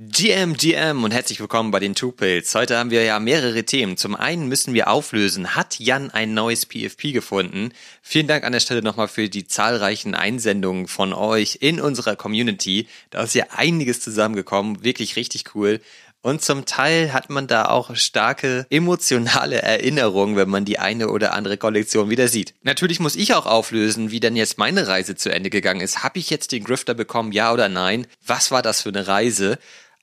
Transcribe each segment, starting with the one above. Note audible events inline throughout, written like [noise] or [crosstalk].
GM, GM und herzlich willkommen bei den Two Pills. Heute haben wir ja mehrere Themen. Zum einen müssen wir auflösen, hat Jan ein neues PFP gefunden? Vielen Dank an der Stelle nochmal für die zahlreichen Einsendungen von euch in unserer Community. Da ist ja einiges zusammengekommen, wirklich richtig cool. Und zum Teil hat man da auch starke emotionale Erinnerungen, wenn man die eine oder andere Kollektion wieder sieht. Natürlich muss ich auch auflösen, wie denn jetzt meine Reise zu Ende gegangen ist. Habe ich jetzt den Grifter bekommen, ja oder nein? Was war das für eine Reise?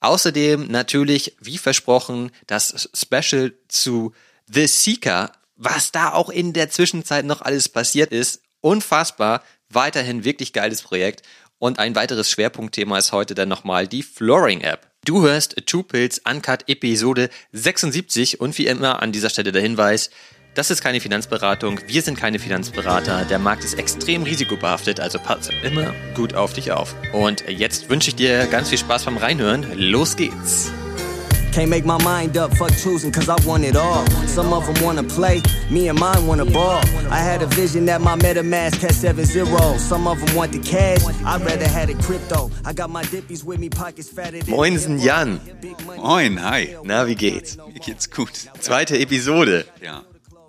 Außerdem natürlich, wie versprochen, das Special zu The Seeker, was da auch in der Zwischenzeit noch alles passiert ist. Unfassbar. Weiterhin wirklich geiles Projekt. Und ein weiteres Schwerpunktthema ist heute dann nochmal die Flooring App. Du hörst Two Pills Uncut Episode 76 und wie immer an dieser Stelle der Hinweis, das ist keine Finanzberatung, wir sind keine Finanzberater, der Markt ist extrem risikobehaftet, also pass immer gut auf dich auf. Und jetzt wünsche ich dir ganz viel Spaß beim Reinhören. Los geht's! Can't make my mind up, fuck choosing, cause I want it all. Some of them wanna play, me and mine wanna ball. I had a vision that my MetaMask had seven zeros. Some of them want the cash, I'd rather had it crypto. I got my dippies with me, pockets fatter Moinsen Jan. Moin, hi. Na, wie geht's? Mir geht's gut. Zweite Episode. Ja.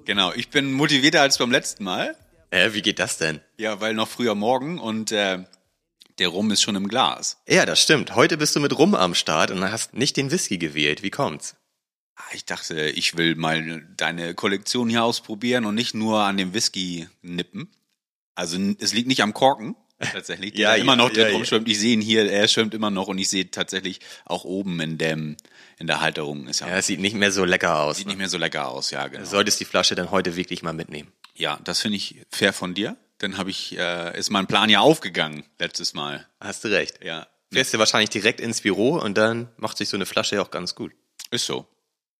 Genau, ich bin motivierter als beim letzten Mal. Äh, wie geht das denn? Ja, weil noch früher morgen und äh, der Rum ist schon im Glas. Ja, das stimmt. Heute bist du mit Rum am Start und hast nicht den Whisky gewählt. Wie kommt's? Ah, ich dachte, ich will mal deine Kollektion hier ausprobieren und nicht nur an dem Whisky nippen. Also es liegt nicht am Korken, tatsächlich, [laughs] der ja, immer noch drin ja, rumschwimmt. Ich sehe ihn hier, er schwimmt immer noch und ich sehe tatsächlich auch oben in dem in der Halterung ist ja. Ja, es sieht nicht mehr so lecker aus. Sieht ne? nicht mehr so lecker aus, ja, genau. Du solltest die Flasche dann heute wirklich mal mitnehmen. Ja, das finde ich fair von dir. Dann habe ich, äh, ist mein Plan ja aufgegangen letztes Mal. Hast du recht. Ja. Fährst du wahrscheinlich direkt ins Büro und dann macht sich so eine Flasche ja auch ganz gut. Ist so.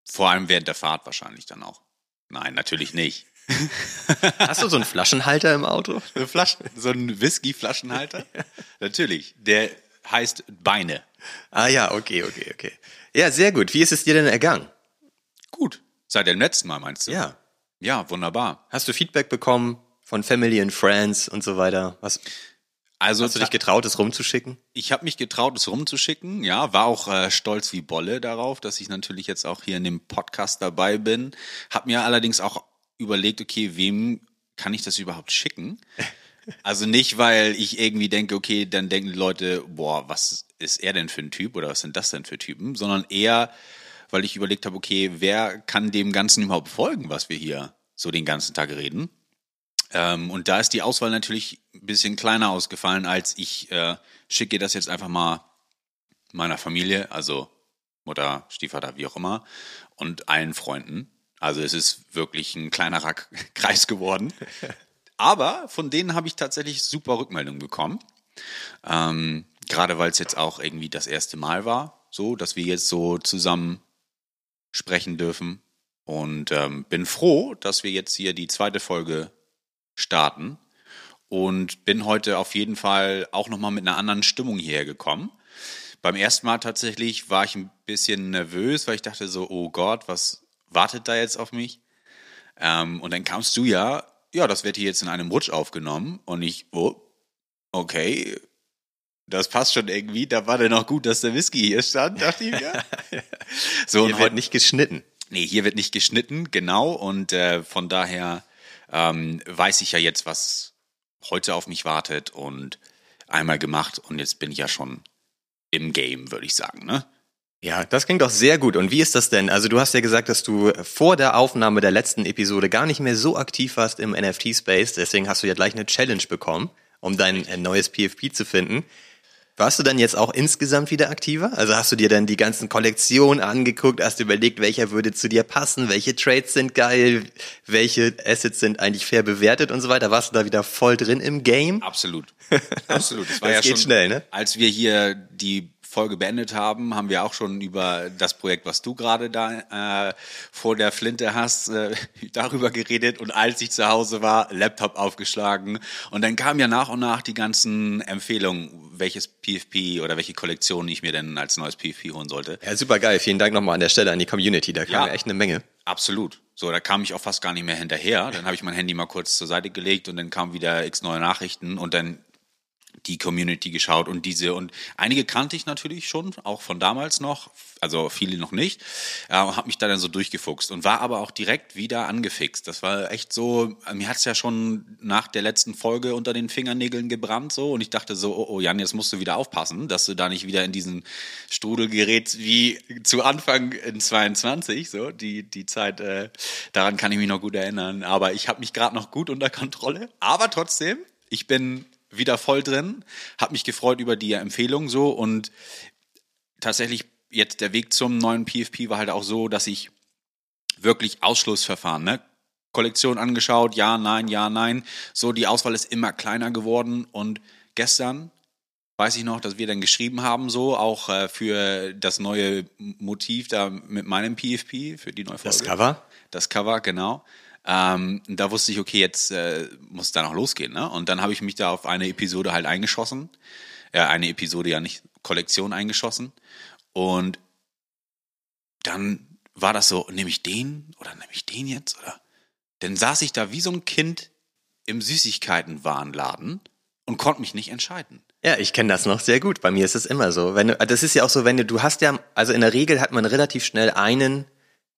Vor allem während der Fahrt wahrscheinlich dann auch. Nein, natürlich nicht. [laughs] Hast du so einen Flaschenhalter im Auto? So, Flaschen, so einen Whisky-Flaschenhalter? [laughs] natürlich. Der heißt Beine. Ah ja, okay, okay, okay. Ja, sehr gut. Wie ist es dir denn ergangen? Gut. Seit dem letzten Mal meinst du? Ja. Ja, wunderbar. Hast du Feedback bekommen von Family and Friends und so weiter? Was? Also hast du dich getraut, es rumzuschicken? Ich habe mich getraut, es rumzuschicken. Ja, war auch äh, stolz wie Bolle darauf, dass ich natürlich jetzt auch hier in dem Podcast dabei bin. Hab mir allerdings auch überlegt, okay, wem kann ich das überhaupt schicken? [laughs] Also nicht, weil ich irgendwie denke, okay, dann denken die Leute, boah, was ist er denn für ein Typ oder was sind das denn für Typen, sondern eher, weil ich überlegt habe, okay, wer kann dem Ganzen überhaupt folgen, was wir hier so den ganzen Tag reden? Ähm, und da ist die Auswahl natürlich ein bisschen kleiner ausgefallen, als ich äh, schicke das jetzt einfach mal meiner Familie, also Mutter, Stiefvater, wie auch immer, und allen Freunden. Also es ist wirklich ein kleinerer [laughs] Kreis geworden. [laughs] Aber von denen habe ich tatsächlich super Rückmeldungen bekommen. Ähm, Gerade weil es jetzt auch irgendwie das erste Mal war, so, dass wir jetzt so zusammen sprechen dürfen. Und ähm, bin froh, dass wir jetzt hier die zweite Folge starten. Und bin heute auf jeden Fall auch nochmal mit einer anderen Stimmung hierher gekommen. Beim ersten Mal tatsächlich war ich ein bisschen nervös, weil ich dachte so, oh Gott, was wartet da jetzt auf mich? Ähm, und dann kamst du ja ja, das wird hier jetzt in einem Rutsch aufgenommen und ich, oh, okay, das passt schon irgendwie. Da war dann auch gut, dass der Whisky hier stand, dachte ich mir. [laughs] so, hier wird nicht geschnitten. Nee, hier wird nicht geschnitten, genau. Und äh, von daher ähm, weiß ich ja jetzt, was heute auf mich wartet und einmal gemacht und jetzt bin ich ja schon im Game, würde ich sagen, ne? Ja, das klingt doch sehr gut. Und wie ist das denn? Also du hast ja gesagt, dass du vor der Aufnahme der letzten Episode gar nicht mehr so aktiv warst im NFT-Space. Deswegen hast du ja gleich eine Challenge bekommen, um dein äh, neues PFP zu finden. Warst du dann jetzt auch insgesamt wieder aktiver? Also hast du dir dann die ganzen Kollektionen angeguckt, hast du überlegt, welcher würde zu dir passen, welche Trades sind geil, welche Assets sind eigentlich fair bewertet und so weiter. Warst du da wieder voll drin im Game? Absolut. [laughs] Absolut. Das war das ja geht schon, schnell, ne? Als wir hier die Folge beendet haben, haben wir auch schon über das Projekt, was du gerade da äh, vor der Flinte hast, äh, [laughs] darüber geredet. Und als ich zu Hause war, Laptop aufgeschlagen. Und dann kamen ja nach und nach die ganzen Empfehlungen, welches PFP oder welche Kollektion ich mir denn als neues PFP holen sollte. Ja, super geil. Vielen Dank nochmal an der Stelle an die Community. Da kam ja, echt eine Menge. Absolut. So, da kam ich auch fast gar nicht mehr hinterher. Dann habe ich mein Handy mal kurz zur Seite gelegt und dann kamen wieder x neue Nachrichten und dann die Community geschaut und diese und einige kannte ich natürlich schon, auch von damals noch, also viele noch nicht, äh, habe mich da dann so durchgefuchst und war aber auch direkt wieder angefixt. Das war echt so, mir hat's ja schon nach der letzten Folge unter den Fingernägeln gebrannt so und ich dachte so, oh, oh Jan, jetzt musst du wieder aufpassen, dass du da nicht wieder in diesen Strudel gerätst wie zu Anfang in 22, so die die Zeit, äh, daran kann ich mich noch gut erinnern. Aber ich habe mich gerade noch gut unter Kontrolle, aber trotzdem, ich bin wieder voll drin, habe mich gefreut über die Empfehlung so und tatsächlich jetzt der Weg zum neuen PFP war halt auch so, dass ich wirklich Ausschlussverfahren, ne? Kollektion angeschaut, ja, nein, ja, nein. So, die Auswahl ist immer kleiner geworden und gestern weiß ich noch, dass wir dann geschrieben haben, so auch äh, für das neue Motiv da mit meinem PFP, für die neue Folge. Das Cover? Das Cover, genau. Ähm, da wusste ich, okay, jetzt äh, muss da noch losgehen. Ne? Und dann habe ich mich da auf eine Episode halt eingeschossen. Äh, eine Episode ja nicht, Kollektion eingeschossen. Und dann war das so, nehme ich den oder nehme ich den jetzt? Oder? Dann saß ich da wie so ein Kind im Süßigkeitenwarenladen und konnte mich nicht entscheiden. Ja, ich kenne das noch sehr gut. Bei mir ist es immer so. Wenn du, das ist ja auch so, wenn du, du hast ja, also in der Regel hat man relativ schnell einen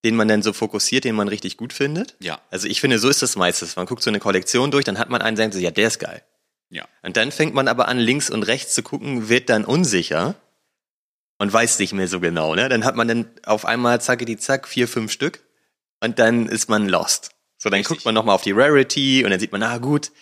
den man dann so fokussiert, den man richtig gut findet. Ja. Also ich finde, so ist das meistens. Man guckt so eine Kollektion durch, dann hat man einen, der sagt, ja, der ist geil. Ja. Und dann fängt man aber an, links und rechts zu gucken, wird dann unsicher und weiß nicht mehr so genau. Ne? Dann hat man dann auf einmal zacke die zack vier, fünf Stück und dann ist man lost. So, dann Richtig. guckt man nochmal auf die Rarity und dann sieht man, na gut,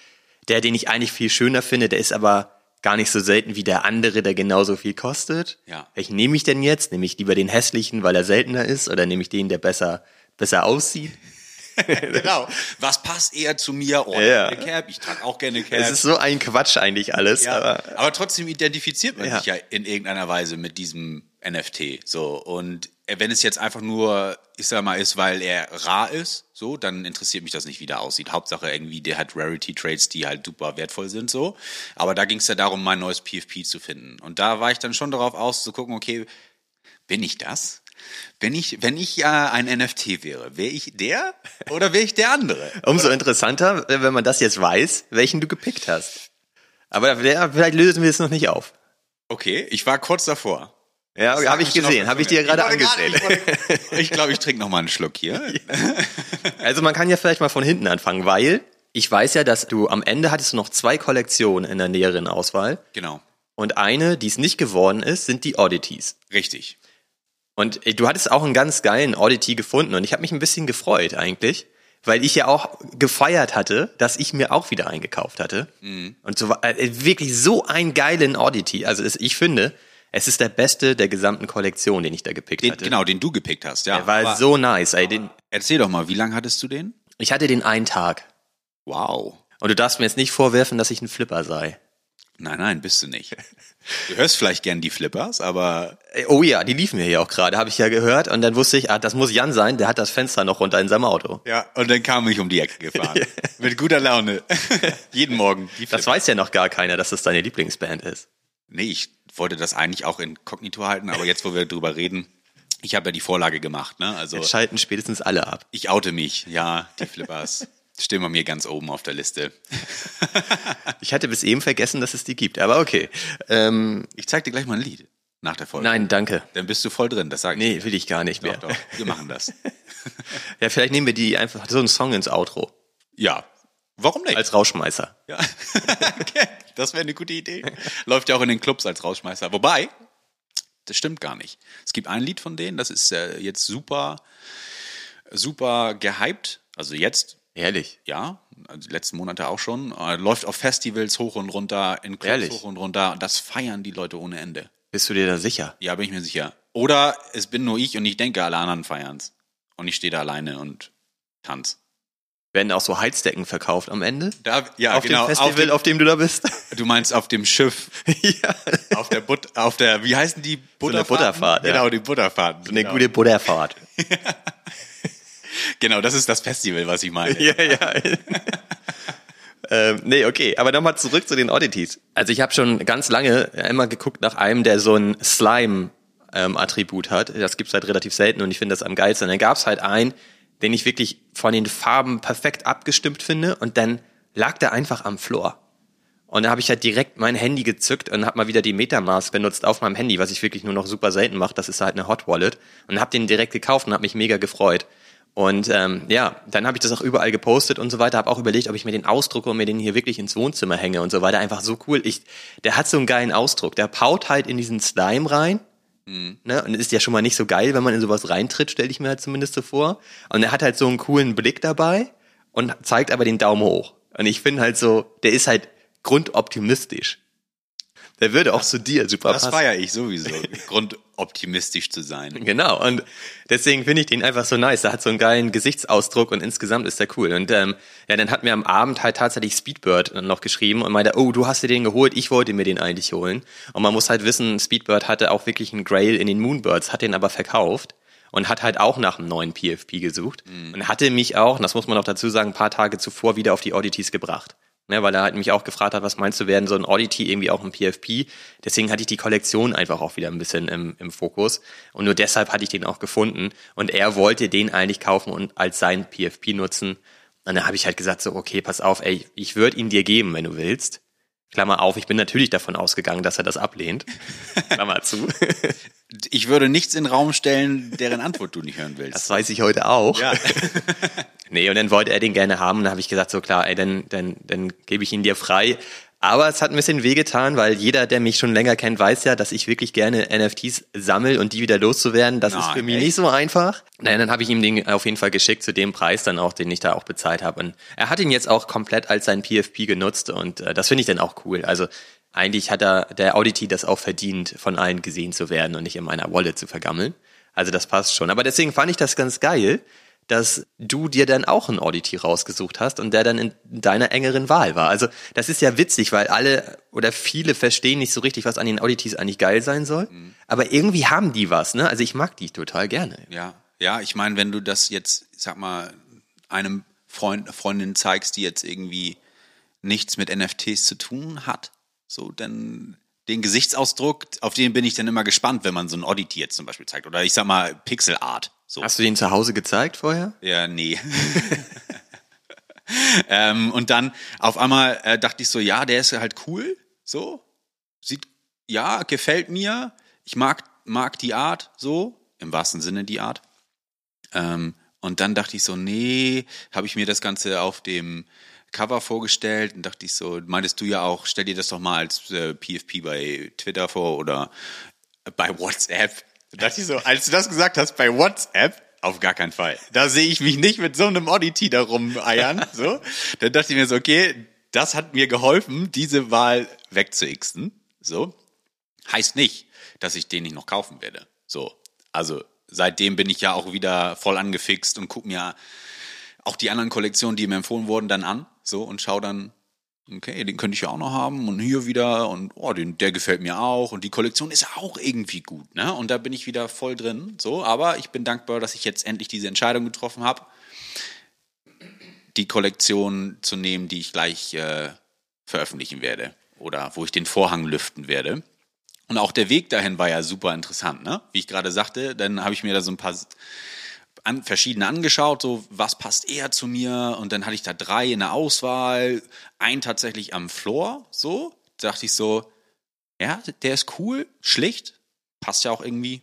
der, den ich eigentlich viel schöner finde, der ist aber gar nicht so selten wie der andere, der genauso viel kostet. Ja. Welchen nehme ich denn jetzt? Nehme ich lieber den hässlichen, weil er seltener ist, oder nehme ich den, der besser, besser aussieht? [laughs] genau. Was passt eher zu mir? Oh, Ja. eine Cap. Ich trage auch gerne Cap. Es ist so ein Quatsch eigentlich alles, ja, aber aber, trotzdem identifiziert man Ja. sich ja in irgendeiner Weise mit diesem NFT. So und wenn es jetzt einfach nur, ich sag mal, ist, weil er rar ist, so, dann interessiert mich das nicht, wie der aussieht. Hauptsache irgendwie, der hat Rarity Trades, die halt super wertvoll sind, so. Aber da ging es ja darum, mein neues PFP zu finden. Und da war ich dann schon darauf aus, zu gucken, okay, bin ich das? Wenn ich, wenn ich ja ein NFT wäre, wäre ich der oder wäre ich der andere? [laughs] umso interessanter, wenn man das jetzt weiß, welchen du gepickt hast. Aber vielleicht lösen wir es noch nicht auf. Okay, ich war kurz davor. Ja, habe ich gesehen, habe ich dir gerade angesehen. Ich, glaube, ich trinke noch mal einen Schluck hier. [laughs] Also man kann ja vielleicht mal von hinten anfangen, weil ich weiß ja, dass du am Ende hattest du noch zwei Kollektionen in der näheren Auswahl. Genau, Und eine, die es nicht geworden ist, sind die Oddities. richtig. Und äh, du hattest auch einen ganz geilen Oddity gefunden und ich habe mich ein bisschen gefreut eigentlich, weil ich ja auch gefeiert hatte, dass ich mir auch wieder eingekauft hatte. Mhm. Und so war äh, wirklich so einen geilen Oddity. Also es, ich finde, es ist der beste der gesamten Kollektion, den ich da gepickt Den, hatte. genau, den du gepickt hast, ja. Der war Aber so nice. Ey, den, erzähl doch mal, wie lange hattest du den? ich hatte den einen Tag. Wow. Und du darfst mir jetzt nicht vorwerfen, dass ich ein Flipper sei. Nein, nein, bist du nicht. Du hörst vielleicht gern die Flippers, aber Äh, Oh ja, die liefen mir hier auch gerade, habe ich ja gehört. Und dann wusste ich, ah, das muss Jan sein, der hat das Fenster noch runter in seinem Auto. ja, und dann kam ich um die Ecke gefahren. [laughs] Mit guter Laune. [laughs] Jeden Morgen. Das weiß ja noch gar keiner, dass das deine Lieblingsband ist. Nee, ich wollte das eigentlich auch inkognito halten, aber jetzt, wo wir drüber reden, ich habe ja die Vorlage gemacht, ne? Also Jetzt schalten spätestens alle ab. ich oute mich, ja, die Flippers. [laughs] Stehen bei mir ganz oben auf der Liste. [laughs] Ich hatte bis eben vergessen, dass es die gibt, aber okay. Ähm, Ich zeig dir gleich mal ein Lied nach der Folge. nein, danke. Dann bist du voll drin, das sag ich. Nee, will ich gar nicht mehr. Doch, doch, wir machen das. [laughs] Ja, vielleicht nehmen wir die einfach so einen Song ins Outro. Ja, warum nicht? Als Rauschmeißer. ja. [laughs] okay. Das wäre eine gute Idee. Läuft ja auch in den Clubs als Rausschmeißer. Wobei, das stimmt gar nicht. Es gibt ein Lied von denen, das ist äh, jetzt super, super gehypt. Also jetzt, Ehrlich. ja, also die letzten Monate auch schon. Äh, läuft auf Festivals hoch und runter, in Clubs Ehrlich? hoch und runter. Das feiern die Leute ohne Ende. Bist du dir da sicher? Ja, bin ich mir sicher. Oder es bin nur ich und ich denke, alle anderen feiern's. Und ich stehe da alleine und tanz. Werden auch so Heizdecken verkauft am Ende? Da, ja, auf genau. dem Festival, auf dem, auf dem du da bist? du meinst auf dem Schiff, [laughs] ja. auf der But, auf der, wie heißen die Butterfahrten? Butterfahrt, ja. Genau, die Butterfahrten. Eine genau. gute Butterfahrt. [laughs] Genau, das ist das Festival, was ich meine. Ja, ja. [laughs] ähm, nee, okay, aber nochmal zurück zu den Oddities. Also ich habe schon ganz lange immer geguckt nach einem, der so ein Slime-Attribut hat. Das gibt's halt relativ selten und ich finde das am geilsten. Und dann gab's halt einen, den ich wirklich von den Farben perfekt abgestimmt finde und dann lag der einfach am Floor. Und da habe ich halt direkt mein Handy gezückt und habe mal wieder die Metamask benutzt auf meinem Handy, was ich wirklich nur noch super selten mache. Das ist halt eine Hot Wallet. Und habe den direkt gekauft und habe mich mega gefreut. Und ähm, ja, dann habe ich das auch überall gepostet und so weiter. Habe auch überlegt, ob ich mir den ausdrucke und mir den hier wirklich ins Wohnzimmer hänge und so weiter. Einfach so cool. Ich, der hat so einen geilen Ausdruck. Der paut halt in diesen Slime rein. Mhm. Ne? Und ist ja schon mal nicht so geil, wenn man in sowas reintritt, stelle ich mir halt zumindest so vor. Und er hat halt so einen coolen Blick dabei und zeigt aber den Daumen hoch. Und ich finde halt so, der ist halt grundoptimistisch. Der würde auch zu dir super das passen. Das feiere ich sowieso, [laughs] grundoptimistisch zu sein. Genau, und deswegen finde ich den einfach so nice. Er hat so einen geilen Gesichtsausdruck und insgesamt ist der cool. Und ähm, ja, dann hat mir am Abend halt tatsächlich Speedbird noch geschrieben und meinte, oh, du hast dir den geholt, ich wollte mir den eigentlich holen. Und man muss halt wissen, Speedbird hatte auch wirklich einen Grail in den Moonbirds, hat den aber verkauft und hat halt auch nach einem neuen PFP gesucht mhm. und hatte mich auch, das muss man auch dazu sagen, ein paar Tage zuvor wieder auf die Oddities gebracht. Ne, weil er halt mich auch gefragt hat, was meinst du, werden so ein Oddity irgendwie auch ein PFP? Deswegen hatte ich die Kollektion einfach auch wieder ein bisschen im, im Fokus. Und nur deshalb hatte ich den auch gefunden. Und er wollte den eigentlich kaufen und als sein PFP nutzen. Und dann habe ich halt gesagt, so, okay, pass auf, ey, ich würde ihn dir geben, wenn du willst. Klammer auf, ich bin natürlich davon ausgegangen, dass er das ablehnt. Klammer [laughs] zu. Ich würde nichts in den Raum stellen, deren Antwort du nicht hören willst. Das weiß ich heute auch. Ja. [laughs] nee, und dann wollte er den gerne haben und dann habe ich gesagt, so klar, ey, dann, dann, dann gebe ich ihn dir frei. Aber es hat ein bisschen wehgetan, weil jeder, der mich schon länger kennt, weiß ja, dass ich wirklich gerne NFTs sammel und die wieder loszuwerden, das Nein, ist für mich echt? nicht so einfach. Nein, dann habe ich ihm den auf jeden Fall geschickt zu dem Preis dann auch, den ich da auch bezahlt habe. Und er hat ihn jetzt auch komplett als sein PFP genutzt und äh, das finde ich dann auch cool. Also eigentlich hat er der Audity das auch verdient, von allen gesehen zu werden und nicht in meiner Wallet zu vergammeln. Also das passt schon. Aber deswegen fand ich das ganz geil, dass du dir dann auch einen Audity rausgesucht hast und der dann in deiner engeren Wahl war. Also das ist ja witzig, weil alle oder viele verstehen nicht so richtig, was an den Audities eigentlich geil sein soll. Mhm. Aber irgendwie haben die was, ne? Also ich mag die total gerne. Ja, ja, ich meine, wenn du das jetzt, sag mal, einem Freund, Freundin zeigst, die jetzt irgendwie nichts mit NFTs zu tun hat, so, dann den Gesichtsausdruck, auf den bin ich dann immer gespannt, wenn man so ein Oddity jetzt zum Beispiel zeigt. Oder ich sag mal Pixel Art. So. Hast du den zu Hause gezeigt vorher? Ja, nee. [laughs] ähm, und dann auf einmal äh, dachte ich so, ja, der ist halt cool. So. Sieht, ja, gefällt mir. Ich mag, mag die Art so. Im wahrsten Sinne die Art. Ähm, und dann dachte ich so, nee, habe ich mir das Ganze auf dem Cover vorgestellt und dachte ich so, meintest du ja auch, stell dir das doch mal als äh, PFP bei Twitter vor oder bei WhatsApp. Da dachte ich so, als du das gesagt hast, bei WhatsApp, auf gar keinen Fall. Da sehe ich mich nicht mit so einem Oddity da rumeiern. [laughs] So. Dann dachte ich mir so, okay, das hat mir geholfen, diese Wahl wegzuixen. So. Heißt nicht, dass ich den nicht noch kaufen werde. So. Also, seitdem bin ich ja auch wieder voll angefixt und guck mir auch die anderen Kollektionen, die mir empfohlen wurden, dann an. So, und schau dann, okay, den könnte ich ja auch noch haben und hier wieder und oh, den, der gefällt mir auch und die Kollektion ist auch irgendwie gut, ne? Und da bin ich wieder voll drin, so, aber ich bin dankbar, dass ich jetzt endlich diese Entscheidung getroffen habe, die Kollektion zu nehmen, die ich gleich äh, veröffentlichen werde oder wo ich den Vorhang lüften werde. Und auch der Weg dahin war ja super interessant, ne? Wie ich gerade sagte, dann habe ich mir da so ein paar an, verschiedene angeschaut, so was passt eher zu mir und dann hatte ich da drei in der Auswahl, einen tatsächlich am Floor, so, dachte ich so, ja, der ist cool, schlicht, passt ja auch irgendwie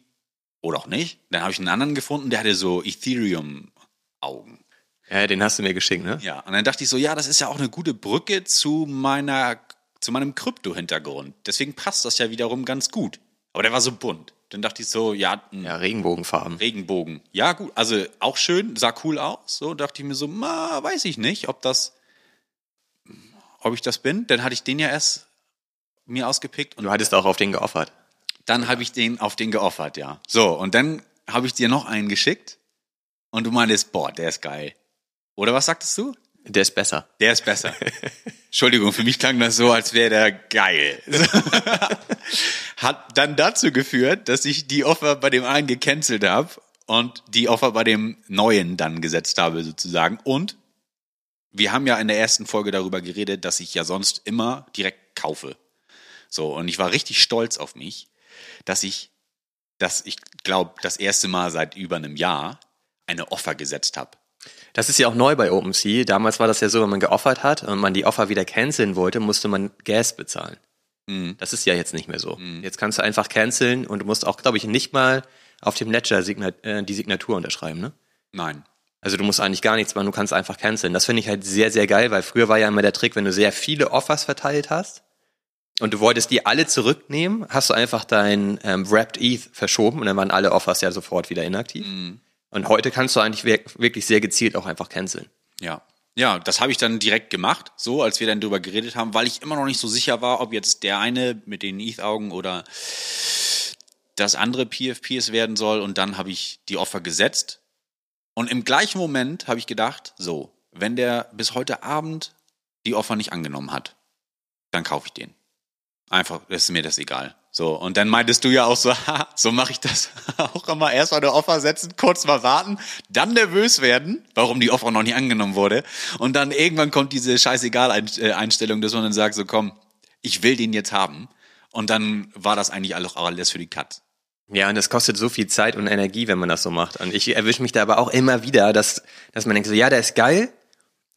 oder auch nicht. Dann habe ich einen anderen gefunden, der hatte so Ethereum Augen. Ja, den hast du mir geschickt, ne? Ja, und dann dachte ich so, ja, das ist ja auch eine gute Brücke zu meiner zu meinem Krypto-Hintergrund. Deswegen passt das ja wiederum ganz gut. Aber der war so bunt. Dann dachte ich so, ja. Ja, Regenbogenfarben. Regenbogen. Ja, gut. Also auch schön, sah cool aus. So dachte ich mir so, ma, weiß ich nicht, ob das, ob ich das bin. Dann hatte ich den ja erst mir ausgepickt. Und du hattest auch auf den geoffert. Dann habe ich den auf den geoffert, ja. So, und dann habe ich dir noch einen geschickt. Und du meintest, boah, der ist geil. Oder was sagtest du? Der ist besser. Der ist besser. Entschuldigung, für mich klang das so, als wäre der geil. [laughs] Hat dann dazu geführt, dass ich die Offer bei dem einen gecancelt habe und die Offer bei dem neuen dann gesetzt habe sozusagen. Und wir haben ja in der ersten Folge darüber geredet, dass ich ja sonst immer direkt kaufe. So, und ich war richtig stolz auf mich, dass ich, dass ich glaube, das erste Mal seit über einem Jahr eine Offer gesetzt habe Das ist ja auch neu bei OpenSea. Damals war das ja so, wenn man geoffert hat und man die Offer wieder canceln wollte, musste man Gas bezahlen. Mhm. Das ist ja jetzt nicht mehr so. Jetzt kannst du einfach canceln und du musst auch, glaube ich, nicht mal auf dem Ledger Signat äh, die Signatur unterschreiben, ne? Nein. Also du musst eigentlich gar nichts machen, du kannst einfach canceln. Das finde ich halt sehr, sehr geil, weil früher war ja immer der Trick, wenn du sehr viele Offers verteilt hast und du wolltest die alle zurücknehmen, hast du einfach dein ähm, Wrapped ETH verschoben und dann waren alle Offers ja sofort wieder inaktiv. Und heute kannst du eigentlich wirk- wirklich sehr gezielt auch einfach canceln. Ja. Ja, das habe ich dann direkt gemacht, so als wir dann drüber geredet haben, weil ich immer noch nicht so sicher war, ob jetzt der eine mit den ETH-Augen oder das andere PFP es werden soll. Und dann habe ich die Offer gesetzt. Und im gleichen Moment habe ich gedacht, so, wenn der bis heute Abend die Offer nicht angenommen hat, dann kaufe ich den. Einfach, ist mir das egal. So, und dann meintest du ja auch so, [laughs] ha, so mache ich das [laughs] auch immer. Erst mal eine Offer setzen, kurz mal warten, dann nervös werden, warum die Offer noch nicht angenommen wurde. Und dann irgendwann kommt diese Scheißegal-Einstellung, dass man dann sagt, so komm, ich will den jetzt haben. Und dann war das eigentlich auch alles für die Cut. Ja, und das kostet so viel Zeit und Energie, wenn man das so macht. Und ich erwische mich da aber auch immer wieder, dass, dass man denkt so, ja, der ist geil,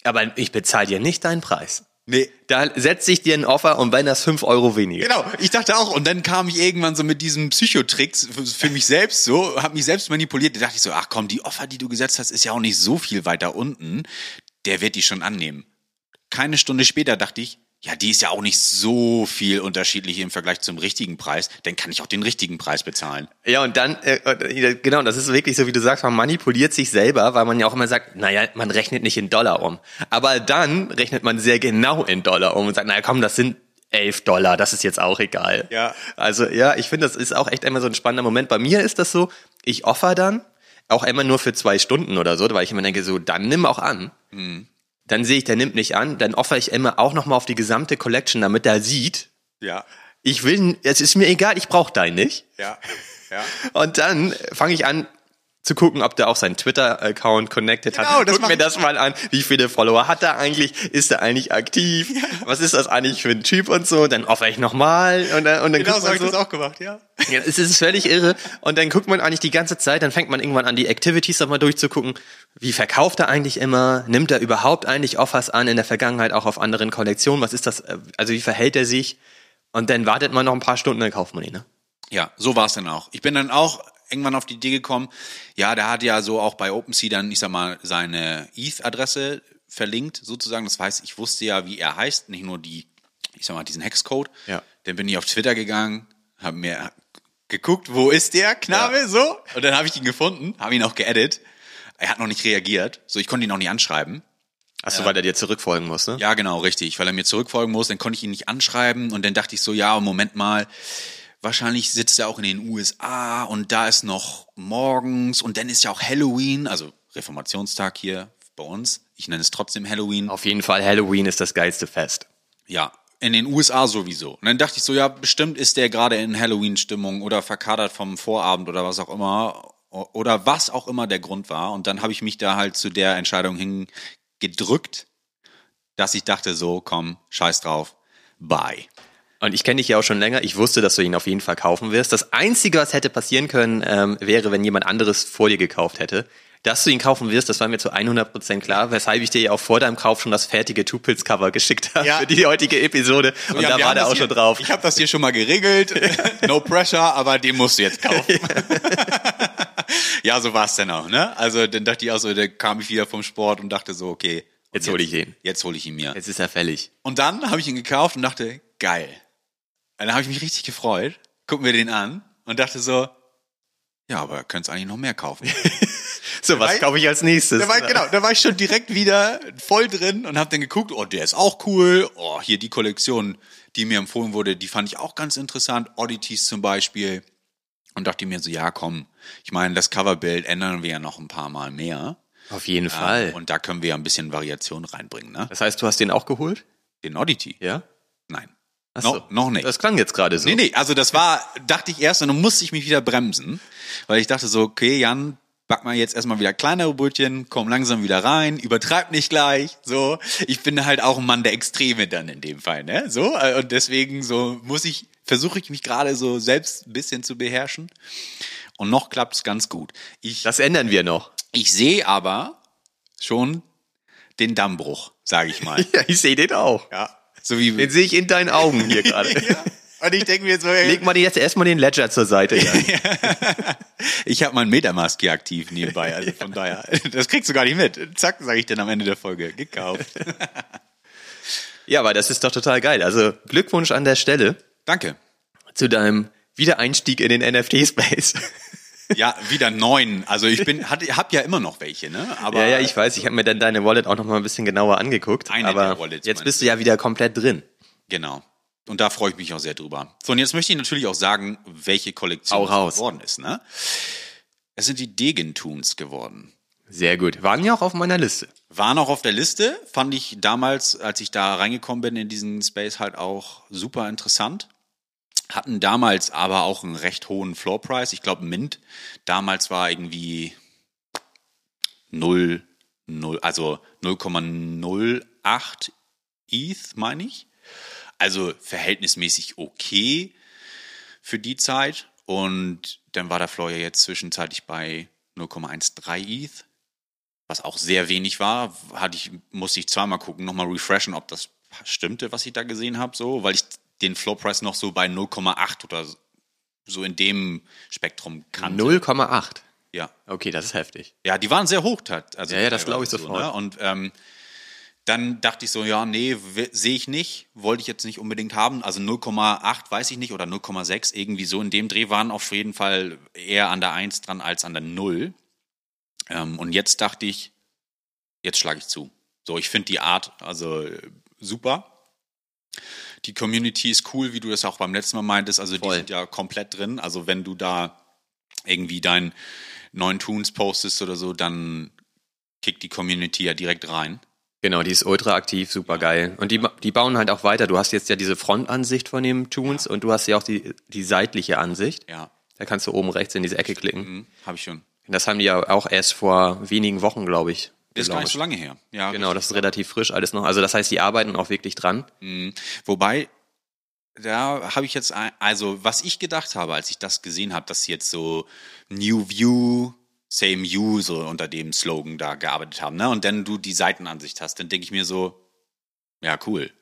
aber ich bezahle dir nicht deinen Preis. Nee, Da setze ich dir ein Offer und wenn das fünf Euro weniger. Genau, ich dachte auch. Und dann kam ich irgendwann so mit diesem Psychotricks für, mich selbst so, habe mich selbst manipuliert. Da dachte ich so, ach komm, die Offer, die du gesetzt hast, ist ja auch nicht so viel weiter unten. Der wird die schon annehmen. Keine Stunde später dachte ich, ja, die ist ja auch nicht so viel unterschiedlich im Vergleich zum richtigen Preis. Dann kann ich auch den richtigen Preis bezahlen. Ja, und dann, äh, äh, genau, das ist wirklich so, wie du sagst, man manipuliert sich selber, weil man ja auch immer sagt, naja, man rechnet nicht in Dollar um. Aber dann rechnet man sehr genau in Dollar um und sagt, naja, komm, das sind 11 Dollar, das ist jetzt auch egal. Ja. Also, ja, ich finde, das ist auch echt immer so ein spannender Moment. Bei mir ist das so, ich offer dann, auch immer nur für zwei Stunden oder so, weil ich immer denke, so, dann nimm auch an. Dann sehe ich, der nimmt nicht an, dann offer ich immer auch nochmal auf die gesamte Collection, damit er sieht, Ja, ich will, es ist mir egal, ich brauche deinen nicht. ja, ja. Und dann fange ich an zu gucken, ob der auch seinen Twitter-Account connected Genau, hat. Guck mir das mal an. Wie viele Follower hat er eigentlich? Ist er eigentlich aktiv? Was ist das eigentlich für ein Typ und so? Dann offer ich nochmal und dann, und dann Genau so habe ich so. das auch gemacht, ja. Ja, es ist völlig irre. Und dann guckt man eigentlich die ganze Zeit, dann fängt man irgendwann an, die Activities nochmal durchzugucken. Wie verkauft er eigentlich immer? Nimmt er überhaupt eigentlich Offers an in der Vergangenheit auch auf anderen Kollektionen? Was ist das? äh, Also wie verhält er sich? Und dann wartet man noch ein paar Stunden, dann kauft man ihn, ne? Ja, so war es dann auch. Ich bin dann auch irgendwann auf die Idee gekommen, ja, der hat ja so auch bei OpenSea dann, ich sag mal, seine ETH-Adresse verlinkt, sozusagen. Das heißt, ich wusste ja, wie er heißt, nicht nur die, ich sag mal, diesen Hexcode. Ja. Dann bin ich auf Twitter gegangen, habe mir geguckt, wo ist der Knabe, Ja. so. Und dann habe ich ihn gefunden, habe ihn auch geedit. Er hat noch nicht reagiert, so ich konnte ihn auch nicht anschreiben. Achso, weil er dir zurückfolgen muss, ne? Ja, genau, richtig, weil er mir zurückfolgen muss, dann konnte ich ihn nicht anschreiben und dann dachte ich so, ja, Moment mal, wahrscheinlich sitzt er auch in den USA und da ist noch morgens und dann ist ja auch Halloween, also Reformationstag hier bei uns. Ich nenne es trotzdem Halloween. Auf jeden Fall, Halloween ist das geilste Fest. Ja, in den USA sowieso. Und dann dachte ich so, ja, bestimmt ist der gerade in Halloween-Stimmung oder verkadert vom Vorabend oder was auch immer. Oder was auch immer der Grund war. Und dann habe ich mich da halt zu der Entscheidung hingedrückt, dass ich dachte so, komm, scheiß drauf, bye. Und ich kenne dich ja auch schon länger. Ich wusste, dass du ihn auf jeden Fall kaufen wirst. Das Einzige, was hätte passieren können, ähm, wäre, wenn jemand anderes vor dir gekauft hätte. Dass du ihn kaufen wirst, das war mir zu 100% klar, weshalb ich dir ja auch vor deinem Kauf schon das fertige Two-Pills-Cover geschickt habe Ja. für die heutige Episode. Und Ja, da war der auch hier, schon drauf. Ich habe das hier schon mal geregelt. [laughs] no pressure, aber den musst du jetzt kaufen. ja, [laughs] so war es dann auch, ne? Also dann dachte ich auch so, da kam ich wieder vom Sport und dachte so, okay. und Jetzt hol ich ihn. Jetzt hole ich ihn mir. Jetzt ist er fällig. Und dann habe ich ihn gekauft und dachte, geil. Und dann habe ich mich richtig gefreut, gucken wir den an und dachte so, ja, aber könntest eigentlich noch mehr kaufen. [laughs] So, was kaufe ich als nächstes? Da war, ich- genau, da war ich schon direkt wieder voll drin und habe dann geguckt, oh, der ist auch cool. Oh, hier die Kollektion, die mir empfohlen wurde, die fand ich auch ganz interessant. Oddities zum Beispiel. Und dachte mir so, ja, komm, ich meine, das Coverbild ändern wir ja noch ein paar Mal mehr. Auf jeden Fall. Und da können wir ja ein bisschen Variation reinbringen, ne? das heißt, du hast den auch geholt? Den Oddity. Ja? Nein. Ach No, noch nicht. Das klang jetzt gerade so. Nee, nee, also das war, dachte ich erst und dann musste ich mich wieder bremsen, weil ich dachte so, okay, Jan, back mal jetzt erstmal wieder kleinere Brötchen, komm langsam wieder rein, übertreib nicht gleich, so. Ich bin halt auch ein Mann der Extreme dann in dem Fall, ne, so. äh, Und deswegen so muss ich, versuche ich mich gerade so selbst ein bisschen zu beherrschen. Und noch klappt's ganz gut. Ich, Das ändern wir noch. ich sehe aber schon den Dammbruch, sage ich mal. [laughs] Ja, ich sehe den auch. ja. So wie Den sehe ich in deinen Augen hier gerade. [laughs] ja. Und ich denke mir so, Leg mal jetzt erstmal den Ledger zur Seite. Ja. [laughs] ich habe mein Metamask hier aktiv nebenbei, also von daher, das kriegst du gar nicht mit. Zack, sage ich dann am Ende der Folge, gekauft. [laughs] ja, aber das ist doch total geil. Also Glückwunsch an der Stelle Danke. zu deinem Wiedereinstieg in den NFT-Space. Ja, wieder neun. Also ich bin, hatte, hab ja immer noch welche, ne? Aber Ja, ja, ich weiß. Ich habe mir dann deine Wallet auch noch mal ein bisschen genauer angeguckt. Eine aber der Wallets, jetzt bist du ja wieder komplett drin. Genau. Und da freue ich mich auch sehr drüber. So, und jetzt möchte ich natürlich auch sagen, welche Kollektion es raus. geworden ist, ne? Es sind die Degentunes geworden. Sehr gut. Waren ja auch auf meiner Liste. Waren auch auf der Liste, fand ich damals, als ich da reingekommen bin in diesen Space halt auch super interessant. Hatten damals aber auch einen recht hohen Floorpreis. Ich glaube, Mint damals war irgendwie 0, 0 also 0,08 ETH, meine ich. Also verhältnismäßig okay für die Zeit. Und dann war der Floor ja jetzt zwischenzeitlich bei 0,13 ETH was auch sehr wenig war, hatte ich, musste ich zweimal gucken, nochmal refreshen, ob das stimmte, was ich da gesehen habe, so, weil ich den Floor Price noch so bei 0,8 oder so in dem Spektrum kannte. 0,8. Ja. Okay, das ist heftig. Ja, die waren sehr hoch. Also Ja, ja, das glaube ich sofort. ne? Und ähm, dann dachte ich so, ja, nee, sehe ich nicht, wollte ich jetzt nicht unbedingt haben. Also 0,8 weiß ich nicht oder 0,6, irgendwie so in dem Dreh waren auf jeden Fall eher an der 1 dran als an der 0. Ähm, und jetzt dachte ich, jetzt schlage ich zu. So, ich finde die Art also super. Die Community ist cool, wie du das auch beim letzten Mal meintest. Also Voll. die sind ja komplett drin. Also wenn du da irgendwie deinen neuen Tunes postest oder so, dann kickt die Community ja direkt rein. Genau, die ist ultra aktiv, super geil. Und die, die bauen halt auch weiter. Du hast jetzt ja diese Frontansicht von dem Tunes und du hast ja auch die, die seitliche Ansicht. Ja, Da kannst du oben rechts in diese Ecke klicken. mhm, habe ich schon. Das haben die ja auch erst vor wenigen Wochen, glaube ich. Ist gar nicht so lange her. Ja, Genau, das ist relativ frisch alles noch. Also das heißt, die arbeiten auch wirklich dran. Mhm. Wobei, da habe ich jetzt, ein, also was ich gedacht habe, als ich das gesehen habe, dass sie jetzt so New View, Same You so unter dem Slogan da gearbeitet haben, ne? Und dann du die Seitenansicht hast, dann denke ich mir so, ja, cool.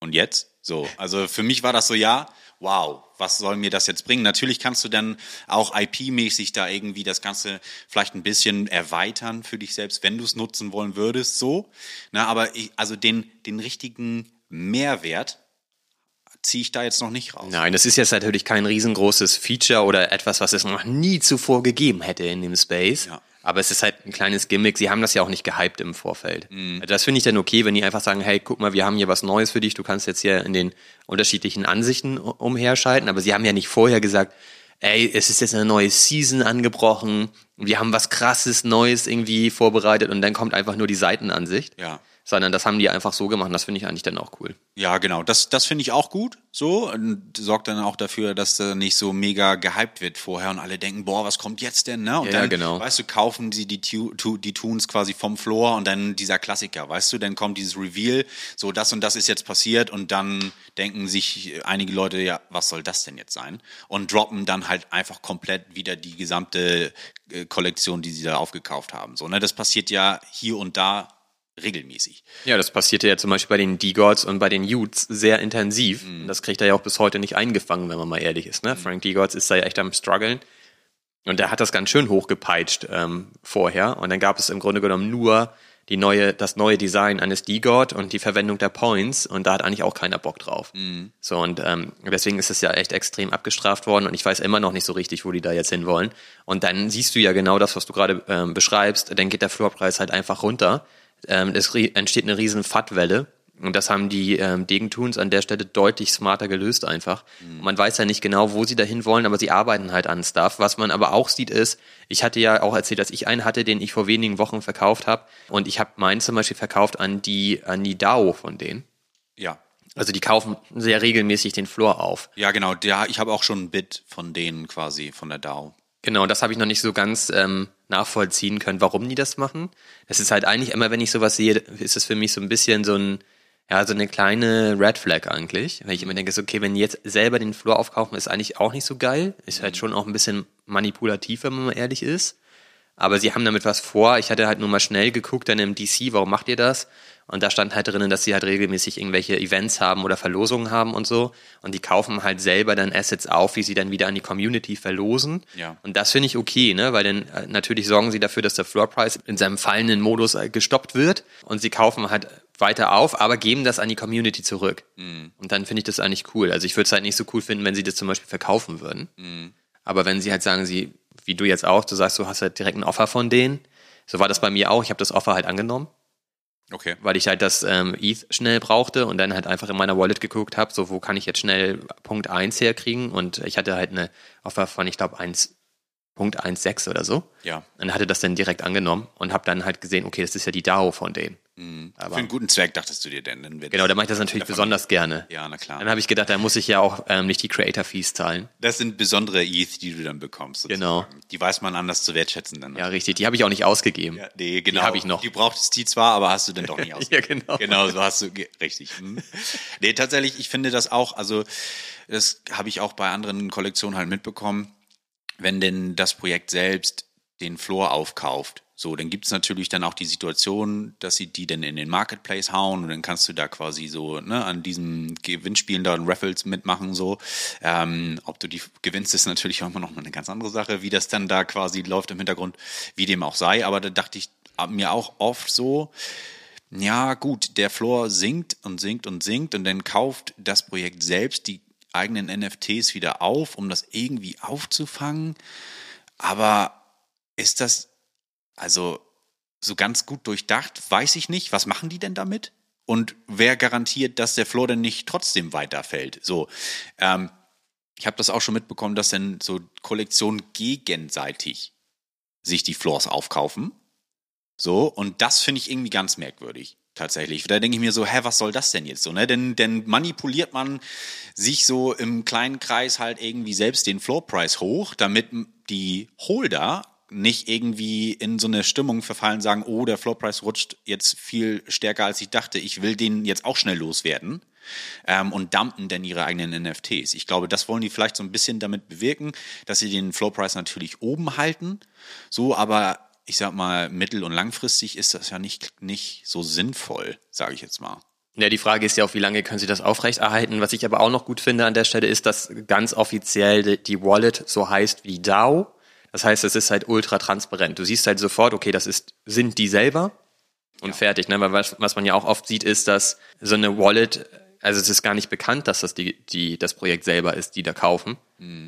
Und jetzt? So, also für mich war das so, ja, wow, was soll mir das jetzt bringen? Natürlich kannst du dann auch IP-mäßig da irgendwie das Ganze vielleicht ein bisschen erweitern für dich selbst, wenn du es nutzen wollen würdest, so. Na, aber ich, also den, den richtigen Mehrwert ziehe ich da jetzt noch nicht raus. Nein, das ist jetzt natürlich kein riesengroßes Feature oder etwas, was es noch nie zuvor gegeben hätte in dem Space. Ja. Aber es ist halt ein kleines Gimmick. Sie haben das ja auch nicht gehypt im Vorfeld. Mhm. Also Das finde ich dann okay, wenn die einfach sagen, hey, guck mal, wir haben hier was Neues für dich. Du kannst jetzt hier in den unterschiedlichen Ansichten umherschalten. Aber sie haben ja nicht vorher gesagt, ey, es ist jetzt eine neue Season angebrochen. Wir haben was krasses Neues irgendwie vorbereitet und dann kommt einfach nur die Seitenansicht. Ja. Sondern das haben die einfach so gemacht. und Das finde ich eigentlich dann auch cool. Ja, genau. Das, das finde ich auch gut. So und sorgt dann auch dafür, dass da nicht so mega gehypt wird vorher und alle denken, boah, was kommt jetzt denn? Ne? Und Ja, dann, genau. weißt du, kaufen sie die, Tu- die Tunes quasi vom Floor und dann dieser Klassiker, weißt du, dann kommt dieses Reveal, so das und das ist jetzt passiert und dann denken sich einige Leute, ja, was soll das denn jetzt sein? Und droppen dann halt einfach komplett wieder die gesamte äh, Kollektion, die sie da aufgekauft haben. So, ne? Das passiert ja hier und da regelmäßig. Ja, das passierte ja zum Beispiel bei den D-Gods und bei den Utes sehr intensiv. Und Das kriegt er ja auch bis heute nicht eingefangen, wenn man mal ehrlich ist. Ne? Frank D-Gods ist da ja echt am struggeln. Und der hat das ganz schön hochgepeitscht ähm, vorher. Und dann gab es im Grunde genommen nur die neue, das neue Design eines D-God und die Verwendung der Points. Und da hat eigentlich auch keiner Bock drauf. So, und ähm, deswegen ist es ja echt extrem abgestraft worden. Und ich weiß immer noch nicht so richtig, wo die da jetzt hinwollen. Und dann siehst du ja genau das, was du gerade ähm, beschreibst. Dann geht der Floorpreis halt einfach runter. Ähm, es entsteht eine riesen Fattwelle. Und das haben die ähm, Degentuns an der Stelle deutlich smarter gelöst einfach. Man weiß ja nicht genau, wo sie dahin wollen, aber sie arbeiten halt an Stuff. Was man aber auch sieht ist, ich hatte ja auch erzählt, dass ich einen hatte, den ich vor wenigen Wochen verkauft habe. Und ich habe meinen zum Beispiel verkauft an die, an die DAO von denen. Ja. Also die kaufen sehr regelmäßig den Floor auf. Ja, genau. Der, ich habe auch schon ein Bit von denen quasi, von der DAO. Genau, das habe ich noch nicht so ganz ähm, nachvollziehen können, warum die das machen. Es ist halt eigentlich immer, wenn ich sowas sehe, ist es für mich so ein bisschen so ein, ja, so eine kleine Red Flag eigentlich. Wenn ich immer denke, okay, wenn die jetzt selber den Floor aufkaufen, ist eigentlich auch nicht so geil. Ist halt schon auch ein bisschen manipulativ, wenn man mal ehrlich ist. Aber sie haben damit was vor. Ich hatte halt nur mal schnell geguckt dann im DC, warum macht ihr das? Und da stand halt drinnen, dass sie halt regelmäßig irgendwelche Events haben oder Verlosungen haben und so. Und die kaufen halt selber dann Assets auf, wie sie dann wieder an die Community verlosen. Ja. Und das finde ich okay, ne? Weil dann äh, natürlich sorgen sie dafür, dass der Floor Price in seinem fallenden Modus äh, gestoppt wird. Und sie kaufen halt weiter auf, aber geben das an die Community zurück. Mhm. Und dann finde ich das eigentlich cool. Also ich würde es halt nicht so cool finden, wenn sie das zum Beispiel verkaufen würden. Mhm. Aber wenn sie halt sagen, sie, wie du jetzt auch, du sagst, du hast halt direkt ein Offer von denen. So war das bei mir auch. Ich habe das Offer halt angenommen, Okay. weil ich halt das ähm, ETH schnell brauchte und dann halt einfach in meiner Wallet geguckt habe, so wo kann ich jetzt schnell Punkt 1 herkriegen. Und ich hatte halt eine Offer von, ich glaube, 1.16 oder so. Ja. Und hatte das dann direkt angenommen und habe dann halt gesehen, okay, das ist ja die DAO von denen. Für einen guten Zweck dachtest du dir denn? Dann wird Genau, da mache ich das natürlich besonders gerne. Ja, na klar. Dann habe ich gedacht, da muss ich ja auch ähm, nicht die Creator-Fees zahlen. Das sind besondere ETH, die du dann bekommst. Sozusagen. Genau. Die weiß man anders zu wertschätzen dann. Ja, richtig. Die habe ich auch nicht ausgegeben. Ja, nee, genau. hab ich noch. Die brauchtest die zwar, aber hast du dann doch nicht aus. [laughs] Ja, genau. Genau, so hast du richtig. Hm. Nee, tatsächlich, ich finde das auch, also das habe ich auch bei anderen Kollektionen halt mitbekommen, wenn denn das Projekt selbst den Floor aufkauft. So, dann gibt's natürlich dann auch die Situation, dass sie die dann in den Marketplace hauen und dann kannst du da quasi so ne, an diesen Gewinnspielen da und Raffles mitmachen. So, ähm, ob du die gewinnst, ist natürlich auch immer noch mal eine ganz andere Sache, wie das dann da quasi läuft im Hintergrund, wie dem auch sei. Aber da dachte ich mir auch oft so, ja, gut, der Floor sinkt und sinkt und sinkt und dann kauft das Projekt selbst die eigenen NFTs wieder auf, um das irgendwie aufzufangen. Aber ist das also so ganz gut durchdacht? Weiß ich nicht. Was machen die denn damit? Und wer garantiert, dass der Floor denn nicht trotzdem weiterfällt? So, ähm, ich habe das auch schon mitbekommen, dass dann so Kollektionen gegenseitig sich die Floors aufkaufen. So, und das finde ich irgendwie ganz merkwürdig. Tatsächlich. Da denke ich mir so, hä, was soll das denn jetzt so, ne? Denn, denn manipuliert man sich so im kleinen Kreis halt irgendwie selbst den Floorpreis hoch, damit die Holder nicht irgendwie in so eine Stimmung verfallen, sagen, oh, der Floorpreis rutscht jetzt viel stärker als ich dachte, ich will den jetzt auch schnell loswerden ähm, und dumpen dann ihre eigenen NFTs. Ich glaube, das wollen die vielleicht so ein bisschen damit bewirken, dass sie den Floorpreis natürlich oben halten, so, aber ich sag mal, mittel- und langfristig ist das ja nicht, nicht so sinnvoll, sage ich jetzt mal. Ja, die Frage ist ja auch, wie lange können sie das aufrechterhalten? Was ich aber auch noch gut finde an der Stelle ist, dass ganz offiziell die Wallet so heißt wie DAO. Das heißt, es ist halt ultra transparent. Du siehst halt sofort, okay, das ist, sind die selber und fertig. Ne? Weil was, was man ja auch oft sieht, ist, dass so eine Wallet, also es ist gar nicht bekannt, dass das die, die, das Projekt selber ist, die da kaufen.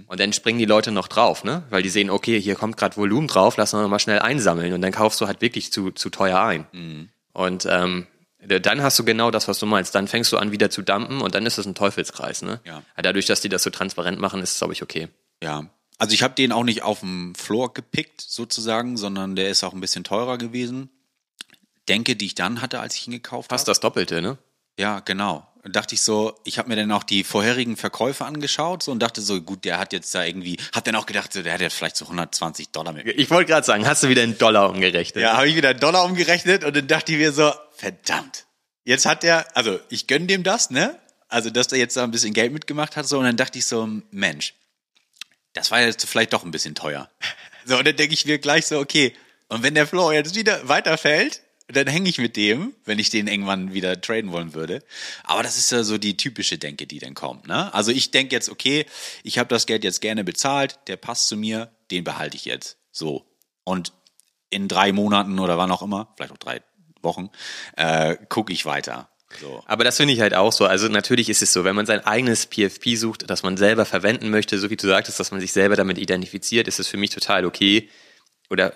Und dann springen die Leute noch drauf, ne? Weil die sehen, okay, hier kommt gerade Volumen drauf, lass uns mal schnell einsammeln. Und dann kaufst du halt wirklich zu, zu teuer ein. Und ähm, dann hast du genau das, was du meinst. Dann fängst du an, wieder zu dumpen und dann ist es ein Teufelskreis. Ne? Ja. Dadurch, dass die das so transparent machen, ist es, glaube ich, okay. Ja. Also ich habe den auch nicht auf dem Floor gepickt, sozusagen, sondern der ist auch ein bisschen teurer gewesen. Denke, die ich dann hatte, als ich ihn gekauft habe. Fast das Doppelte, ne? Ja, genau. Da dachte ich so, ich habe mir dann auch die vorherigen Verkäufe angeschaut so, und dachte so, gut, der hat jetzt da irgendwie, hat dann auch gedacht, so, der hat jetzt vielleicht so 120 Dollar mit. Ich wollte gerade sagen, hast du wieder in Dollar umgerechnet? Ja, habe ich wieder einen Dollar umgerechnet und dann dachte ich mir so, verdammt. Jetzt hat der, also ich gönn dem das, ne? Also, dass der jetzt da ein bisschen Geld mitgemacht hat, so, und dann dachte ich so, Mensch, das war jetzt vielleicht doch ein bisschen teuer. So, und dann denke ich mir gleich so, okay, und wenn der Floor jetzt wieder weiterfällt, dann hänge ich mit dem, wenn ich den irgendwann wieder traden wollen würde. Aber das ist ja so die typische Denke, die dann kommt. Ne? Also ich denke jetzt, okay, ich habe das Geld jetzt gerne bezahlt, der passt zu mir, den behalte ich jetzt. So. Und in drei Monaten oder wann auch immer, vielleicht auch drei Wochen, äh, gucke ich weiter. So. Aber das finde ich halt auch so. Also natürlich ist es so, wenn man sein eigenes PFP sucht, das man selber verwenden möchte, so wie du sagtest, dass man sich selber damit identifiziert, ist es für mich total okay. Oder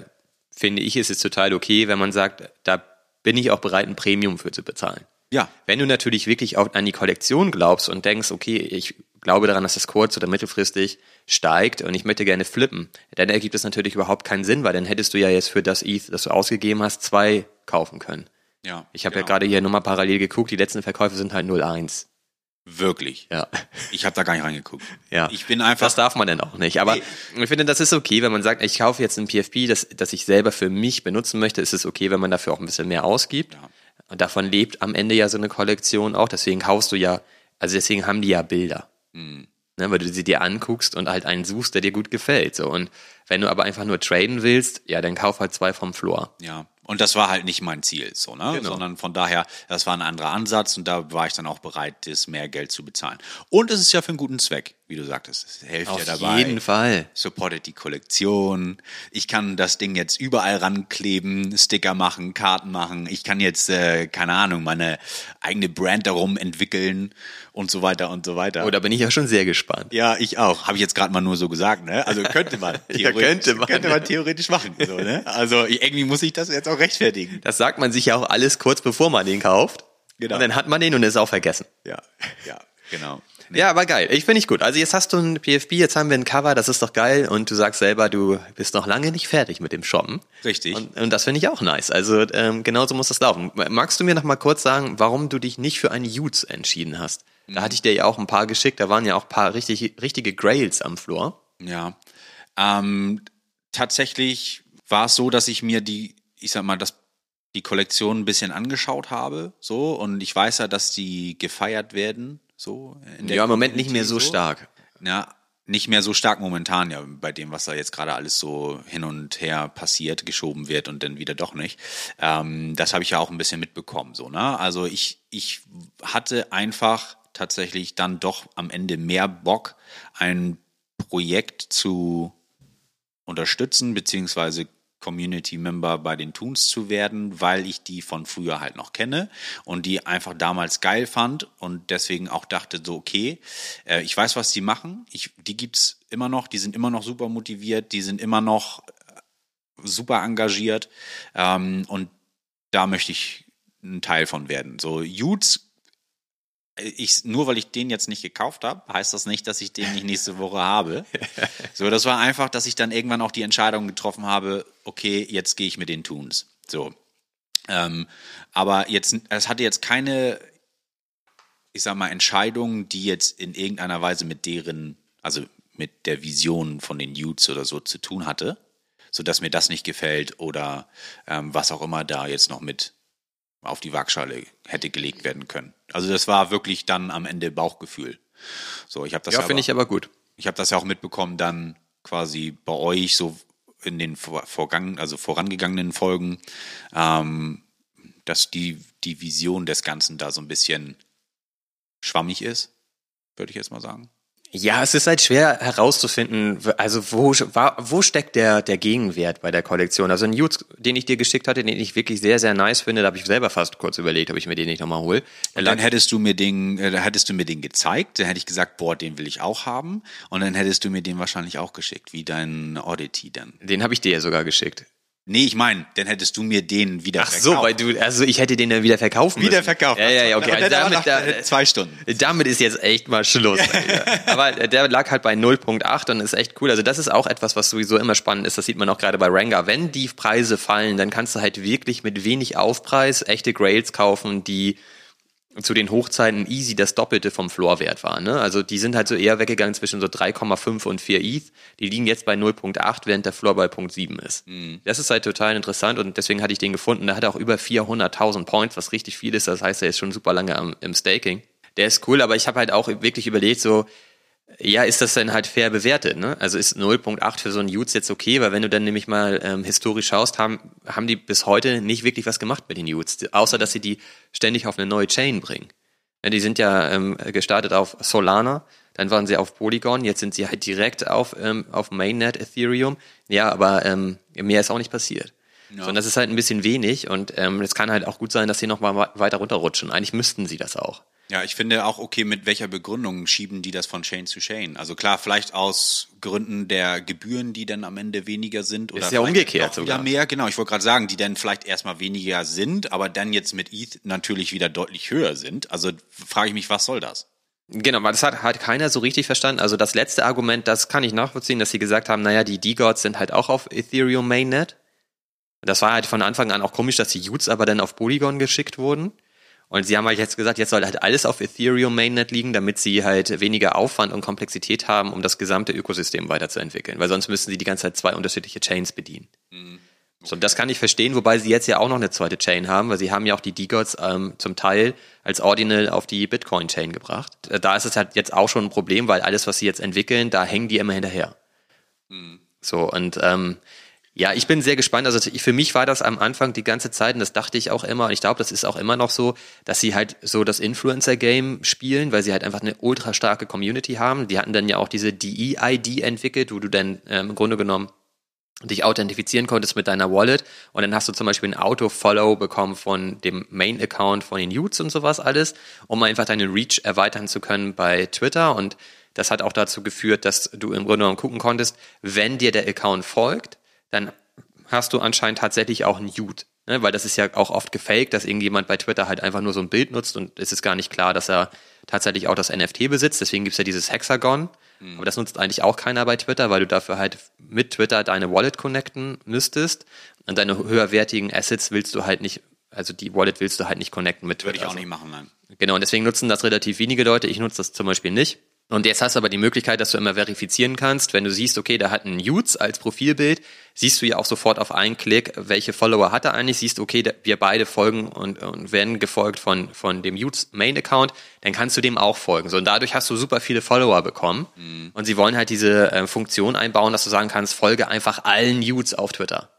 finde ich, ist es total okay, wenn man sagt, da bin ich auch bereit, ein Premium für zu bezahlen. Ja. Wenn du natürlich wirklich auch an die Kollektion glaubst und denkst, okay, ich glaube daran, dass das kurz- oder mittelfristig steigt und ich möchte gerne flippen, dann ergibt es natürlich überhaupt keinen Sinn, weil dann hättest du ja jetzt für das ETH, das du ausgegeben hast, zwei kaufen können. Ja. Ich habe ja genau. gerade hier nochmal parallel geguckt, die letzten Verkäufe sind halt 0,1. Wirklich. Ja. Ich habe da gar nicht reingeguckt. Ja. Ich bin einfach. Das darf man dann auch nicht. Aber Nee. ich finde, das ist okay, wenn man sagt, ich kaufe jetzt ein PFP, das, das ich selber für mich benutzen möchte, ist es okay, wenn man dafür auch ein bisschen mehr ausgibt. Ja. Und davon lebt am Ende ja so eine Kollektion auch. Deswegen kaufst du ja, also deswegen haben die ja Bilder. Hm. Ne, weil du sie dir anguckst und halt einen suchst, der dir gut gefällt. So. Und Wenn du aber einfach nur traden willst, ja, dann kauf halt zwei vom Floor. Ja. Und das war halt nicht mein Ziel, so, ne? Genau. Sondern von daher, das war ein anderer Ansatz und da war ich dann auch bereit, das mehr Geld zu bezahlen. Und es ist ja für einen guten Zweck, wie du sagtest. Es hilft Auf ja dabei. jeden Fall. Supportet die Kollektion. Ich kann das Ding jetzt überall rankleben, Sticker machen, Karten machen. Ich kann jetzt, äh, keine Ahnung, meine eigene Brand darum entwickeln und so weiter und so weiter. Oh, da bin ich ja schon sehr gespannt. Ja, ich auch. Habe ich jetzt gerade mal nur so gesagt, ne? Also könnte man. [laughs] Ja, könnte man. Könnte man theoretisch machen. So, ne? Also irgendwie muss ich das jetzt auch rechtfertigen. Das sagt man sich ja auch alles kurz bevor man den kauft. Genau. Und dann hat man den und ist auch vergessen. Ja, ja, genau. Ja, aber geil. Ich finde ich gut. Also jetzt hast du ein PFP, jetzt haben wir ein Cover, das ist doch geil. Und du sagst selber, du bist noch lange nicht fertig mit dem Shoppen. Richtig. Und, und das finde ich auch nice. Also ähm, genauso muss das laufen. Magst du mir noch mal kurz sagen, warum du dich nicht für einen Utes entschieden hast? Da hatte ich dir ja auch ein paar geschickt. Da waren ja auch ein paar richtig, richtige Grails am Floor. Ja. Ähm, tatsächlich war es so, dass ich mir die, ich sag mal, das, die Kollektion ein bisschen angeschaut habe, so, und ich weiß ja, dass die gefeiert werden, so. Ja, im Moment nicht mehr so stark. Ja, nicht mehr so stark momentan, ja, bei dem, was da jetzt gerade alles so hin und her passiert, geschoben wird und dann wieder doch nicht. Ähm, das habe ich ja auch ein bisschen mitbekommen, so, ne? Also ich, ich hatte einfach tatsächlich dann doch am Ende mehr Bock, ein Projekt zu unterstützen, beziehungsweise Community Member bei den Toons zu werden, weil ich die von früher halt noch kenne und die einfach damals geil fand und deswegen auch dachte so, okay, äh, ich weiß, was die machen, ich, die gibt's immer noch, die sind immer noch super motiviert, die sind immer noch äh, super engagiert ähm, und da möchte ich ein Teil von werden. So, Utes ich, nur weil ich den jetzt nicht gekauft habe, heißt das nicht, dass ich den nicht nächste Woche habe. [laughs] So, das war einfach, dass ich dann irgendwann auch die Entscheidung getroffen habe, okay, jetzt gehe ich mit den Toons. So. Ähm, aber jetzt, es hatte jetzt keine, ich sag mal, Entscheidung, die jetzt in irgendeiner Weise mit deren, also mit der Vision von den Utes oder so zu tun hatte, so dass mir das nicht gefällt oder ähm, was auch immer da jetzt noch mit auf die Waagschale hätte gelegt werden können. Also das war wirklich dann am Ende Bauchgefühl. So, ich habe das Ja, aber- finde ich aber gut. ich habe das ja auch mitbekommen dann quasi bei euch so in den vor, vorgang, also vorangegangenen Folgen, ähm, dass die, die Vision des Ganzen da so ein bisschen schwammig ist, würde ich jetzt mal sagen. Ja, es ist halt schwer herauszufinden, also wo, wo steckt der, der Gegenwert bei der Kollektion? Also ein Utes, den ich dir geschickt hatte, den ich wirklich sehr, sehr nice finde, da habe ich selber fast kurz überlegt, ob ich mir den nicht nochmal hole. Dann hättest du mir den, äh, hättest du mir den gezeigt, dann hätte ich gesagt, boah, den will ich auch haben. Und dann hättest du mir den wahrscheinlich auch geschickt, wie dein Oddity dann. Den habe ich dir ja sogar geschickt. Nee, ich meine, dann hättest du mir den wieder Ach so, weil du, also ich hätte den dann wieder verkaufen wieder müssen. verkauft. Ja, ja, ja, okay. Also damit, da, zwei Stunden. damit ist jetzt echt mal Schluss. Aber der lag halt bei 0.8 und ist echt cool. Also das ist auch etwas, was sowieso immer spannend ist. Das sieht man auch gerade bei Ranga. Wenn die Preise fallen, dann kannst du halt wirklich mit wenig Aufpreis echte Grails kaufen, die zu den Hochzeiten easy das Doppelte vom Floorwert waren. Ne? Also die sind halt so eher weggegangen zwischen so 3,5 und 4 ETH. Die liegen jetzt bei 0.8, während der Floor bei 0.7 ist. Das ist halt total interessant und deswegen hatte ich den gefunden. Da hat er auch über 400.000 Points, was richtig viel ist. Das heißt, er ist schon super lange am, im Staking. Der ist cool, aber ich habe halt auch wirklich überlegt, so, ja, ist das denn halt fair bewertet? Ne? Also ist 0.8 für so einen Utes jetzt okay, weil wenn du dann nämlich mal ähm, historisch schaust, haben, haben die bis heute nicht wirklich was gemacht mit den Utes, außer dass sie die ständig auf eine neue Chain bringen. Ja, die sind ja ähm, gestartet auf Solana, dann waren sie auf Polygon, jetzt sind sie halt direkt auf, ähm, auf Mainnet Ethereum. Ja, aber ähm, mehr ist auch nicht passiert. So, und das ist halt ein bisschen wenig und ähm, es kann halt auch gut sein, dass sie noch mal weiter runterrutschen. Eigentlich müssten sie das auch. Ja, ich finde auch okay, mit welcher Begründung schieben die das von Chain zu Chain? Also klar, vielleicht aus Gründen der Gebühren, die dann am Ende weniger sind oder Ist ja umgekehrt auch wieder sogar. mehr. Genau, ich wollte gerade sagen, die dann vielleicht erstmal weniger sind, aber dann jetzt mit ETH natürlich wieder deutlich höher sind. Also frage ich mich, was soll das? Genau, weil das hat halt keiner so richtig verstanden. Also das letzte Argument, das kann ich nachvollziehen, dass sie gesagt haben, naja, die D-Gods sind halt auch auf Ethereum Mainnet. Das war halt von Anfang an auch komisch, dass die Utes aber dann auf Polygon geschickt wurden. Und sie haben halt jetzt gesagt, jetzt soll halt alles auf Ethereum Mainnet liegen, damit sie halt weniger Aufwand und Komplexität haben, um das gesamte Ökosystem weiterzuentwickeln. Weil sonst müssten sie die ganze Zeit zwei unterschiedliche Chains bedienen. So, das kann ich verstehen, wobei sie jetzt ja auch noch eine zweite Chain haben, weil sie haben ja auch die D-Gods ähm, zum Teil als Ordinal auf die Bitcoin-Chain gebracht. Äh, Da ist es halt jetzt auch schon ein Problem, weil alles, was sie jetzt entwickeln, da hängen die immer hinterher. So, und ähm, ja, ich bin sehr gespannt. Also für mich war das am Anfang die ganze Zeit, und das dachte ich auch immer, und ich glaube, das ist auch immer noch so, dass sie halt so das Influencer-Game spielen, weil sie halt einfach eine ultra starke Community haben. Die hatten dann ja auch diese DE-ID entwickelt, wo du dann ähm, im Grunde genommen dich authentifizieren konntest mit deiner Wallet und dann hast du zum Beispiel ein Auto-Follow bekommen von dem Main-Account von den Youths und sowas alles, um einfach deine Reach erweitern zu können bei Twitter und das hat auch dazu geführt, dass du im Grunde genommen gucken konntest, wenn dir der Account folgt, dann hast du anscheinend tatsächlich auch einen Youth. Ne? Weil das ist ja auch oft gefaked, dass irgendjemand bei Twitter halt einfach nur so ein Bild nutzt und es ist gar nicht klar, dass er tatsächlich auch das NFT besitzt. Deswegen gibt's ja dieses Hexagon. Mhm. Aber das nutzt eigentlich auch keiner bei Twitter, weil du dafür halt mit Twitter deine Wallet connecten müsstest. Und deine höherwertigen Assets willst du halt nicht, also die Wallet willst du halt nicht connecten mit Twitter. Würde ich auch nicht machen, nein. Genau, und deswegen nutzen das relativ wenige Leute. Ich nutze das zum Beispiel nicht. Und jetzt hast du aber die Möglichkeit, dass du immer verifizieren kannst. Wenn du siehst, okay, da hat ein Utes als Profilbild, siehst du ja auch sofort auf einen Klick, welche Follower hat er eigentlich. Siehst, okay, wir beide folgen und, und werden gefolgt von, von dem Utes Main Account, dann kannst du dem auch folgen. So, und dadurch hast du super viele Follower bekommen. Mhm. Und sie wollen halt diese äh, Funktion einbauen, dass du sagen kannst, folge einfach allen Utes auf Twitter.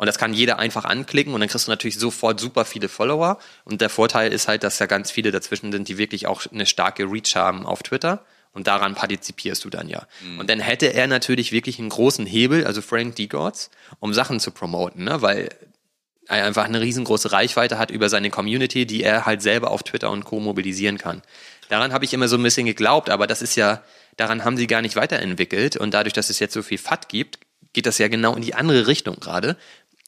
Und das kann jeder einfach anklicken und dann kriegst du natürlich sofort super viele Follower. Und der Vorteil ist halt, dass ja ganz viele dazwischen sind, die wirklich auch eine starke Reach haben auf Twitter. Und daran partizipierst du dann ja. Mhm. Und dann hätte er natürlich wirklich einen großen Hebel, also Frank Degots, um Sachen zu promoten, ne? weil er einfach eine riesengroße Reichweite hat über seine Community, die er halt selber auf Twitter und Co. mobilisieren kann. Daran habe ich immer so ein bisschen geglaubt, aber das ist ja, daran haben sie gar nicht weiterentwickelt. Und dadurch, dass es jetzt so viel FAT gibt, geht das ja genau in die andere Richtung gerade.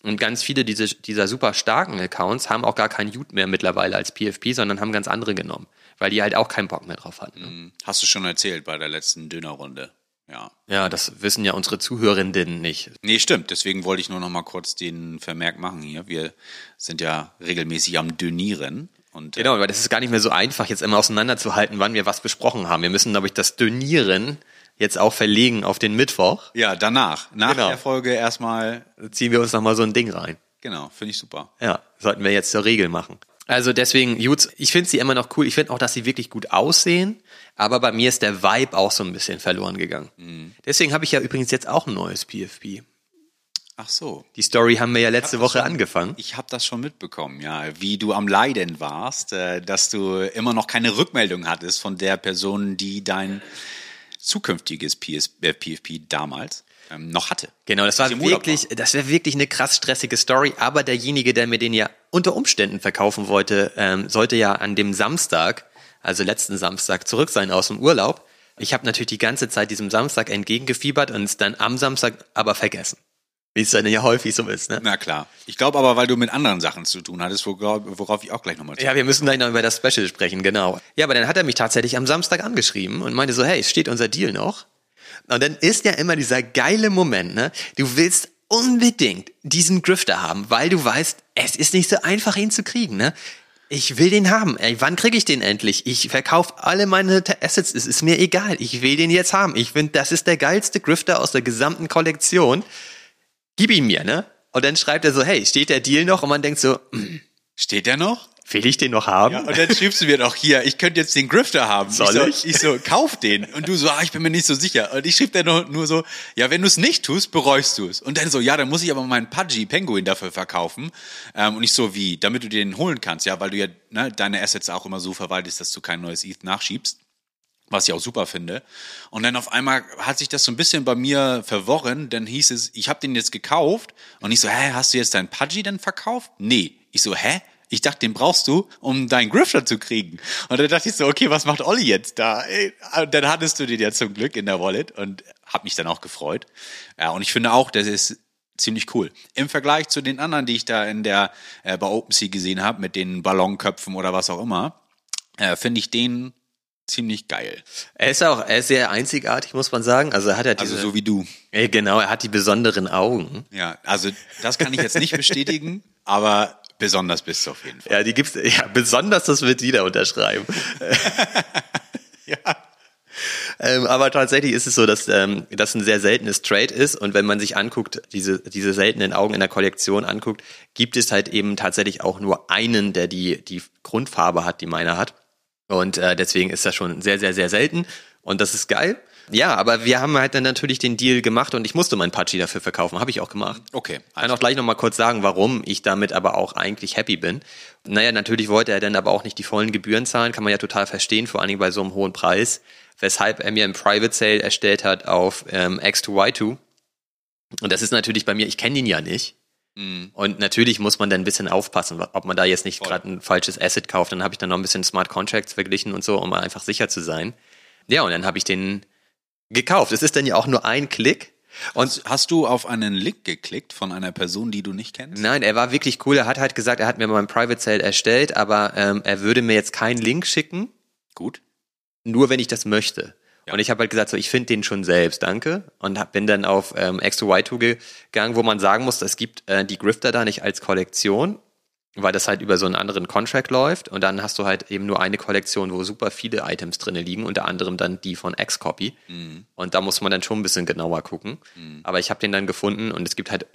Und ganz viele diese, dieser super starken Accounts haben auch gar kein Jute mehr mittlerweile als PFP, sondern haben ganz andere genommen, weil die halt auch keinen Bock mehr drauf hatten. Ne? Mhm. Hast du schon erzählt bei der letzten Dönerrunde. Ja. Ja, das wissen ja unsere Zuhörenden nicht. Nee, stimmt. Deswegen wollte ich nur noch mal kurz den Vermerk machen hier. Wir sind ja regelmäßig am Dönieren. Und, genau, weil das ist gar nicht mehr so einfach, jetzt immer auseinanderzuhalten, wann wir was besprochen haben. Wir müssen, glaube ich, das Dönieren jetzt auch verlegen auf den Mittwoch. Ja, danach. Nach genau. der Folge erstmal. Ziehen wir uns nochmal so ein Ding rein. Genau, finde ich super. Ja, sollten wir jetzt zur Regel machen. Also deswegen, Jutes, ich finde sie immer noch cool. Ich finde auch, dass sie wirklich gut aussehen. Aber bei mir ist der Vibe auch so ein bisschen verloren gegangen. Mhm. Deswegen habe ich ja übrigens jetzt auch ein neues PFP. Ach so. Die Story haben wir ja letzte Woche schon, angefangen. Ich habe das schon mitbekommen, ja, wie du am Leiden warst, äh, dass du immer noch keine Rückmeldung hattest von der Person, die dein zukünftiges PS, äh, PFP damals ähm, noch hatte. Genau, das war wirklich, war. das wäre wirklich eine krass stressige Story, aber derjenige, der mir den ja unter Umständen verkaufen wollte, ähm, sollte ja an dem Samstag, also letzten Samstag, zurück sein aus dem Urlaub. Ich habe natürlich die ganze Zeit diesem Samstag entgegengefiebert und es dann am Samstag aber vergessen. Wie es dann ja häufig so ist, ne? Na klar. Ich glaube aber, weil du mit anderen Sachen zu tun hattest, worauf ich auch gleich nochmal Ja, wir müssen gleich noch über das Special sprechen, genau. Ja, aber dann hat er mich tatsächlich am Samstag angeschrieben und meinte so, hey, steht unser Deal noch? Und dann ist ja immer dieser geile Moment, ne? Du willst unbedingt diesen Grifter haben, weil du weißt, es ist nicht so einfach, ihn zu kriegen, ne? Ich will den haben. Ey, wann kriege ich den endlich? Ich verkaufe alle meine Assets. Es ist mir egal. Ich will den jetzt haben. Ich finde, das ist der geilste Grifter aus der gesamten Kollektion gib ihn mir, ne? Und dann schreibt er so, hey, steht der Deal noch? Und man denkt so, mm, steht der noch? Will ich den noch haben? Ja, und dann schriebst du mir doch hier, ich könnte jetzt den Grifter haben. Soll ich? So, ich so, kauf den. Und du so, ah, ich bin mir nicht so sicher. Und ich schrieb dann nur, nur so, ja, wenn du es nicht tust, bereust du es. Und dann so, ja, dann muss ich aber meinen Pudgy Penguin dafür verkaufen. Ähm, und ich so, wie? Damit du den holen kannst, ja, weil du ja ne, deine Assets auch immer so verwaltest, dass du kein neues ETH nachschiebst was ich auch super finde. Und dann auf einmal hat sich das so ein bisschen bei mir verworren, dann hieß es, ich habe den jetzt gekauft und ich so, hä, hast du jetzt deinen Pudgy denn verkauft? Nee. Ich so, hä? Ich dachte, den brauchst du, um deinen Grifter zu kriegen. Und dann dachte ich so, okay, was macht Olli jetzt da? Und dann hattest du den ja zum Glück in der Wallet und hab mich dann auch gefreut. Ja, und ich finde auch, das ist ziemlich cool. Im Vergleich zu den anderen, die ich da in der äh, bei OpenSea gesehen habe, mit den Ballonköpfen oder was auch immer, äh, finde ich den ziemlich geil. Er ist auch, er ist sehr einzigartig, muss man sagen. Also er hat ja diese, Also so wie du. Ey, genau, er hat die besonderen Augen. Ja, also das kann ich jetzt nicht bestätigen, aber besonders bist du auf jeden Fall. Ja, die gibt's, ja, besonders, das wird jeder unterschreiben. [laughs] ja. Ähm, aber tatsächlich ist es so, dass ähm, das ein sehr seltenes Trade ist und wenn man sich anguckt, diese, diese seltenen Augen in der Kollektion anguckt, gibt es halt eben tatsächlich auch nur einen, der die, die Grundfarbe hat, die meiner hat. Und äh, deswegen ist das schon sehr, sehr, sehr selten. Und das ist geil. Ja, aber wir haben halt dann natürlich den Deal gemacht und ich musste mein Pachi dafür verkaufen. Habe ich auch gemacht. Okay. Kann auch gleich nochmal kurz sagen, warum ich damit aber auch eigentlich happy bin. Naja, natürlich wollte er dann aber auch nicht die vollen Gebühren zahlen, kann man ja total verstehen, vor allen Dingen bei so einem hohen Preis, weshalb er mir ein Private Sale erstellt hat auf ähm, X2Y2. Und das ist natürlich bei mir, ich kenne ihn ja nicht. Und natürlich muss man dann ein bisschen aufpassen, ob man da jetzt nicht gerade ein falsches Asset kauft. Dann habe ich dann noch ein bisschen Smart Contracts verglichen und so, um einfach sicher zu sein. Ja, und dann habe ich den gekauft. Es ist dann ja auch nur ein Klick. Und Hast du auf einen Link geklickt von einer Person, die du nicht kennst? nein, er war wirklich cool. Er hat halt gesagt, er hat mir mal ein Private Sale erstellt, aber ähm, er würde mir jetzt keinen Link schicken, Gut. nur wenn ich das möchte. Ja. Und ich habe halt gesagt, so ich finde den schon selbst, danke. Und hab, bin dann auf ähm, X2Y2 gegangen, wo man sagen muss, es gibt äh, die Grifter da nicht als Kollektion, weil das halt über so einen anderen Contract läuft. Und dann hast du halt eben nur eine Kollektion, wo super viele Items drinne liegen, unter anderem dann die von X-Copy. Und da muss man dann schon ein bisschen genauer gucken. Aber ich habe den dann gefunden und es gibt halt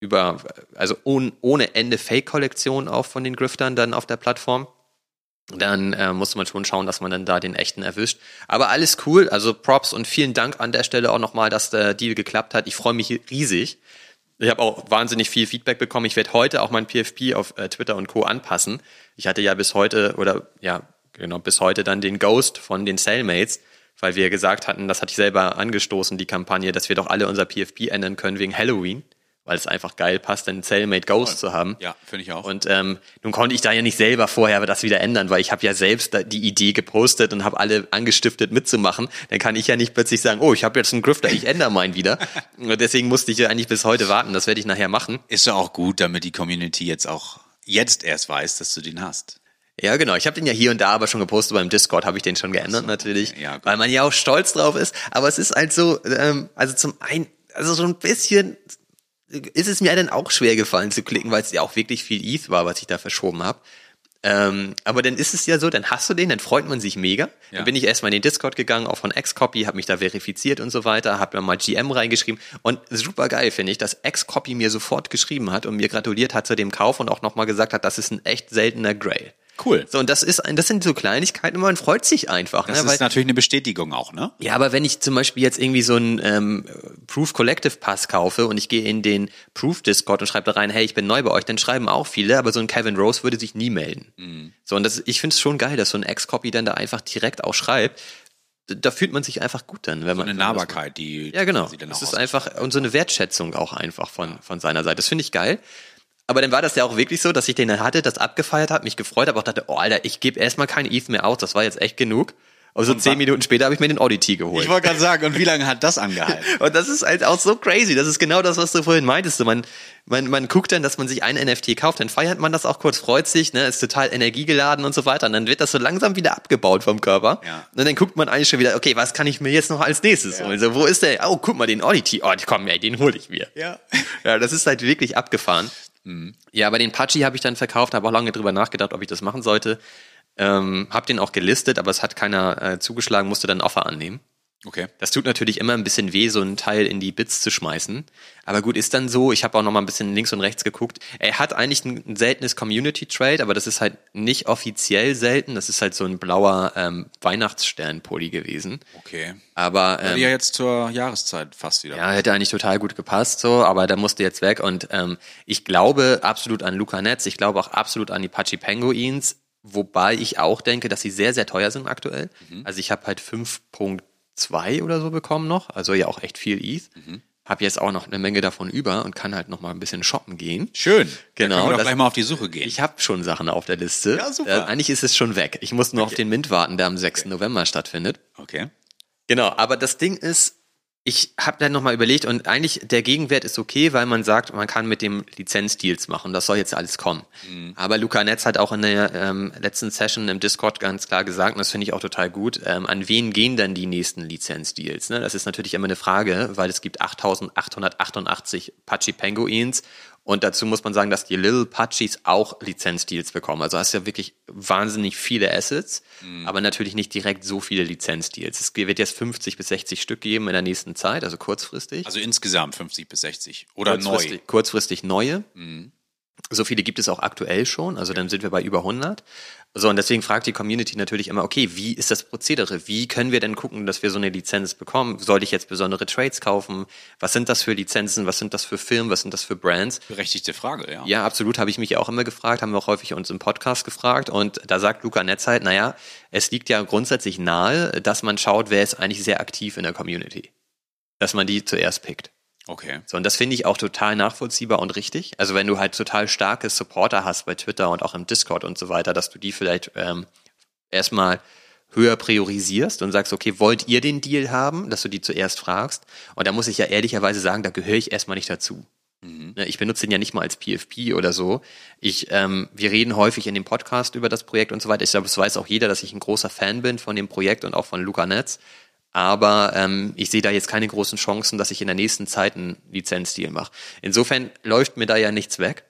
über, also ohne, ohne Ende Fake-Kollektionen auch von den Griftern dann auf der Plattform dann äh, muss man schon schauen, dass man dann da den echten erwischt. Aber alles cool, also Props und vielen Dank an der Stelle auch nochmal, dass der Deal geklappt hat. Ich freue mich riesig. Ich habe auch wahnsinnig viel Feedback bekommen. Ich werde heute auch mein PFP auf äh, Twitter und Co. anpassen. Ich hatte ja bis heute oder ja, genau, bis heute dann den Ghost von den Cellmates, weil wir gesagt hatten, das hatte ich selber angestoßen, die Kampagne, dass wir doch alle unser PFP ändern können wegen Halloween, weil es einfach geil passt, einen Cellmate Ghost zu haben. Ja, finde ich auch. Und ähm, nun konnte ich da ja nicht selber vorher das wieder ändern, weil ich habe ja selbst die Idee gepostet und habe alle angestiftet mitzumachen. Dann kann ich ja nicht plötzlich sagen, oh, ich habe jetzt einen Grifter, ich ändere meinen wieder. [laughs] Und deswegen musste ich ja eigentlich bis heute warten. Das werde ich nachher machen. Ist ja auch gut, damit die Community jetzt auch jetzt erst weiß, dass du den hast. Ja, genau. Ich habe den ja hier und da aber schon gepostet beim Discord, habe ich den schon geändert natürlich, ja, gut. weil man ja auch stolz drauf ist. Aber es ist halt so, ähm, also zum einen, also so ein bisschen ist es mir dann auch schwer gefallen zu klicken, weil es ja auch wirklich viel ETH war, was ich da verschoben habe. Ähm, aber dann ist es ja so, dann hast du den, dann freut man sich mega. Ja. Dann bin ich erstmal in den Discord gegangen, auch von Xcopy, habe mich da verifiziert und so weiter, habe mir mal GM reingeschrieben und super geil finde ich, dass Xcopy mir sofort geschrieben hat und mir gratuliert hat zu dem Kauf und auch nochmal gesagt hat, das ist ein echt seltener Grail. Cool. So, und das ist das sind so Kleinigkeiten, man freut sich einfach. Das ne? ist natürlich eine Bestätigung auch, ne? Ja, aber wenn ich zum Beispiel jetzt irgendwie so einen ähm, Proof Collective Pass kaufe und ich gehe in den Proof Discord und schreibe da rein, hey, ich bin neu bei euch, dann schreiben auch viele, aber so ein Kevin Rose würde sich nie melden. Mhm. So, und das, ich finde es schon geil, dass so ein Ex-Copy dann da einfach direkt auch schreibt. Da fühlt man sich einfach gut dann, wenn man. Eine Nahbarkeit, die Ja, genau. auch ist einfach, und so eine Wertschätzung auch einfach von, von seiner Seite. Das finde ich geil. Aber dann war das ja auch wirklich so, dass ich den dann hatte, das abgefeiert habe, mich gefreut habe, auch dachte, oh Alter, ich gebe erstmal keine ETH mehr aus, das war jetzt echt genug. Und so zehn Minuten später habe ich mir den Oddity geholt. Ich wollte gerade sagen, und wie lange hat das angehalten? [laughs] Und das ist halt auch so crazy. Das ist genau das, was du vorhin meintest. Man, man, man guckt dann, dass man sich ein NFT kauft, dann feiert man das auch kurz, freut sich, ne, ist total energiegeladen und so weiter. Und dann wird das so langsam wieder abgebaut vom Körper. Ja. Und dann guckt man eigentlich schon wieder, okay, was kann ich mir jetzt noch als nächstes holen? So, wo ist der? Oh, guck mal, den Oddity. Oh, komm, ey, den hole ich mir. Ja. Ja, das ist halt wirklich abgefahren. Ja, bei den Pachi habe ich dann verkauft, habe auch lange drüber nachgedacht, ob ich das machen sollte. Ähm, habe den auch gelistet, aber es hat keiner äh, zugeschlagen, musste dann Offer annehmen. Okay. Das tut natürlich immer ein bisschen weh, so einen Teil in die Bits zu schmeißen. Aber gut, ist dann so. Ich habe auch noch mal ein bisschen links und rechts geguckt. Er hat eigentlich ein, seltenes Community Trade, aber das ist halt nicht offiziell selten. Das ist halt so ein blauer ähm, Weihnachtsstern-Pulli gewesen. Okay. Aber ähm, ja jetzt zur Jahreszeit fast wieder. ja, hätte eigentlich total gut gepasst, so, aber der musste jetzt weg. Und ähm, ich glaube absolut an Luca Netz, ich glaube auch absolut an die Pachi Penguins, wobei ich auch denke, dass sie sehr, sehr teuer sind aktuell. Also ich habe halt 5.2 oder so bekommen noch, also ja auch echt viel ETH. Habe jetzt auch noch eine Menge davon über und kann halt noch mal ein bisschen shoppen gehen. Schön. Genau, Da können wir doch das- gleich mal auf die Suche gehen. Ich habe schon Sachen auf der Liste. Ja, super. Äh, eigentlich ist es schon weg. Ich muss nur auf den Mint warten, der am 6. November stattfindet. okay. Genau, aber das Ding ist, ich habe dann nochmal überlegt und eigentlich der Gegenwert ist okay, weil man sagt, man kann mit dem Lizenzdeals machen. Das soll jetzt alles kommen. Aber Luca Netz hat auch in der ähm, letzten Session im Discord ganz klar gesagt, und das finde ich auch total gut, ähm, an wen gehen denn die nächsten Lizenzdeals? Ne? Das ist natürlich immer eine Frage, weil es gibt 8888 Pachi Penguins und dazu muss man sagen, dass die Little Pachis auch Lizenzdeals bekommen. Also hast du ja wirklich wahnsinnig viele Assets, aber natürlich nicht direkt so viele Lizenzdeals. Es wird jetzt 50 bis 60 Stück geben in der nächsten Zeit, also kurzfristig. Also insgesamt 50 bis 60. Oder neu. kurzfristig, kurzfristig neue. So viele gibt es auch aktuell schon, also dann sind wir bei über 100. So, und deswegen fragt die Community natürlich immer, okay, wie ist das Prozedere? Wie können wir denn gucken, dass wir so eine Lizenz bekommen? Sollte ich jetzt besondere Trades kaufen? Was sind das für Lizenzen? Was sind das für Firmen? Was sind das für Brands? Berechtigte Frage, ja. Ja, absolut, habe ich mich auch immer gefragt, haben wir auch häufig uns im Podcast gefragt. Und da sagt Luca Netzheit, naja, es liegt ja grundsätzlich nahe, dass man schaut, wer ist eigentlich sehr aktiv in der Community. Dass man die zuerst pickt. Okay. So, und das finde ich auch total nachvollziehbar und richtig. Also wenn du halt total starke Supporter hast bei Twitter und auch im Discord und so weiter, dass du die vielleicht ähm, erstmal höher priorisierst und sagst, okay, wollt ihr den Deal haben, dass du die zuerst fragst? Und da muss ich ja ehrlicherweise sagen, da gehöre ich erstmal nicht dazu. Mhm. Ich benutze den ja nicht mal als PFP oder so. Ich, ähm, wir reden häufig in dem Podcast über das Projekt und so weiter. Ich glaube, es weiß auch jeder, dass ich ein großer Fan bin von dem Projekt und auch von Luca Netz. Aber ähm, ich sehe da jetzt keine großen Chancen, dass ich in der nächsten Zeit einen Lizenzdeal mache. Insofern läuft mir da ja nichts weg.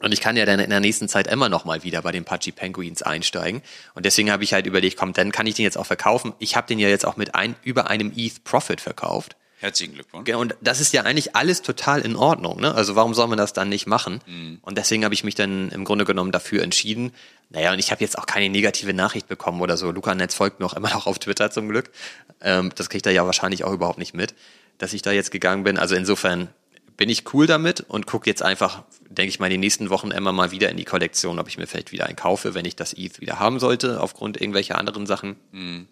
Und ich kann ja dann in der nächsten Zeit immer noch mal wieder bei den Pudgy Penguins einsteigen. Und deswegen habe ich halt überlegt, komm, dann kann ich den jetzt auch verkaufen. Ich habe den ja jetzt auch mit ein, über einem ETH Profit verkauft. Herzlichen Glückwunsch. Genau, und das ist ja eigentlich alles total in Ordnung. Ne? Also warum soll man das dann nicht machen? Mhm. Und deswegen habe ich mich dann im Grunde genommen dafür entschieden. Naja, und ich habe jetzt auch keine negative Nachricht bekommen oder so. Luca Netz folgt mir auch immer noch auf Twitter zum Glück. Ähm, das kriegt er ja wahrscheinlich auch überhaupt nicht mit, dass ich da jetzt gegangen bin. Also insofern bin ich cool damit und gucke jetzt einfach, denke ich mal, in den nächsten Wochen immer mal wieder in die Kollektion, ob ich mir vielleicht wieder einen kaufe, wenn ich das ETH wieder haben sollte, aufgrund irgendwelcher anderen Sachen. Mhm.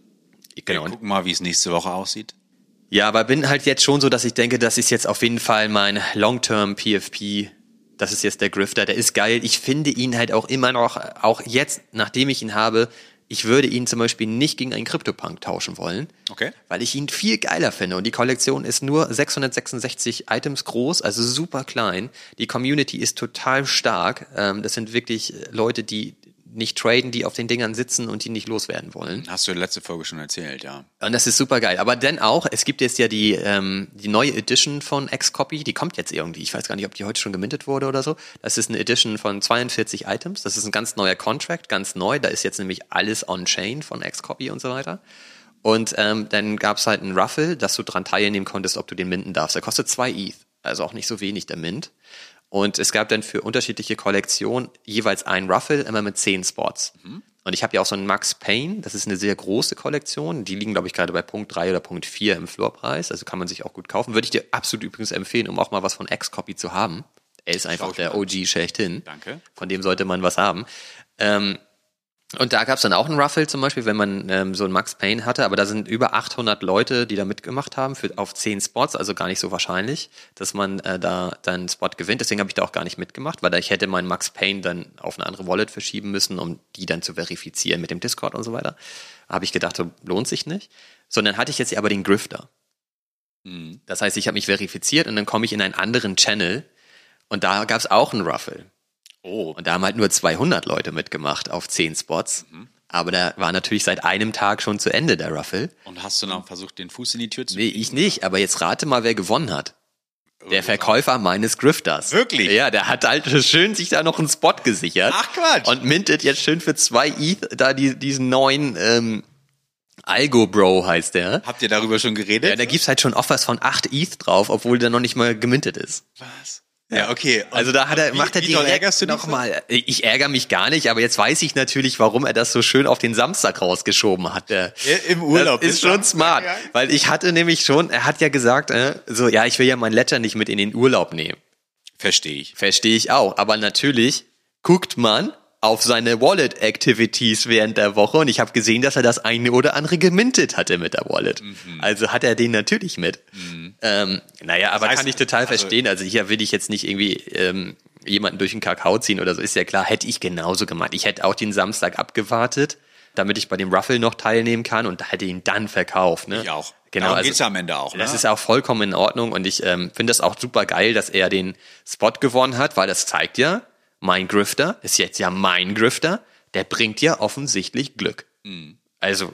Genau. Wir gucken mal, wie es nächste Woche aussieht. Ja, aber bin halt jetzt schon so, dass ich denke, das ist jetzt auf jeden Fall mein Long-Term PFP. Das ist jetzt der Grifter, der ist geil. Ich finde ihn halt auch immer noch, auch jetzt, nachdem ich ihn habe, ich würde ihn zum Beispiel nicht gegen einen CryptoPunk tauschen wollen. Okay. Weil ich ihn viel geiler finde. Und die Kollektion ist nur 666 Items groß, also super klein. Die Community ist total stark. Ähm, das sind wirklich Leute, die nicht traden, die auf den Dingern sitzen und die nicht loswerden wollen. Hast du in der letzten Folge schon erzählt, ja. Und das ist super geil. Aber dann auch, es gibt jetzt ja die, ähm, die neue Edition von Xcopy, die kommt jetzt irgendwie. Ich weiß gar nicht, ob die heute schon gemintet wurde oder so. Das ist eine Edition von 42 Items. Das ist ein ganz neuer Contract, ganz neu. Da ist jetzt nämlich alles on-chain von Xcopy und so weiter. Und ähm, dann gab es halt einen Ruffle, dass du dran teilnehmen konntest, ob du den minten darfst. Der kostet zwei ETH, also auch nicht so wenig der Mint. Und es gab dann für unterschiedliche Kollektionen jeweils ein Ruffle, immer mit zehn Spots. Mhm. Und ich habe ja auch so einen Max Payne, das ist eine sehr große Kollektion. Die liegen, glaube ich, gerade bei Punkt 3 oder Punkt 4 im Floorpreis. Also kann man sich auch gut kaufen. Würde ich dir absolut übrigens empfehlen, um auch mal was von X-Copy zu haben. Er ist einfach der OG schlechthin. Danke. Von dem sollte man was haben. Ähm, und da gab es dann auch einen Ruffle zum Beispiel, wenn man ähm, so einen Max Payne hatte, aber da sind über 800 Leute, die da mitgemacht haben für auf 10 Spots, also gar nicht so wahrscheinlich, dass man äh, da dann einen Spot gewinnt. Deswegen habe ich da auch gar nicht mitgemacht, weil da ich hätte meinen Max Payne dann auf eine andere Wallet verschieben müssen, um die dann zu verifizieren mit dem Discord und so weiter. Habe ich gedacht, so, lohnt sich nicht. Sondern hatte ich jetzt aber den Grifter. Mhm. Das heißt, ich habe mich verifiziert und dann komme ich in einen anderen Channel und da gab es auch einen Ruffle. Oh. Und da haben halt nur 200 Leute mitgemacht auf 10 Spots. Mhm. Aber da war natürlich seit einem Tag schon zu Ende der Ruffle. Und hast du noch versucht, den Fuß in die Tür zu Nee, ich nicht. Aber jetzt rate mal, wer gewonnen hat. Der Verkäufer meines Grifters. Wirklich? Ja, der hat halt schön sich da noch einen Spot gesichert. Ach Quatsch. Und mintet jetzt schön für zwei ETH da die, diesen neuen ähm, Algo Bro heißt der. Habt ihr darüber schon geredet? Ja, da gibt's halt schon Offers von 8 ETH drauf, obwohl der noch nicht mal gemintet ist. Was? Ja, okay. Und also da hat er, wie, macht er wie direkt nochmal. Ich ärgere mich gar nicht, aber jetzt weiß ich natürlich, warum er das so schön auf den Samstag rausgeschoben hat. Der, Im Urlaub. Ist schon smart, ja. weil ich hatte nämlich schon, er hat ja gesagt, äh, so, ja, ich will ja mein Ledger nicht mit in den Urlaub nehmen. Verstehe ich. Verstehe ich auch, aber natürlich guckt man, auf seine Wallet Activities während der Woche und ich habe gesehen, dass er das eine oder andere gemintet hatte mit der Wallet. Mhm. Also hat er den natürlich mit. Mhm. Ähm, naja, aber das heißt, kann ich total also, verstehen. Also hier will ich jetzt nicht irgendwie ähm, jemanden durch den Kakao ziehen oder so. Ist ja klar, hätte ich genauso gemacht. Ich hätte auch den Samstag abgewartet, damit ich bei dem Ruffle noch teilnehmen kann und hätte ihn dann verkauft. Ne? Ich auch. Genau, Darum also, geht's am Ende auch. Ne? Das ist auch vollkommen in Ordnung und ich ähm, finde das auch super geil, dass er den Spot gewonnen hat, weil das zeigt ja, mein Grifter ist jetzt ja mein Grifter, der bringt ja offensichtlich Glück. Mhm. Also,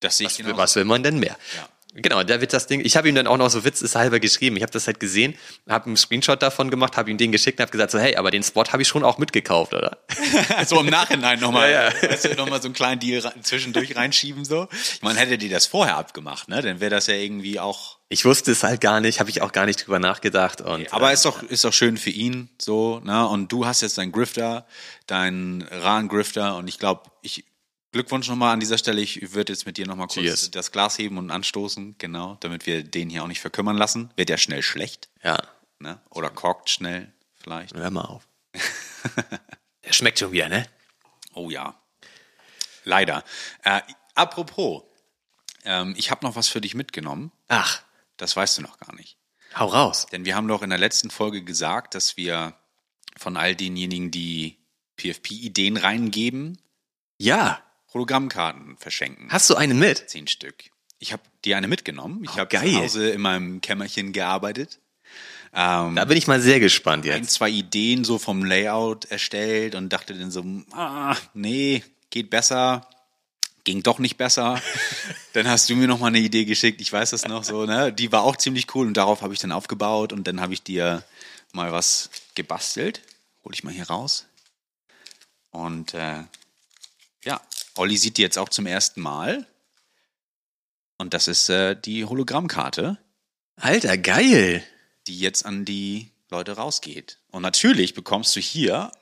das was, was, will man denn mehr? Ja. Genau, da wird das Ding, ich habe ihm dann auch noch so witzeshalber geschrieben. Ich habe das halt gesehen, habe einen Screenshot davon gemacht, habe ihm den geschickt und habe gesagt so, hey, aber den Spot habe ich schon auch mitgekauft, oder? [laughs] so im Nachhinein nochmal, Ja, ja, Weißt du, nochmal so einen kleinen Deal zwischendurch reinschieben so. Meine, hätte die das vorher abgemacht, ne? Dann wäre das ja irgendwie auch. Ich wusste es halt gar nicht, habe ich auch gar nicht drüber nachgedacht. Und, Aber äh, ist doch ist doch schön für ihn so, ne? Und du hast jetzt deinen Grifter, deinen Rahn Grifter und ich glaube, ich Glückwunsch nochmal an dieser Stelle. Ich würde jetzt mit dir nochmal kurz Cheers. das Glas heben und anstoßen, genau, damit wir den hier auch nicht verkümmern lassen. Wird ja schnell schlecht, ja, ne? Oder korkt schnell vielleicht. hör mal auf. [laughs] Der schmeckt schon wieder, ne? Oh ja. Leider. Äh, apropos, ähm, ich habe noch was für dich mitgenommen. Ach, Das weißt du noch gar nicht. hau raus. Denn wir haben doch in der letzten Folge gesagt, dass wir von all denjenigen, die PFP-Ideen reingeben, Ja, Hologrammkarten verschenken. hast du einen mit? Zehn Stück. Ich habe dir eine mitgenommen. Ich habe geil. zu Hause in meinem Kämmerchen gearbeitet. Ähm, Da bin ich mal sehr gespannt ein, jetzt. zwei Ideen so vom Layout erstellt und dachte dann so, ah, nee, geht besser. Ging doch nicht besser. [laughs] dann hast du mir noch mal eine Idee geschickt, ich weiß das noch so, ne? Die war auch ziemlich cool und darauf habe ich dann aufgebaut und dann habe ich dir mal was gebastelt. Hol ich mal hier raus. Und äh, ja, Olli sieht die jetzt auch zum ersten Mal. Und das ist äh, die Hologrammkarte Alter, geil. die jetzt an die Leute rausgeht. Und natürlich bekommst du hier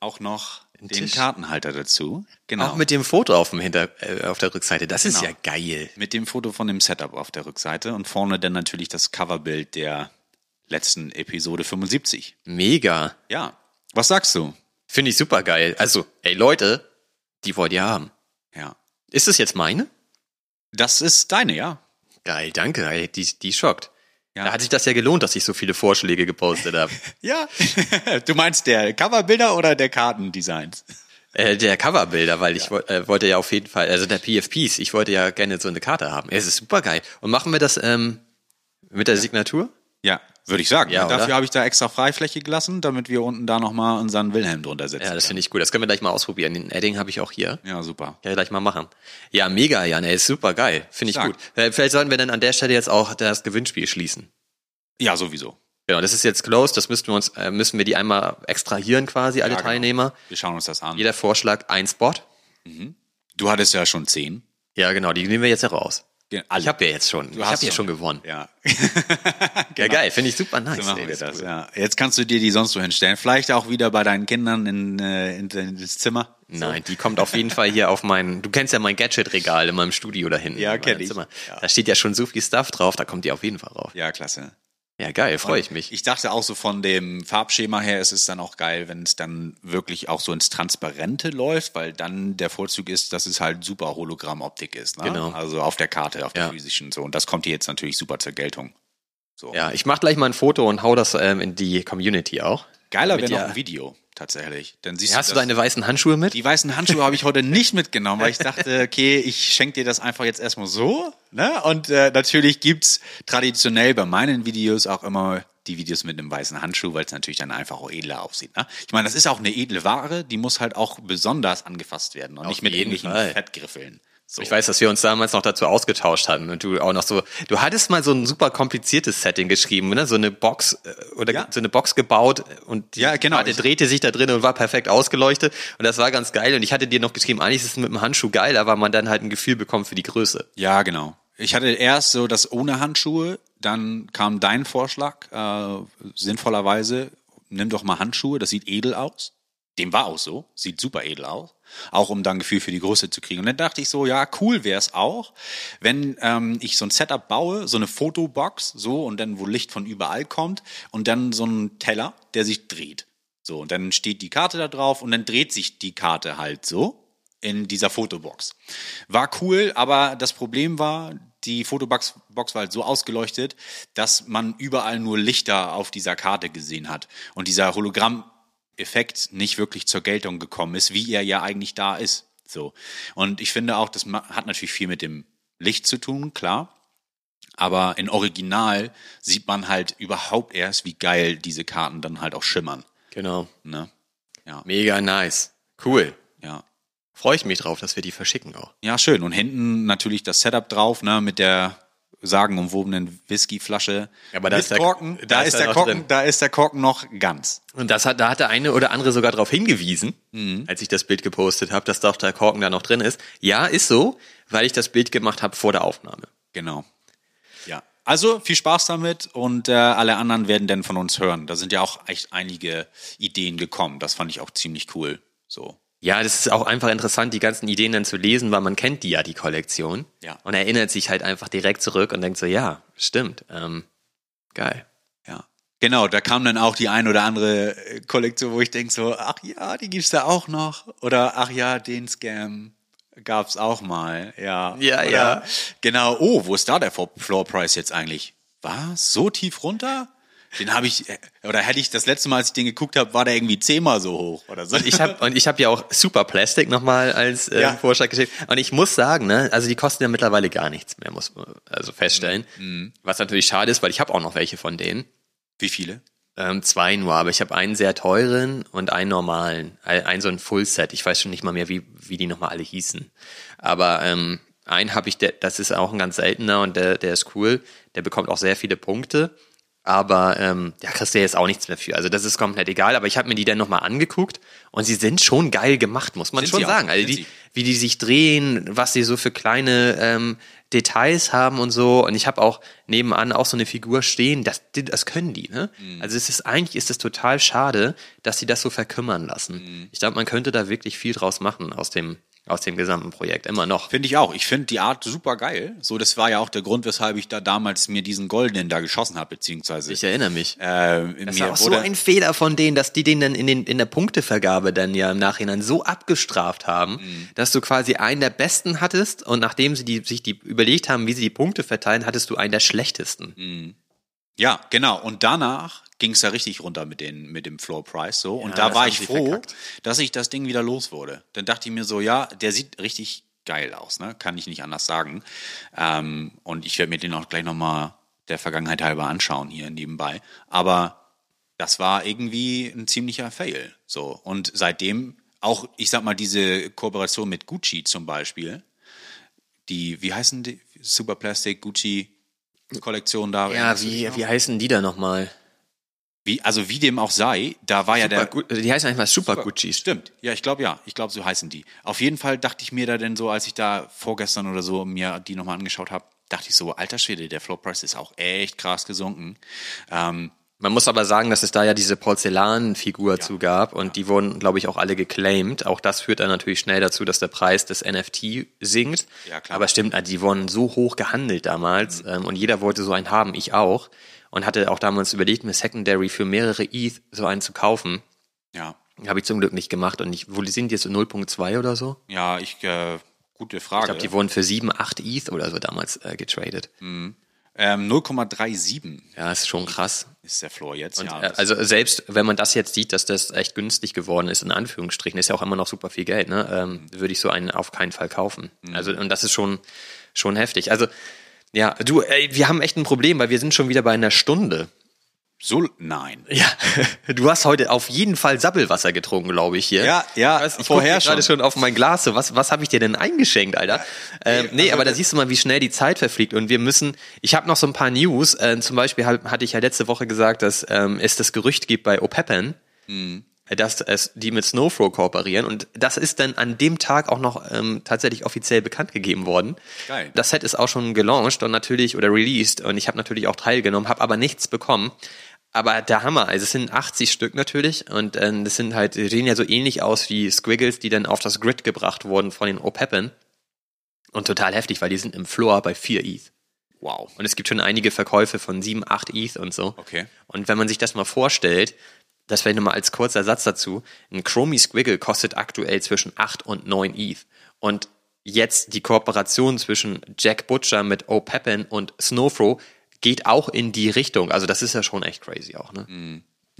auch noch den Tisch. Kartenhalter dazu. Genau. Auch mit dem Foto auf, dem Hinter äh, auf der Rückseite. Das ist Genau. ja geil. mit dem Foto von dem Setup auf der Rückseite und vorne dann natürlich das Coverbild der letzten Episode 75. Mega. Ja. Was sagst du? Finde ich super geil. Also, ey Leute, die wollt ihr haben. Ja. Ist es jetzt meine? Das ist deine, ja. Geil, danke. Die, die schockt. Ja. Da hat sich das ja gelohnt, dass ich so viele Vorschläge gepostet habe. [laughs] Ja. [laughs] du meinst der Coverbilder oder der Kartendesigns? äh, der Coverbilder, weil ich woll- äh, wollte ja auf jeden Fall, also der PFPs, ich wollte ja gerne so eine Karte haben. Es ist super geil. Und machen wir das ähm, mit der Signatur? Ja, würde ich sagen. Ja, Dafür oder? habe ich da extra Freifläche gelassen, damit wir unten da nochmal unseren Wilhelm drunter setzen. Ja, das finde ich gut. Das können wir gleich mal ausprobieren. Den Edding habe ich auch hier. ja, super. Ja, gleich mal machen. Ja, mega, Jan. Ey, ist super geil. Finde ich Stark. gut. Äh, Vielleicht sollten wir dann an der Stelle jetzt auch das Gewinnspiel schließen. Ja, sowieso. Genau, das ist jetzt closed. Das müssten wir uns, äh, müssen wir die einmal extrahieren quasi, alle Ja, genau. Teilnehmer. Wir schauen uns das an. Jeder Vorschlag ein Spot. Du hattest ja schon zehn. Ja, genau, die nehmen wir jetzt heraus. Ge- Ich habe ja jetzt schon, ich hast habe ja schon. gewonnen. Ja. [laughs] Ja, geil, finde ich super nice. So ey, das, cool. ja. Jetzt kannst du dir die sonst wo hinstellen. Vielleicht auch wieder bei deinen Kindern in, äh, in, in das Zimmer. Nein, die kommt auf jeden Fall hier auf mein, du kennst ja mein Gadget-Regal in meinem Studio da hinten. Ja, kenn ich. Zimmer. Ja. Da steht ja schon so viel Stuff drauf, da kommt die auf jeden Fall rauf. Ja, klasse. Ja, geil, freue ich mich. Ich dachte auch so von dem Farbschema her ist es dann auch geil, wenn es dann wirklich auch so ins Transparente läuft, weil dann der Vorzug ist, dass es halt super Hologrammoptik ist. Ne? Genau. Also auf der Karte, auf der Ja. physischen so. Und das kommt hier jetzt natürlich super zur Geltung. So. Ja, ich mach gleich mal ein Foto und hau das ähm, in die Community auch. Geiler wäre noch ein Video, tatsächlich. Dann siehst Hast du das- deine weißen Handschuhe mit? Die weißen Handschuhe habe ich heute nicht mitgenommen, weil ich dachte, okay, ich schenke dir das einfach jetzt erstmal so. Ne? Und äh, natürlich gibt's traditionell bei meinen Videos auch immer die Videos mit einem weißen Handschuh, weil es natürlich dann einfach auch edler aussieht. Ne? Ich meine, das ist auch eine edle Ware, die muss halt auch besonders angefasst werden und Auf nicht mit irgendwelchen Fall. Fettgriffeln. So. Ich weiß, dass wir uns damals noch dazu ausgetauscht hatten und du auch noch so, du hattest mal so ein super kompliziertes Setting geschrieben, ne? so eine Box äh, oder Ja. so eine Box gebaut und die Ja, genau. Karte drehte sich da drin und war perfekt ausgeleuchtet und das war ganz geil und ich hatte dir noch geschrieben, eigentlich ist es mit dem Handschuh geil, aber man dann halt ein Gefühl bekommt für die Größe. Ja, genau. Ich hatte erst so das ohne Handschuhe, dann kam dein Vorschlag, äh, sinnvollerweise, nimm doch mal Handschuhe, das sieht edel aus. Dem war auch so, sieht super edel aus. Auch um dann ein Gefühl für die Größe zu kriegen. Und dann dachte ich so, ja, cool wäre es auch, wenn ähm, ich so ein Setup baue, so eine Fotobox, so, und dann, wo Licht von überall kommt, und dann so ein Teller, der sich dreht. So, und dann steht die Karte da drauf und dann dreht sich die Karte halt so in dieser Fotobox. War cool, aber das Problem war, die Fotobox Box war halt so ausgeleuchtet, dass man überall nur Lichter auf dieser Karte gesehen hat. Und dieser Hologramm-Effekt nicht wirklich zur Geltung gekommen ist, wie er ja eigentlich da ist. So. Und ich finde auch, das hat natürlich viel mit dem Licht zu tun, klar. Aber in Original sieht man halt überhaupt erst, wie geil diese Karten dann halt auch schimmern. Genau. Ne? Ja, Mega nice. Cool. ja. Freue ich mich drauf, dass wir die verschicken auch. Ja, schön. Und hinten natürlich das Setup drauf, ne, mit der sagenumwobenen Whiskyflasche Aber da mit ist der- Korken, da da, ist er der noch Korken, drin. da ist der Korken noch ganz. Und das hat, da hat der eine oder andere sogar darauf hingewiesen, Mhm. als ich das Bild gepostet habe, dass doch der Korken da noch drin ist. Ja, ist so, weil ich das Bild gemacht habe vor der Aufnahme. Genau. Ja. Also viel Spaß damit und äh, alle anderen werden dann von uns hören. Da sind ja auch echt einige Ideen gekommen. Das fand ich auch ziemlich cool. So. Ja, das ist auch einfach interessant, die ganzen Ideen dann zu lesen, weil man kennt die ja, die Kollektion. Ja. Und erinnert sich halt einfach direkt zurück und denkt so, ja, stimmt, ähm, geil. Ja. Genau, da kam dann auch die ein oder andere äh, Kollektion, wo ich denke so, ach ja, die gibt's da auch noch. Oder ach ja, den Scam gab's auch mal. Ja. Ja, oder, ja. Genau. Oh, wo ist da der Floor Price jetzt eigentlich? Was? So tief runter? Den habe ich, äh, oder hätte ich das letzte Mal, als ich den geguckt habe, war der irgendwie zehnmal so hoch oder so. Ich habe und ich habe ja auch Super Plastic nochmal als äh, Ja. Vorschlag geschickt. Und ich muss sagen, ne, also die kosten ja mittlerweile gar nichts mehr, muss man also feststellen. Mhm. Was natürlich schade ist, weil ich habe auch noch welche von denen. Wie viele? Ähm, zwei nur, aber ich habe einen sehr teuren und einen normalen. Ein, ein so ein Full-Set. Ich weiß schon nicht mal mehr, wie, wie die nochmal alle hießen. Aber ähm, einen habe ich, der, das ist auch ein ganz seltener und der, der ist cool. Der bekommt auch sehr viele Punkte. Aber ähm, ja, kriegst du jetzt auch nichts mehr für. Also das ist komplett egal. Aber ich habe mir die dann nochmal angeguckt und sie sind schon geil gemacht, muss man Sind schon sagen. Also die, sie. wie die sich drehen, was sie so für kleine ähm, Details haben und so. Und ich habe auch nebenan auch so eine Figur stehen, das, das können die, ne? Mhm. Also es ist eigentlich ist es total schade, dass sie das so verkümmern lassen. Mhm. Ich glaube, man könnte da wirklich viel draus machen aus dem, aus dem gesamten Projekt, immer noch. Finde ich auch. Ich finde die Art super geil. So, das war ja auch der Grund, weshalb ich da damals mir diesen goldenen da geschossen habe, beziehungsweise Ich erinnere mich. äh, Das mir war auch so ein Fehler von denen, dass die den dann in, den, in der Punktevergabe dann ja im Nachhinein so abgestraft haben, Mhm. dass du quasi einen der besten hattest und nachdem sie die, sich die überlegt haben, wie sie die Punkte verteilen, hattest du einen der schlechtesten. Mhm. Ja, genau. Und danach ging es ja richtig runter mit, den, mit dem Floor Price so. und da das war ich froh, verkackt. dass ich das Ding wieder los wurde. Dann dachte ich mir so, ja, der sieht richtig geil aus, ne? Kann ich nicht anders sagen. Ähm, und ich werde mir den auch gleich nochmal der Vergangenheit halber anschauen hier nebenbei. Aber das war irgendwie ein ziemlicher Fail. So. Und seitdem auch, ich sag mal, diese Kooperation mit Gucci zum Beispiel, die, wie heißen die? Super Plastic Gucci Kollektion da. Ja, wie, wie heißen die da nochmal? Wie, also wie dem auch sei, da war ja Super der. Gu- die heißen einfach Super, Gucci. Stimmt, ja, ich glaube ja. Ich glaube, so heißen die. Auf jeden Fall dachte ich mir da denn so, als ich da vorgestern oder so mir die nochmal angeschaut habe, dachte ich so, alter Schwede, der Floor Price ist auch echt krass gesunken. Ähm, Man muss aber sagen, dass es da ja diese Porzellanfigur zu gab und die wurden, glaube ich, auch alle geclaimed. Auch das führt dann natürlich schnell dazu, dass der Preis des NFT sinkt. Ja, klar. Aber stimmt, die wurden so hoch gehandelt damals ähm, und jeder wollte so einen haben, ich auch. Und hatte auch damals überlegt, mir Secondary für mehrere ETH so einen zu kaufen. ja, Habe ich zum Glück nicht gemacht und ich, wo sind die jetzt so 0.2 oder so? ja, ich, äh, gute Frage. Ich glaube, die wurden für 7, 8 ETH oder so damals äh, getradet. Ähm, 0,37 Ja, ist schon krass. ist der Floor jetzt. Und, ja, äh, also selbst wenn man das jetzt sieht, dass das echt günstig geworden ist, in Anführungsstrichen, ist ja auch immer noch super viel Geld, ne? Ähm, würde ich so einen auf keinen Fall kaufen. Also, und das ist schon, schon heftig. Also, ja, du, ey, wir haben echt ein Problem, weil wir sind schon wieder bei einer Stunde. So, nein. [laughs] Ja, du hast heute auf jeden Fall Sappelwasser getrunken, glaube ich hier. Ja, ja, ich weiß, ich vorher vorher gerade schon. schon auf mein Glas. Was, was habe ich dir denn eingeschenkt, Alter? ähm, nee, also aber da siehst du mal, wie schnell die Zeit verfliegt. Und wir müssen. Ich habe noch so ein paar News. Äh, zum Beispiel hab, hatte ich ja letzte Woche gesagt, dass ähm, es das Gerücht gibt bei Opepen, Mhm. dass es die mit Snowflow kooperieren. Und das ist dann an dem Tag auch noch ähm, tatsächlich offiziell bekannt gegeben worden. Geil. Das Set ist auch schon gelauncht und natürlich oder released und ich habe natürlich auch teilgenommen, habe aber nichts bekommen. Aber der Hammer, also es sind 80 Stück natürlich und äh, das sind halt, die sehen ja so ähnlich aus wie Squiggles, die dann auf das Grid gebracht wurden von den Opeppen. Und total heftig, weil die sind im Floor bei 4 ETH. Wow. Und es gibt schon einige Verkäufe von 7, 8 ETH und so. Okay. Und wenn man sich das mal vorstellt, das vielleicht nochmal als kurzer Satz dazu, ein Chromie Squiggle kostet aktuell zwischen 8 und 9 ETH. Und jetzt die Kooperation zwischen Jack Butcher mit O'Peppen und Snowfro geht auch in die Richtung. Also das ist ja schon echt crazy auch, ne?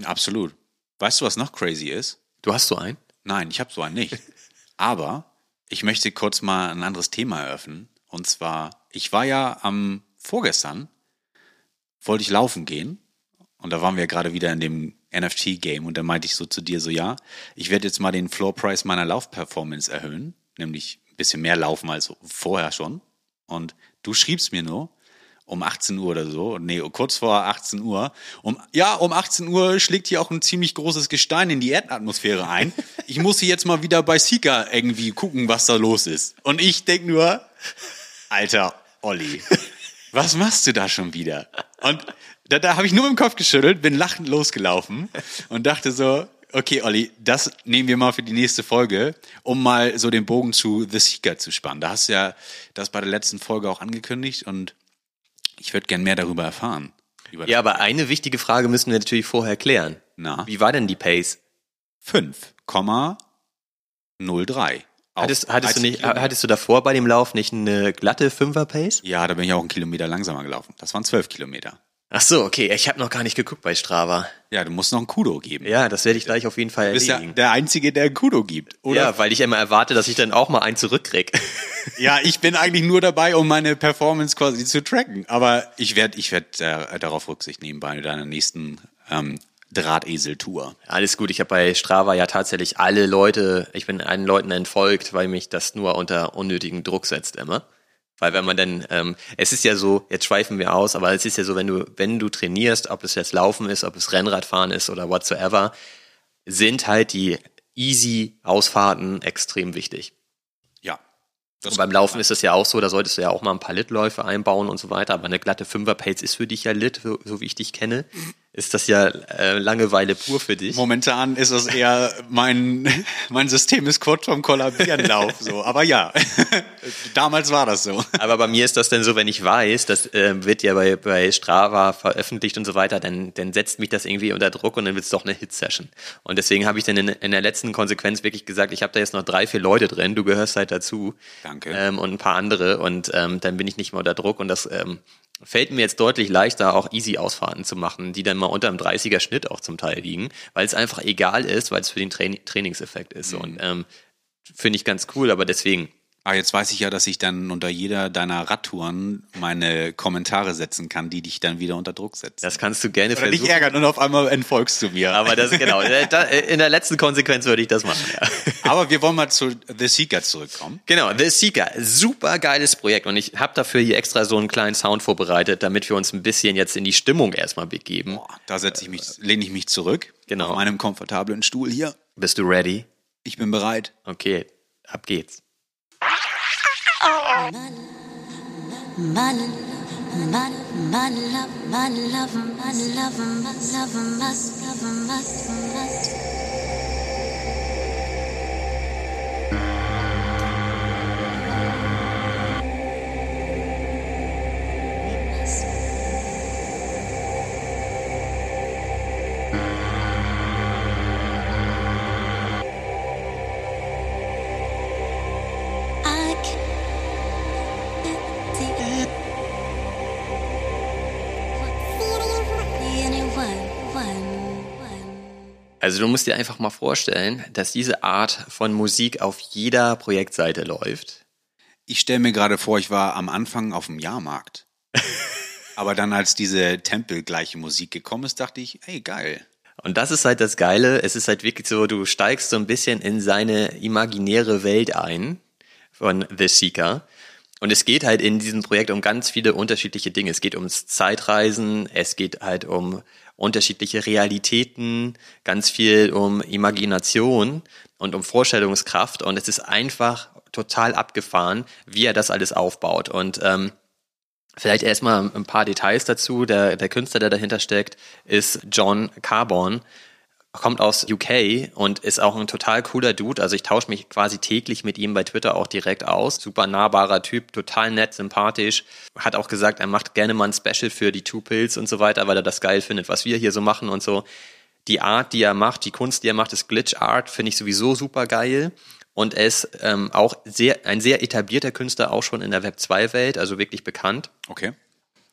Absolut. Weißt du, was noch crazy ist? Du hast so einen? Nein, ich habe so einen nicht. [laughs] Aber ich möchte kurz mal ein anderes Thema eröffnen. Und zwar, ich war ja am vorgestern, wollte ich laufen gehen. Und da waren wir gerade wieder in dem NFT-Game. Und da meinte ich so zu dir so, ja, ich werde jetzt mal den Floor-Price meiner Laufperformance erhöhen. Nämlich ein bisschen mehr laufen als vorher schon. Und du schriebst mir nur, um 18 Uhr oder so, nee, kurz vor 18 Uhr. Um, ja, um 18 Uhr schlägt hier auch ein ziemlich großes Gestein in die Erdatmosphäre ein. Ich muss hier jetzt mal wieder bei Sika irgendwie gucken, was da los ist. Und ich denk nur, alter Olli, was machst du da schon wieder? Und da, da habe ich nur mit dem Kopf geschüttelt, bin lachend losgelaufen und dachte so, okay, Olli, das nehmen wir mal für die nächste Folge, um mal so den Bogen zu The Seeker zu spannen. Da hast du ja das bei der letzten Folge auch angekündigt und ich würde gern mehr darüber erfahren. Ja, aber eine wichtige Frage müssen wir natürlich vorher klären. Na? Wie war denn die Pace? 5,03. Auf Hattest, hattest, du 13 nicht, Kilometer. hattest du davor bei dem Lauf nicht eine glatte Fünfer-Pace? Ja, da bin ich auch einen Kilometer langsamer gelaufen. Das waren 12 Kilometer. Ach so, okay. Ich habe noch gar nicht geguckt bei Strava. Ja, du musst noch ein Kudo geben. Ja, das werde ich gleich auf jeden Fall Du bist ja erledigen. der Einzige, der ein Kudo gibt. Oder? Ja, weil ich immer erwarte, dass ich dann auch mal einen zurückkrieg. Ja, ich bin eigentlich nur dabei, um meine Performance quasi zu tracken. Aber ich werde ich werd, äh, darauf Rücksicht nehmen bei deiner nächsten ähm, Drahtesel-Tour. Alles gut, ich habe bei Strava ja tatsächlich alle Leute, ich bin allen Leuten entfolgt, weil mich das nur unter unnötigen Druck setzt immer. Weil wenn man dann, ähm, es ist ja so, jetzt schweifen wir aus, aber es ist ja so, wenn du, wenn du trainierst, ob es jetzt Laufen ist, ob es Rennradfahren ist oder whatsoever, sind halt die easy Ausfahrten extrem wichtig. Ja. Und beim Laufen ist es ja auch so, da solltest du ja auch mal ein paar Litläufe einbauen und so weiter, aber eine glatte Fünfer-Pace ist für dich ja Lit, so, so wie ich dich kenne. Ist das ja äh, Langeweile pur für dich. Momentan ist es eher mein, [laughs] mein System ist kurz vorm Kollabieren-Lauf, so. Aber ja, [laughs] damals war das so. Aber bei mir ist das dann so, wenn ich weiß, das äh, wird ja bei, bei Strava veröffentlicht und so weiter, dann, dann setzt mich das irgendwie unter Druck und dann wird es doch eine Hit-Session. Und deswegen habe ich dann in, in der letzten Konsequenz wirklich gesagt, ich habe da jetzt noch drei, vier Leute drin, du gehörst halt dazu. Danke. Ähm, und ein paar andere und ähm, dann bin ich nicht mehr unter Druck und das ähm, fällt mir jetzt deutlich leichter, auch Easy-Ausfahrten zu machen, die dann mal unter einem 30er Schnitt auch zum Teil liegen, weil es einfach egal ist, weil es für den Train Trainingseffekt ist. Und ähm, finde ich ganz cool, aber deswegen, Aber jetzt weiß ich ja, dass ich dann unter jeder deiner Radtouren meine Kommentare setzen kann, die dich dann wieder unter Druck setzen. das kannst du gerne Oder dich versuchen. ärgern und auf einmal entfolgst du mir. Aber das genau. [laughs] In der letzten Konsequenz würde ich das machen. Ja. Aber wir wollen mal zu The Seeker zurückkommen. Genau, The Seeker, super geiles Projekt und ich habe dafür hier extra so einen kleinen Sound vorbereitet, damit wir uns ein bisschen jetzt in die Stimmung erstmal begeben. Boah, da setze ich mich, lehne ich mich zurück. Genau. Auf meinem komfortablen Stuhl hier. Bist du ready? Ich bin bereit. Okay, ab geht's. Must love, must, must. Also du musst dir einfach mal vorstellen, dass diese Art von Musik auf jeder Projektseite läuft. Ich stelle mir gerade vor, ich war am Anfang auf dem Jahrmarkt. [laughs] Aber dann, als diese tempelgleiche Musik gekommen ist, dachte ich, ey, geil. Und das ist halt das Geile. Es ist halt wirklich so, du steigst so ein bisschen in seine imaginäre Welt ein von The Seeker. Und es geht halt in diesem Projekt um ganz viele unterschiedliche Dinge. Es geht ums Zeitreisen, es geht halt um unterschiedliche Realitäten, ganz viel um Imagination und um Vorstellungskraft. Und es ist einfach total abgefahren, wie er das alles aufbaut. Und ähm, Vielleicht erstmal ein paar Details dazu. Der, der Künstler, der dahinter steckt, ist John Carbon, kommt aus UK und ist auch ein total cooler Dude. Also ich tausche mich quasi täglich mit ihm bei Twitter auch direkt aus. Super nahbarer Typ, total nett, sympathisch. Hat auch gesagt, er macht gerne mal ein Special für die Two Pills und so weiter, weil er das geil findet, was wir hier so machen und so. Die Art, die er macht, die Kunst, die er macht, ist Glitch Art, finde ich sowieso super geil. Und er ist ähm, auch sehr, ein sehr etablierter Künstler, auch schon in der Web 2-Welt, also wirklich bekannt. Okay.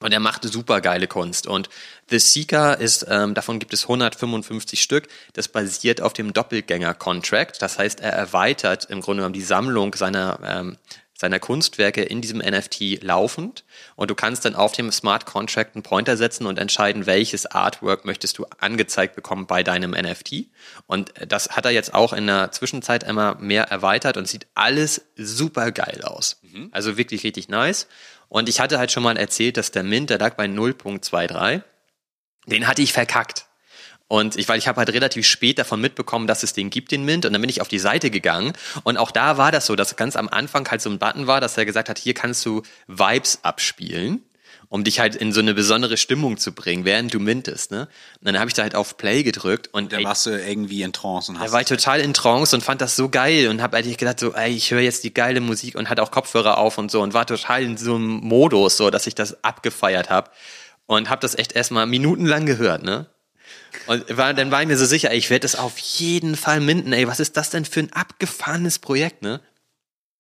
Und er macht super geile Kunst. Und The Seeker ist, ähm, davon gibt es 155 Stück. Das basiert auf dem Doppelgänger-Contract. Das heißt, er erweitert im Grunde genommen die Sammlung seiner, ähm, seiner Kunstwerke in diesem NFT laufend. Und du kannst dann auf dem Smart Contract einen Pointer setzen und entscheiden, welches Artwork möchtest du angezeigt bekommen bei deinem NFT. Und das hat er jetzt auch in der Zwischenzeit immer mehr erweitert und sieht alles super geil aus. Also wirklich richtig nice. Und ich hatte halt schon mal erzählt, dass der Mint, der lag bei 0.23. Den hatte ich verkackt. Und ich, weil ich habe halt relativ spät davon mitbekommen, dass es den gibt, den Mint. Und dann bin ich auf die Seite gegangen. Und auch da war das so, dass ganz am Anfang halt so ein Button war, dass er gesagt hat, hier kannst du Vibes abspielen, um dich halt in so eine besondere Stimmung zu bringen, während du mintest. Ne? Und dann habe ich da halt auf Play gedrückt und Da ey, warst du irgendwie in Trance und da hast war ich total in Trance und fand das so geil und habe eigentlich gedacht so, ey, ich höre jetzt die geile Musik und hatte auch Kopfhörer auf und so und war total in so einem Modus, so dass ich das abgefeiert habe und habe das echt erstmal minutenlang gehört, ne? Und war, dann war ich mir so sicher, ey, ich werde das auf jeden Fall minden, ey, was ist das denn für ein abgefahrenes Projekt, ne?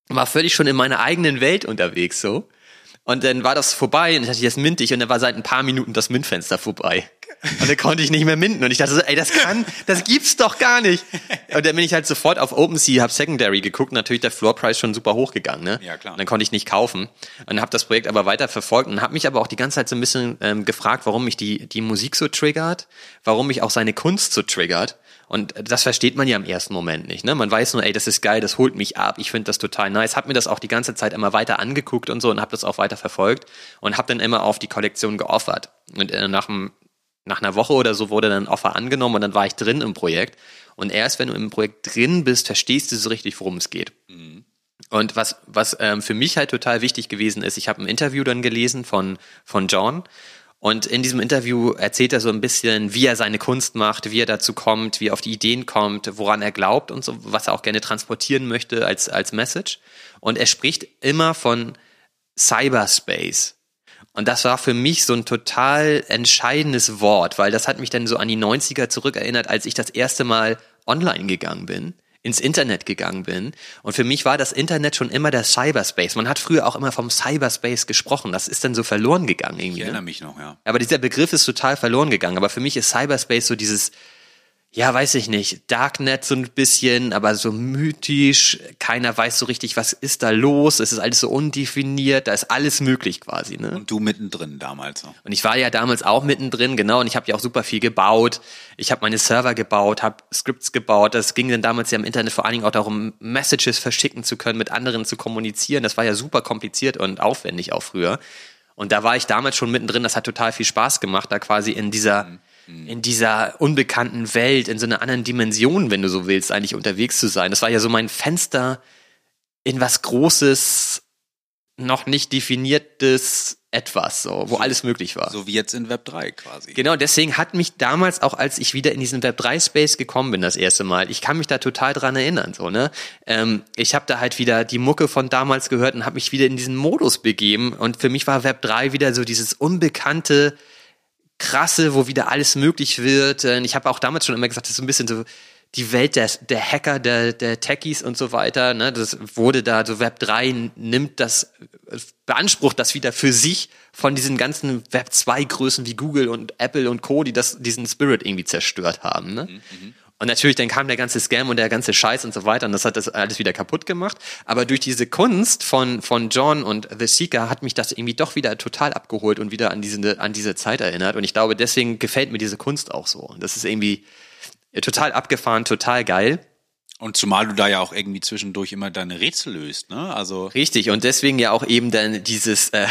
War völlig schon in meiner eigenen Welt unterwegs, so. Und dann war das vorbei und ich dachte, jetzt mint ich und dann war seit ein paar Minuten das Mintfenster vorbei. Und dann konnte ich nicht mehr minden und ich dachte so, ey, das kann, das gibt's doch gar nicht. Und dann bin ich halt sofort auf OpenSea, hab Secondary geguckt, natürlich der Floorpreis schon super hochgegangen, ne? Ja, klar. Und dann konnte ich nicht kaufen und habe das Projekt aber weiter verfolgt und habe mich aber auch die ganze Zeit so ein bisschen ähm, gefragt, warum mich die die Musik so triggert, warum mich auch seine Kunst so triggert. Und das versteht man ja im ersten Moment nicht. Ne? Man weiß nur, ey, das ist geil, das holt mich ab, ich finde das total nice. Hab mir das auch die ganze Zeit immer weiter angeguckt und so und habe das auch weiter verfolgt und habe dann immer auf die Kollektion geoffert. Und äh, nach, nach einer Woche oder so wurde dann ein Offer angenommen und dann war ich drin im Projekt. Und erst wenn du im Projekt drin bist, verstehst du so richtig, worum es geht. Und was, was ähm, für mich halt total wichtig gewesen ist, ich habe ein Interview dann gelesen von, von John. Und in diesem Interview erzählt er so ein bisschen, wie er seine Kunst macht, wie er dazu kommt, wie er auf die Ideen kommt, woran er glaubt und so, was er auch gerne transportieren möchte als, als Message. Und er spricht immer von Cyberspace. Und das war für mich so ein total entscheidendes Wort, weil das hat mich dann so an die 90er zurückerinnert, als ich das erste Mal online gegangen bin, ins Internet gegangen bin. Und für mich war das Internet schon immer der Cyberspace. Man hat früher auch immer vom Cyberspace gesprochen. Das ist dann so verloren gegangen Ich irgendwie. erinnere Ne? mich noch, ja. Aber dieser Begriff ist total verloren gegangen. Aber für mich ist Cyberspace so dieses, ja, weiß ich nicht, Darknet so ein bisschen, aber so mythisch. Keiner weiß so richtig, was ist da los. Es ist alles so undefiniert. Da ist alles möglich quasi. Ne? Und du mittendrin damals noch. Und ich war ja damals auch mittendrin, genau, und ich habe ja auch super viel gebaut. Ich habe meine Server gebaut, habe Scripts gebaut. Das ging dann damals ja im Internet vor allen Dingen auch darum, Messages verschicken zu können, mit anderen zu kommunizieren. Das war ja super kompliziert und aufwendig auch früher. Und da war ich damals schon mittendrin. Das hat total viel Spaß gemacht, da quasi in dieser in dieser unbekannten Welt, in so einer anderen Dimension, wenn du so willst, eigentlich unterwegs zu sein. Das war ja so mein Fenster in was Großes, noch nicht definiertes etwas, so, wo alles möglich war. So wie jetzt in Web 3 quasi. Genau, deswegen hat mich damals auch, als ich wieder in diesen Web 3 Space gekommen bin, das erste Mal, ich kann mich da total dran erinnern, so ne. Ähm, ich habe da halt wieder die Mucke von damals gehört und habe mich wieder in diesen Modus begeben und für mich war Web 3 wieder so dieses unbekannte, krasse, wo wieder alles möglich wird. Ich habe auch damals schon immer gesagt, das ist so ein bisschen so die Welt der, der Hacker, der, der Techies und so weiter. Ne? Das wurde da, so Web 3 nimmt das, beansprucht das wieder für sich von diesen ganzen Web 2 Größen wie Google und Apple und Co., die das, diesen Spirit irgendwie zerstört haben. Ne? Und natürlich, dann kam der ganze Scam und der ganze Scheiß und so weiter und das hat das alles wieder kaputt gemacht. Aber durch diese Kunst von, von John und The Seeker hat mich das irgendwie doch wieder total abgeholt und wieder an diese, an diese Zeit erinnert. Und ich glaube, deswegen gefällt mir diese Kunst auch so. Und das ist irgendwie total abgefahren, total geil. Und zumal du da ja auch irgendwie zwischendurch immer deine Rätsel löst, ne? Also Richtig. Und deswegen ja auch eben dann dieses, äh,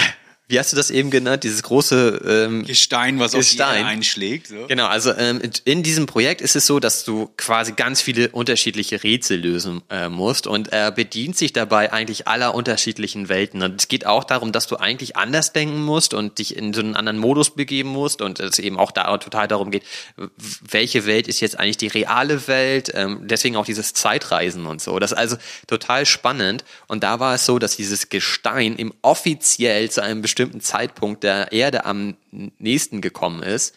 wie hast du das eben genannt, dieses große ähm, Gestein, was auf die Gestein. Erde einschlägt. So. Genau, also ähm, in diesem Projekt ist es so, dass du quasi ganz viele unterschiedliche Rätsel lösen äh, musst und er bedient sich dabei eigentlich aller unterschiedlichen Welten. Und es geht auch darum, dass du eigentlich anders denken musst und dich in so einen anderen Modus begeben musst und es eben auch da total darum geht, welche Welt ist jetzt eigentlich die reale Welt, ähm, deswegen auch dieses Zeitreisen und so. Das ist also total spannend und da war es so, dass dieses Gestein im offiziell zu einem bestimmten Zeitpunkt der Erde am nächsten gekommen ist.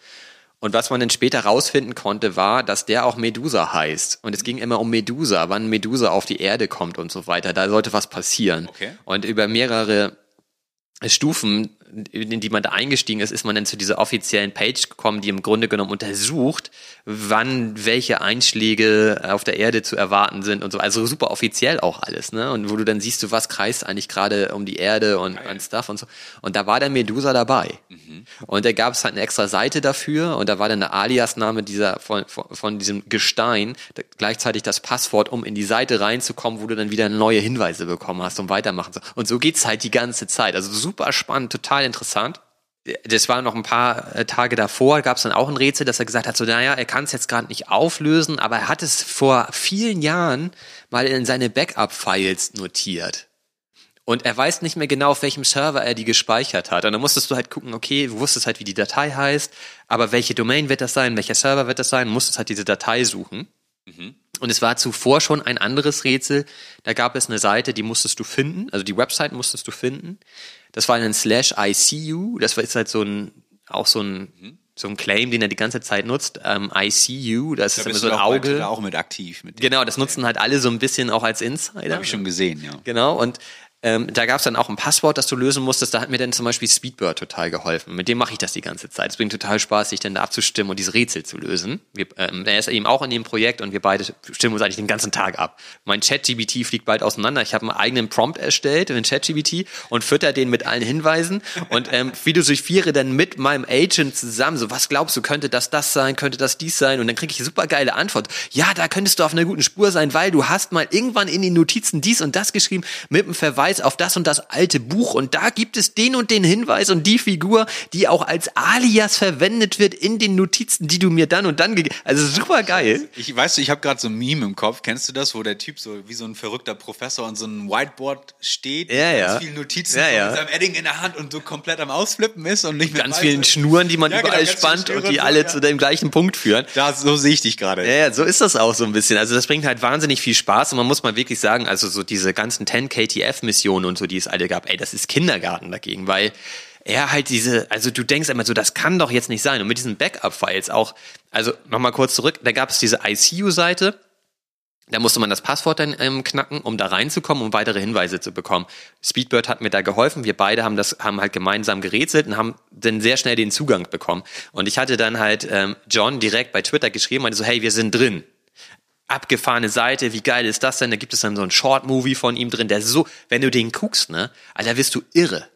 Und was man dann später rausfinden konnte, war, dass der auch Medusa heißt. Und es ging immer um Medusa, wann Medusa auf die Erde kommt und so weiter. Da sollte was passieren. Okay. Und über mehrere Stufen in die man da eingestiegen ist, ist man dann zu dieser offiziellen Page gekommen, die im Grunde genommen untersucht, wann welche Einschläge auf der Erde zu erwarten sind und so. Also super offiziell auch alles, ne? Und wo du dann siehst, du was kreist eigentlich gerade um die Erde und, und Stuff und so. Und da war der Medusa dabei. Mhm. Und da gab es halt eine extra Seite dafür und da war dann der Alias-Name dieser von, von, von diesem Gestein, gleichzeitig das Passwort, um in die Seite reinzukommen, wo du dann wieder neue Hinweise bekommen hast, um weitermachen zu. Und so geht's halt die ganze Zeit. Also super spannend, total interessant das war noch ein paar äh, Tage davor, gab es dann auch ein Rätsel, dass er gesagt hat, so naja, er kann es jetzt gerade nicht auflösen, aber er hat es vor vielen Jahren mal in seine Backup-Files notiert. Und er weiß nicht mehr genau, auf welchem Server er die gespeichert hat. Und dann musstest du halt gucken, okay, du wusstest halt, wie die Datei heißt, aber welche Domain wird das sein, welcher Server wird das sein, musstest halt diese Datei suchen. Mhm. Und es war zuvor schon ein anderes Rätsel. Da gab es eine Seite, die musstest du finden, also die Website musstest du finden. Das war ein Slash ICU. Das war jetzt halt so ein, auch so ein, mhm. so ein Claim, den er die ganze Zeit nutzt. Ähm, ICU, das da ist immer so ein Auge. Da auch mit aktiv. Mit genau, das nutzen halt alle so ein bisschen auch als Insider. Habe ich schon gesehen, ja. Genau, und ähm, da gab es dann auch ein Passwort, das du lösen musstest. Da hat mir dann zum Beispiel Speedbird total geholfen. Mit dem mache ich das die ganze Zeit. Es bringt total Spaß, sich dann da abzustimmen und diese Rätsel zu lösen. Wir, ähm, er ist eben auch in dem Projekt und wir beide stimmen uns eigentlich den ganzen Tag ab. Mein ChatGBT fliegt bald auseinander. Ich habe einen eigenen Prompt erstellt in ChatGBT und fütter den mit allen Hinweisen und ähm, [laughs] philosophiere dann mit meinem Agent zusammen. So, was glaubst du, könnte das das sein, könnte das dies sein? Und dann kriege ich super geile Antwort. Ja, da könntest du auf einer guten Spur sein, weil du hast mal irgendwann in den Notizen dies und das geschrieben mit einem Verweis auf das und das alte Buch und da gibt es den und den Hinweis und die Figur, die auch als Alias verwendet wird in den Notizen, die du mir dann und dann gegeben Also super geil. Ich weiß, ich habe gerade so ein Meme im Kopf. Kennst du das, wo der Typ so wie so ein verrückter Professor an so einem Whiteboard steht, ja, ja. ganz viele Notizen ja, ja. mit seinem Edding in der Hand und so komplett am Ausflippen ist und nicht mit ganz vielen Schnuren, die man ja, überall genau, spannt und die alle zu dem gleichen Punkt führen. Da so sehe ich dich gerade. Ja, ja, so ist das auch so ein bisschen. Also das bringt halt wahnsinnig viel Spaß und man muss mal wirklich sagen, also so diese ganzen 10 KTF Missionen und so, die es alle gab, ey, das ist Kindergarten dagegen, weil er halt diese, also du denkst immer so, das kann doch jetzt nicht sein. Und mit diesen Backup-Files auch, also nochmal kurz zurück, da gab es diese ICU-Seite, da musste man das Passwort dann ähm, knacken, um da reinzukommen, um weitere Hinweise zu bekommen. Speedbird hat mir da geholfen. Wir beide haben das, haben halt gemeinsam gerätselt und haben dann sehr schnell den Zugang bekommen. Und ich hatte dann halt ähm, John direkt bei Twitter geschrieben, meinte so, hey, wir sind drin abgefahrene Seite, wie geil ist das denn? Da gibt es dann so ein Short-Movie von ihm drin, der so, wenn du den guckst, ne, Alter, wirst du irre.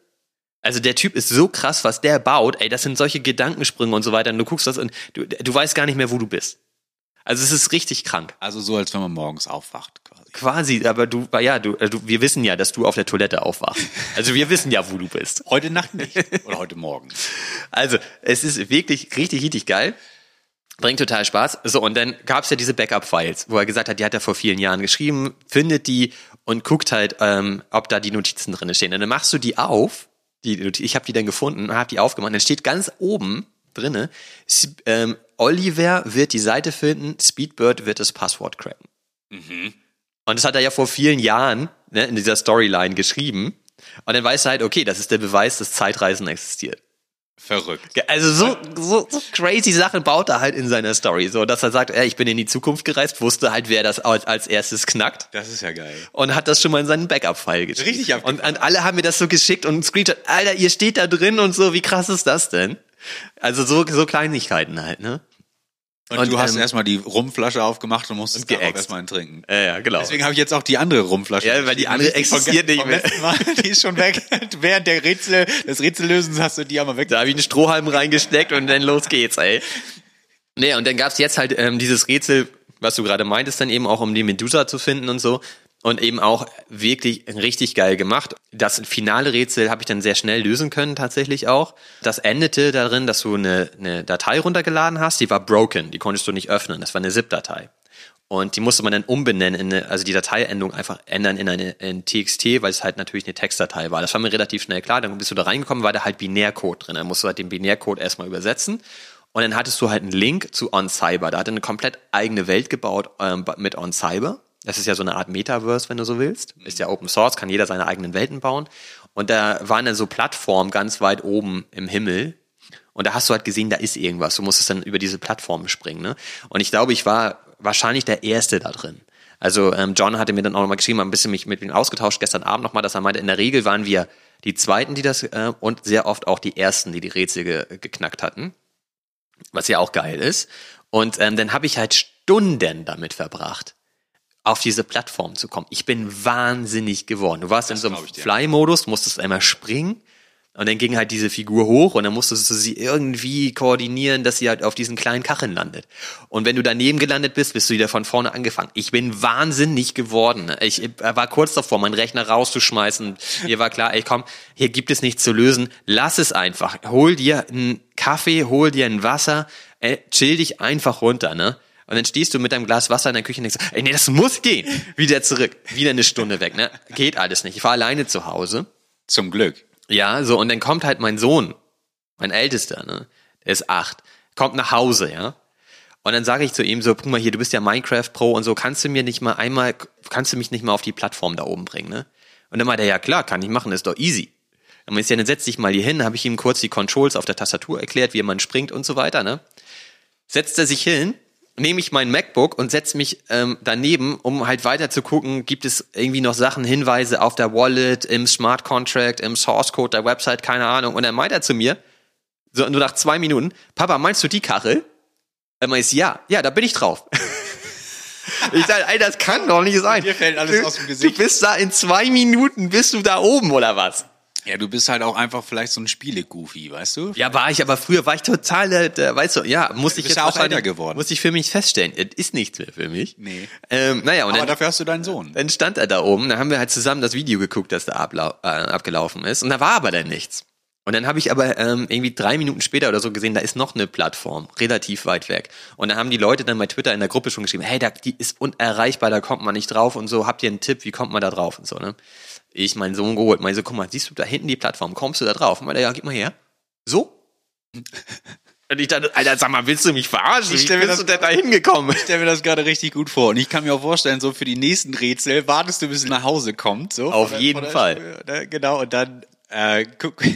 Also der Typ ist so krass, was der baut, ey, das sind solche Gedankensprünge und so weiter. Und du guckst das und du, du weißt gar nicht mehr, wo du bist. Also es ist richtig krank. Also so, als wenn man morgens aufwacht, quasi. Quasi, aber du, ja, du, du, wir wissen ja, dass du auf der Toilette aufwachst. Also wir wissen ja, wo du bist. Heute Nacht nicht. Oder heute Morgen. Also, es ist wirklich richtig, richtig geil. Bringt total Spaß. So, und dann gab's ja diese Backup-Files, wo er gesagt hat, die hat er vor vielen Jahren geschrieben, findet die und guckt halt, ähm, ob da die Notizen drin stehen. Und dann machst du die auf, die, ich habe die dann gefunden, habe die aufgemacht, dann steht ganz oben drinne, ähm, Oliver wird die Seite finden, Speedbird wird das Passwort cracken. Mhm. Und das hat er ja vor vielen Jahren ne, in dieser Storyline geschrieben. Und dann weißt du halt, okay, das ist der Beweis, dass Zeitreisen existiert. Verrückt. Also so, so, so crazy Sachen baut er halt in seiner Story. So, dass er sagt, ey, ich bin in die Zukunft gereist, wusste halt, wer das als, als erstes knackt. Das ist ja geil. Und hat das schon mal in seinen Backup-File geschickt. Richtig abgefahren. Und, und alle haben mir das so geschickt und ein Screenshot, Alter, ihr steht da drin und so, wie krass ist das denn? Also so, so Kleinigkeiten halt, ne? Und, und, du hast ähm, erstmal die Rumflasche aufgemacht und musstest auch erstmal einen trinken. Ja, ja, genau. Deswegen habe ich jetzt auch die andere Rumflasche. Ja, weil die andere existiert nicht mehr. Mal, [laughs] die ist schon weg. [laughs] Während der Rätsel, des Rätsellösens hast du die einmal weg. Da habe ich einen Strohhalm reingesteckt und dann los geht's, ey. Nee, und dann gab's jetzt halt ähm, dieses Rätsel, was du gerade meintest, dann eben auch, um die Medusa zu finden und so und eben auch wirklich richtig geil gemacht. Das finale Rätsel habe ich dann sehr schnell lösen können, tatsächlich auch. Das endete darin, dass du eine, eine Datei runtergeladen hast, die war broken, die konntest du nicht öffnen, das war eine ZIP-Datei. Und die musste man dann umbenennen, in eine, also die Dateiendung einfach ändern in eine in TXT, weil es halt natürlich eine Textdatei war. Das war mir relativ schnell klar. Dann bist du da reingekommen, war da halt Binärcode drin. Dann musst du halt den Binärcode erstmal übersetzen. Und dann hattest du halt einen Link zu OnCyber. Da hat er eine komplett eigene Welt gebaut ähm, mit OnCyber. Das ist ja so eine Art Metaverse, wenn du so willst. Ist ja Open Source, kann jeder seine eigenen Welten bauen. Und da waren dann so Plattformen ganz weit oben im Himmel. Und da hast du halt gesehen, da ist irgendwas. Du musstest dann über diese Plattformen springen. Ne? Und ich glaube, ich war wahrscheinlich der Erste da drin. Also ähm, John hatte mir dann auch nochmal geschrieben, ein bisschen mich mit ihm ausgetauscht gestern Abend nochmal, dass er meinte, in der Regel waren wir die zweiten, die das, äh, und sehr oft auch die ersten, die die Rätsel ge geknackt hatten. Was ja auch geil ist. Und ähm, dann habe ich halt Stunden damit verbracht, auf diese Plattform zu kommen. Ich bin wahnsinnig geworden. Du warst in so einem. Fly-Modus, musstest einmal springen und dann ging halt diese Figur hoch und dann musstest du sie irgendwie koordinieren, dass sie halt auf diesen kleinen Kacheln landet. Und wenn du daneben gelandet bist, bist du wieder von vorne angefangen. Ich bin wahnsinnig geworden. Ich war kurz davor, meinen Rechner rauszuschmeißen. Mir war klar, ey komm, hier gibt es nichts zu lösen. Lass es einfach. Hol dir einen Kaffee, hol dir ein Wasser, ey, chill dich einfach runter, ne? Und dann stehst du mit deinem Glas Wasser in der Küche und denkst, ey, nee, das muss gehen. Wieder zurück. Wieder eine Stunde weg, ne? Geht alles nicht. Ich war alleine zu Hause. Zum Glück. Ja, so, und dann kommt halt mein Sohn, mein Ältester, ne? Der ist acht, kommt nach Hause, ja? Und dann sage ich zu ihm so, guck mal hier, du bist ja Minecraft Pro und so, kannst du mir nicht mal einmal, kannst du mich nicht mal auf die Plattform da oben bringen, ne? Und dann meinte er, ja klar, kann ich machen, ist doch easy. Dann meinte ich, ja, dann setz dich mal hier hin, habe ich ihm kurz die Controls auf der Tastatur erklärt, wie man springt und so weiter, ne? Setzt er sich hin, nehme ich mein MacBook und setze mich ähm, daneben, um halt weiter zu gucken, gibt es irgendwie noch Sachen, Hinweise auf der Wallet, im Smart Contract, im Source Code der Website, keine Ahnung. Und dann meint er zu mir, so nur nach zwei Minuten, Papa, meinst du die Kachel? Er meint, ja, ja, da bin ich drauf. [laughs] ich sage, ey, das kann doch nicht sein. Dir fällt alles du, aus dem Gesicht. Du bist da in zwei Minuten, bist du da oben oder was? Ja, du bist halt auch einfach vielleicht so ein Spiele-Goofy, weißt du? Ja, war ich, aber früher war ich total, der weißt du, ja, musste ich jetzt auch älter geworden. Muss ich für mich feststellen, es ist nichts mehr für mich. Nee. Ähm, naja, und Aber dann, dafür hast du deinen Sohn. dann stand er da oben, da haben wir halt zusammen das Video geguckt, das da ablau äh, abgelaufen ist, und da war aber dann nichts. Und dann habe ich aber ähm, irgendwie drei Minuten später oder so gesehen, da ist noch eine Plattform, relativ weit weg. Und da haben die Leute dann bei Twitter in der Gruppe schon geschrieben, hey, da, die ist unerreichbar, da kommt man nicht drauf und so, habt ihr einen Tipp, wie kommt man da drauf und so, ne? Ich meinen Sohn geholt, meine so, guck mal, siehst du da hinten die Plattform, kommst du da drauf? Und meinte, ja, gib mal her. So? [laughs] Und ich dachte, Alter, sag mal, willst du mich verarschen? Ich Wie bist das- du denn da hingekommen? Ich stelle mir das gerade richtig gut vor. Und ich kann mir auch vorstellen, so für die nächsten Rätsel wartest du, bis es nach Hause kommt. So, Auf der- jeden Fall. Schule, ne? Genau, und dann äh, guck. [laughs]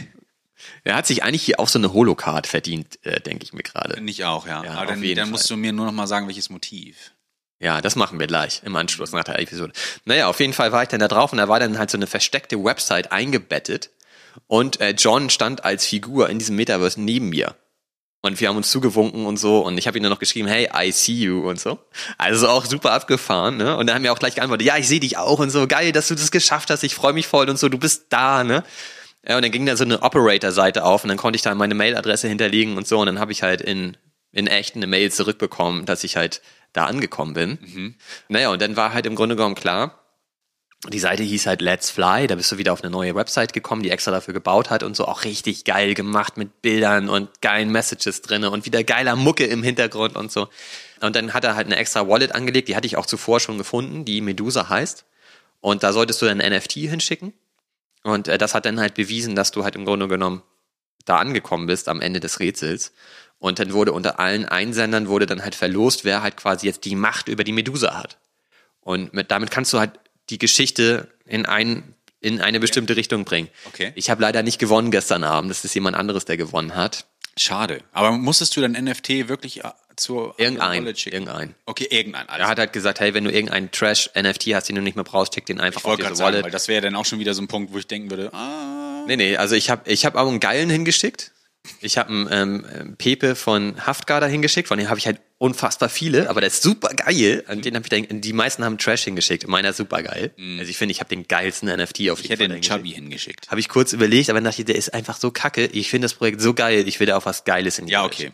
Er hat sich eigentlich hier auch so eine Holocard verdient, äh, denke ich mir gerade. Nicht auch, ja. Ja, Aber dann, dann musst du mir nur noch mal sagen, welches Motiv. Ja, das machen wir gleich im Anschluss nach der Episode. Naja, auf jeden Fall war ich dann da drauf und da war dann halt so eine versteckte Website eingebettet und äh, John stand als Figur in diesem Metaverse neben mir. Und wir haben uns zugewunken und so und ich habe ihm dann noch geschrieben, hey, I see you und so. Also auch super abgefahren, ne? Und dann haben wir auch gleich geantwortet, ja, ich sehe dich auch und so, geil, dass du das geschafft hast, ich freue mich voll und so, du bist da, ne? Ja, und dann ging da so eine Operator-Seite auf und dann konnte ich da meine Mailadresse hinterlegen und so und dann habe ich halt in, in echt eine Mail zurückbekommen, dass ich halt da angekommen bin. Naja, und dann war halt im Grunde genommen klar, die Seite hieß halt Let's Fly, da bist du wieder auf eine neue Website gekommen, die extra dafür gebaut hat und so auch richtig geil gemacht mit Bildern und geilen Messages drinne und wieder geiler Mucke im Hintergrund und so. Und dann hat er halt eine extra Wallet angelegt, die hatte ich auch zuvor schon gefunden, die Medusa heißt. Und da solltest du dann ein NFT hinschicken. Und äh, das hat dann halt bewiesen, dass du halt im Grunde genommen da angekommen bist am Ende des Rätsels. Und dann wurde unter allen Einsendern wurde dann halt verlost, wer halt quasi jetzt die Macht über die Medusa hat. Und mit, damit kannst du halt die Geschichte in ein, in eine bestimmte Richtung bringen. Okay. Ich habe leider nicht gewonnen gestern Abend. Das ist jemand anderes, der gewonnen hat. Schade. Aber musstest du dein NFT wirklich äh, zur Irgendein, irgendein. Okay, irgendein. Also, Er hat halt gesagt, hey, wenn du irgendeinen Trash-NFT hast, den du nicht mehr brauchst, schick den einfach ich auf diese sagen, Wallet. weil das wäre dann auch schon wieder so ein Punkt, wo ich denken würde, ah, Nee, nee, also ich habe ich hab auch einen geilen hingeschickt. Ich habe einen ähm, Pepe von Haftgarder hingeschickt, von dem habe ich halt unfassbar viele, aber der ist super geil. Und den habe ich dann, die meisten haben Trash hingeschickt, meiner ist super geil. Also ich finde, ich habe den geilsten NFT auf ich jeden hätte Fall den hingeschickt. Chubby hingeschickt. Habe ich kurz überlegt, aber dann dachte ich, der ist einfach so kacke. Ich finde das Projekt so geil, ich will da auch was Geiles in die Ja, Welt. okay.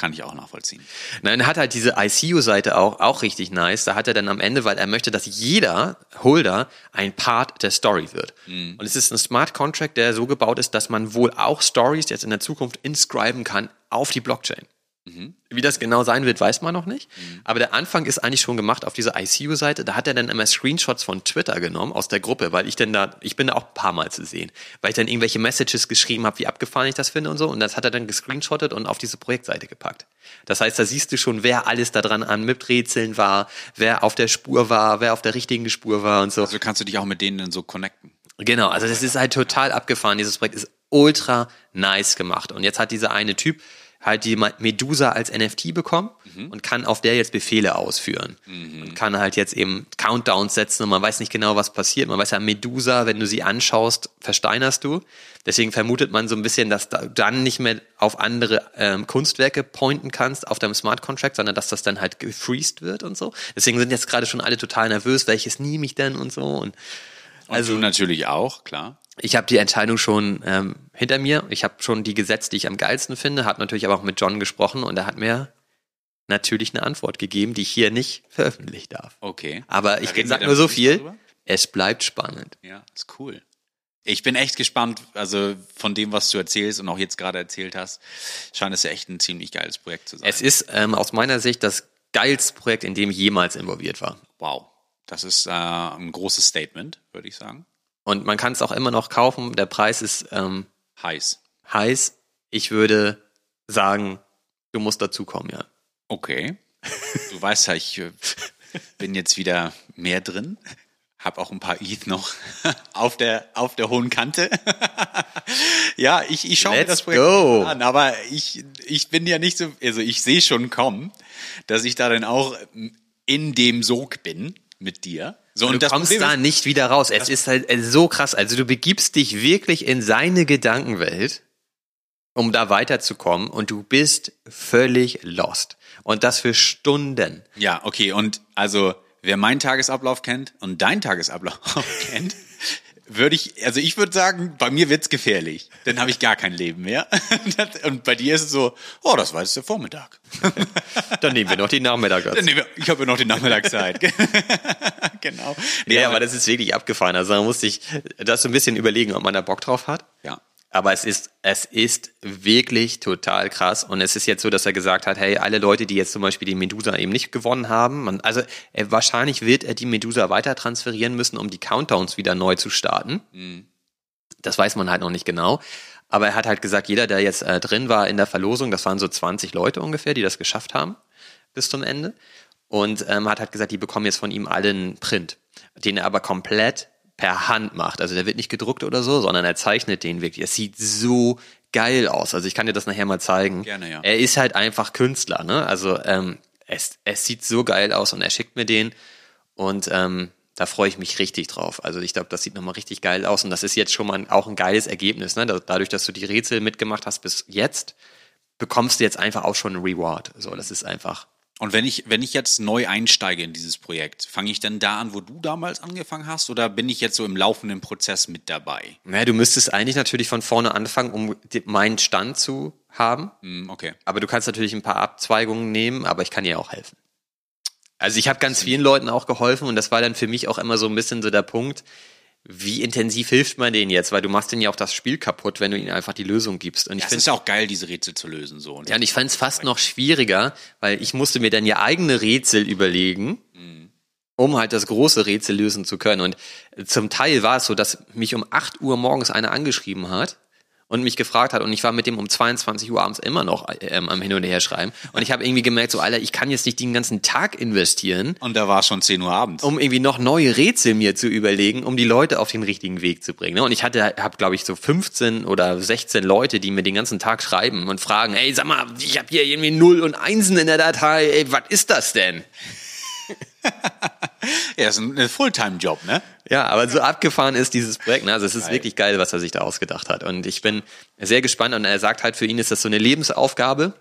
Kann ich auch nachvollziehen. Nein, hat halt diese ICU-Seite auch, auch richtig nice. Da hat er dann am Ende, weil er möchte, dass jeder Holder ein Part der Story wird. Und es ist ein Smart Contract, der so gebaut ist, dass man wohl auch Stories jetzt in der Zukunft inscriben kann auf die Blockchain. Wie das genau sein wird, weiß man noch nicht. Aber der Anfang ist eigentlich schon gemacht auf dieser ICU-Seite. Da hat er dann immer Screenshots von Twitter genommen aus der Gruppe, weil ich dann da, ich bin da auch ein paar Mal zu sehen, weil ich dann irgendwelche Messages geschrieben habe, wie abgefahren ich das finde und so. Und das hat er dann gescreenshottet und auf diese Projektseite gepackt. Das heißt, da siehst du schon, wer alles da dran an Miträtseln war, wer auf der Spur war, wer auf der richtigen Spur war und so. Also kannst du dich auch mit denen dann so connecten. Genau, also das ist halt total abgefahren. Dieses Projekt ist ultra nice gemacht. Und jetzt hat dieser eine Typ, halt die Medusa als NFT bekommen und kann auf der jetzt Befehle ausführen. Und kann halt jetzt eben Countdowns setzen und man weiß nicht genau, was passiert. Man weiß ja, Medusa, wenn du sie anschaust, versteinerst du. Deswegen vermutet man so ein bisschen, dass du dann nicht mehr auf andere ähm, Kunstwerke pointen kannst auf deinem Smart Contract, sondern dass das dann halt gefreezed wird und so. Deswegen sind jetzt gerade schon alle total nervös, welches nehme ich denn und so. Und Also du natürlich auch, klar. ich habe die Entscheidung schon ähm, hinter mir. Ich habe schon die gesetzt, die ich am geilsten finde. Hat natürlich aber auch mit John gesprochen und er hat mir natürlich eine Antwort gegeben, die ich hier nicht [laughs] veröffentlichen darf. Okay. Aber ich Da reden sag wir nur so viel. drüber? Es bleibt spannend. Ja, ist cool. Ich bin echt gespannt, also von dem, was du erzählst und auch jetzt gerade erzählt hast, scheint es ja echt ein ziemlich geiles Projekt zu sein. Es ist ähm, aus meiner Sicht das geilste Projekt, in dem ich jemals involviert war. wow. Das ist äh, ein großes Statement, würde ich sagen. Und man kann es auch immer noch kaufen. Der Preis ist ähm, Heiß. heiß. Ich würde sagen, du musst dazukommen, ja. Okay. Du weißt ja, ich äh, bin jetzt wieder mehr drin. Hab auch ein paar ETH noch [laughs] auf der, auf der hohen Kante. [laughs] ja, ich, ich schaue mir das Projekt go. an, aber ich, ich bin ja nicht so, also ich sehe schon kommen, dass ich da dann auch in dem Sog bin mit dir. So, Und du kommst da nicht wieder raus. Es ist halt äh, so krass. Also du begibst dich wirklich in seine Gedankenwelt, um da weiterzukommen und du bist völlig lost. Und das für Stunden. Ja, okay. Und also, wer meinen Tagesablauf kennt und deinen Tagesablauf [laughs] kennt, würde ich, also ich würde sagen, bei mir wird's gefährlich. Dann habe ich gar kein Leben mehr. [laughs] Und bei dir ist es so, oh, das war jetzt der Vormittag. [laughs] Dann nehmen wir noch die Nachmittag. Dann nehmen wir- Ich habe ja noch die Nachmittagszeit. [laughs] genau. Nee, Ja, aber das ist wirklich abgefahren. Also man muss sich das so ein bisschen überlegen, ob man da Bock drauf hat. ja. Aber es ist, es ist wirklich total krass. Und es ist jetzt so, dass er gesagt hat, hey, alle Leute, die jetzt zum Beispiel die Medusa eben nicht gewonnen haben, man, also er, wahrscheinlich wird er die Medusa weiter transferieren müssen, um die Countdowns wieder neu zu starten. Das weiß man halt noch nicht genau. Aber er hat halt gesagt, jeder, der jetzt äh, drin war in der Verlosung, das waren so 20 Leute ungefähr, die das geschafft haben bis zum Ende. Und ähm, hat halt gesagt, die bekommen jetzt von ihm alle einen Print, den er aber komplett per Hand macht. Also der wird nicht gedruckt oder so, sondern er zeichnet den wirklich. Es sieht so geil aus. Also ich kann dir das nachher mal zeigen. Gerne, ja. Er ist halt einfach Künstler, ne? Also ähm, es, es sieht so geil aus und er schickt mir den und ähm, da freue ich mich richtig drauf. Also ich glaube, das sieht nochmal richtig geil aus und das ist jetzt schon mal auch ein geiles Ergebnis. Ne? Da- Dadurch, dass du die Rätsel mitgemacht hast bis jetzt, bekommst du jetzt einfach auch schon einen Reward. So, das ist einfach Und wenn ich, wenn ich jetzt neu einsteige in dieses Projekt, fange ich dann da an, wo du damals angefangen hast, oder bin ich jetzt so im laufenden Prozess mit dabei? Naja, du müsstest eigentlich natürlich von vorne anfangen, um meinen Stand zu haben. Hm, okay. Aber du kannst natürlich ein paar Abzweigungen nehmen, aber ich kann dir auch helfen. Also ich habe ganz vielen Leuten auch geholfen und das war dann für mich auch immer so ein bisschen so der Punkt, wie intensiv hilft man denen jetzt? Weil du machst denen ja auch das Spiel kaputt, wenn du ihnen einfach die Lösung gibst. Und ich es finde ist ja auch geil, diese Rätsel zu lösen, so. ja, und ich fand es fast noch schwieriger, weil ich musste mir dann ja eigene Rätsel überlegen, um halt das große Rätsel lösen zu können. Und zum Teil war es so, dass mich um 8 Uhr morgens einer angeschrieben hat und mich gefragt hat und ich war mit dem um 22 Uhr abends immer noch ähm, am Hin und Her schreiben. Und ich habe irgendwie gemerkt, so Alter, ich kann jetzt nicht den ganzen Tag investieren, Und da war es schon 10 Uhr abends. um irgendwie noch neue Rätsel mir zu überlegen, um die Leute auf den richtigen Weg zu bringen. ne? Und ich hatte, habe glaube ich so 15 oder 16 Leute, die mir den ganzen Tag schreiben und fragen, ey, sag mal, ich habe hier irgendwie Null und Einsen in der Datei, ey, was ist das denn? [laughs] Ja, ist ein, Fulltime-Job, ne? Ja, aber so abgefahren ist dieses Projekt. Ne? Also es ist wirklich geil, was er sich da ausgedacht hat. Und ich bin sehr gespannt und er sagt halt, für ihn ist das so eine Lebensaufgabe.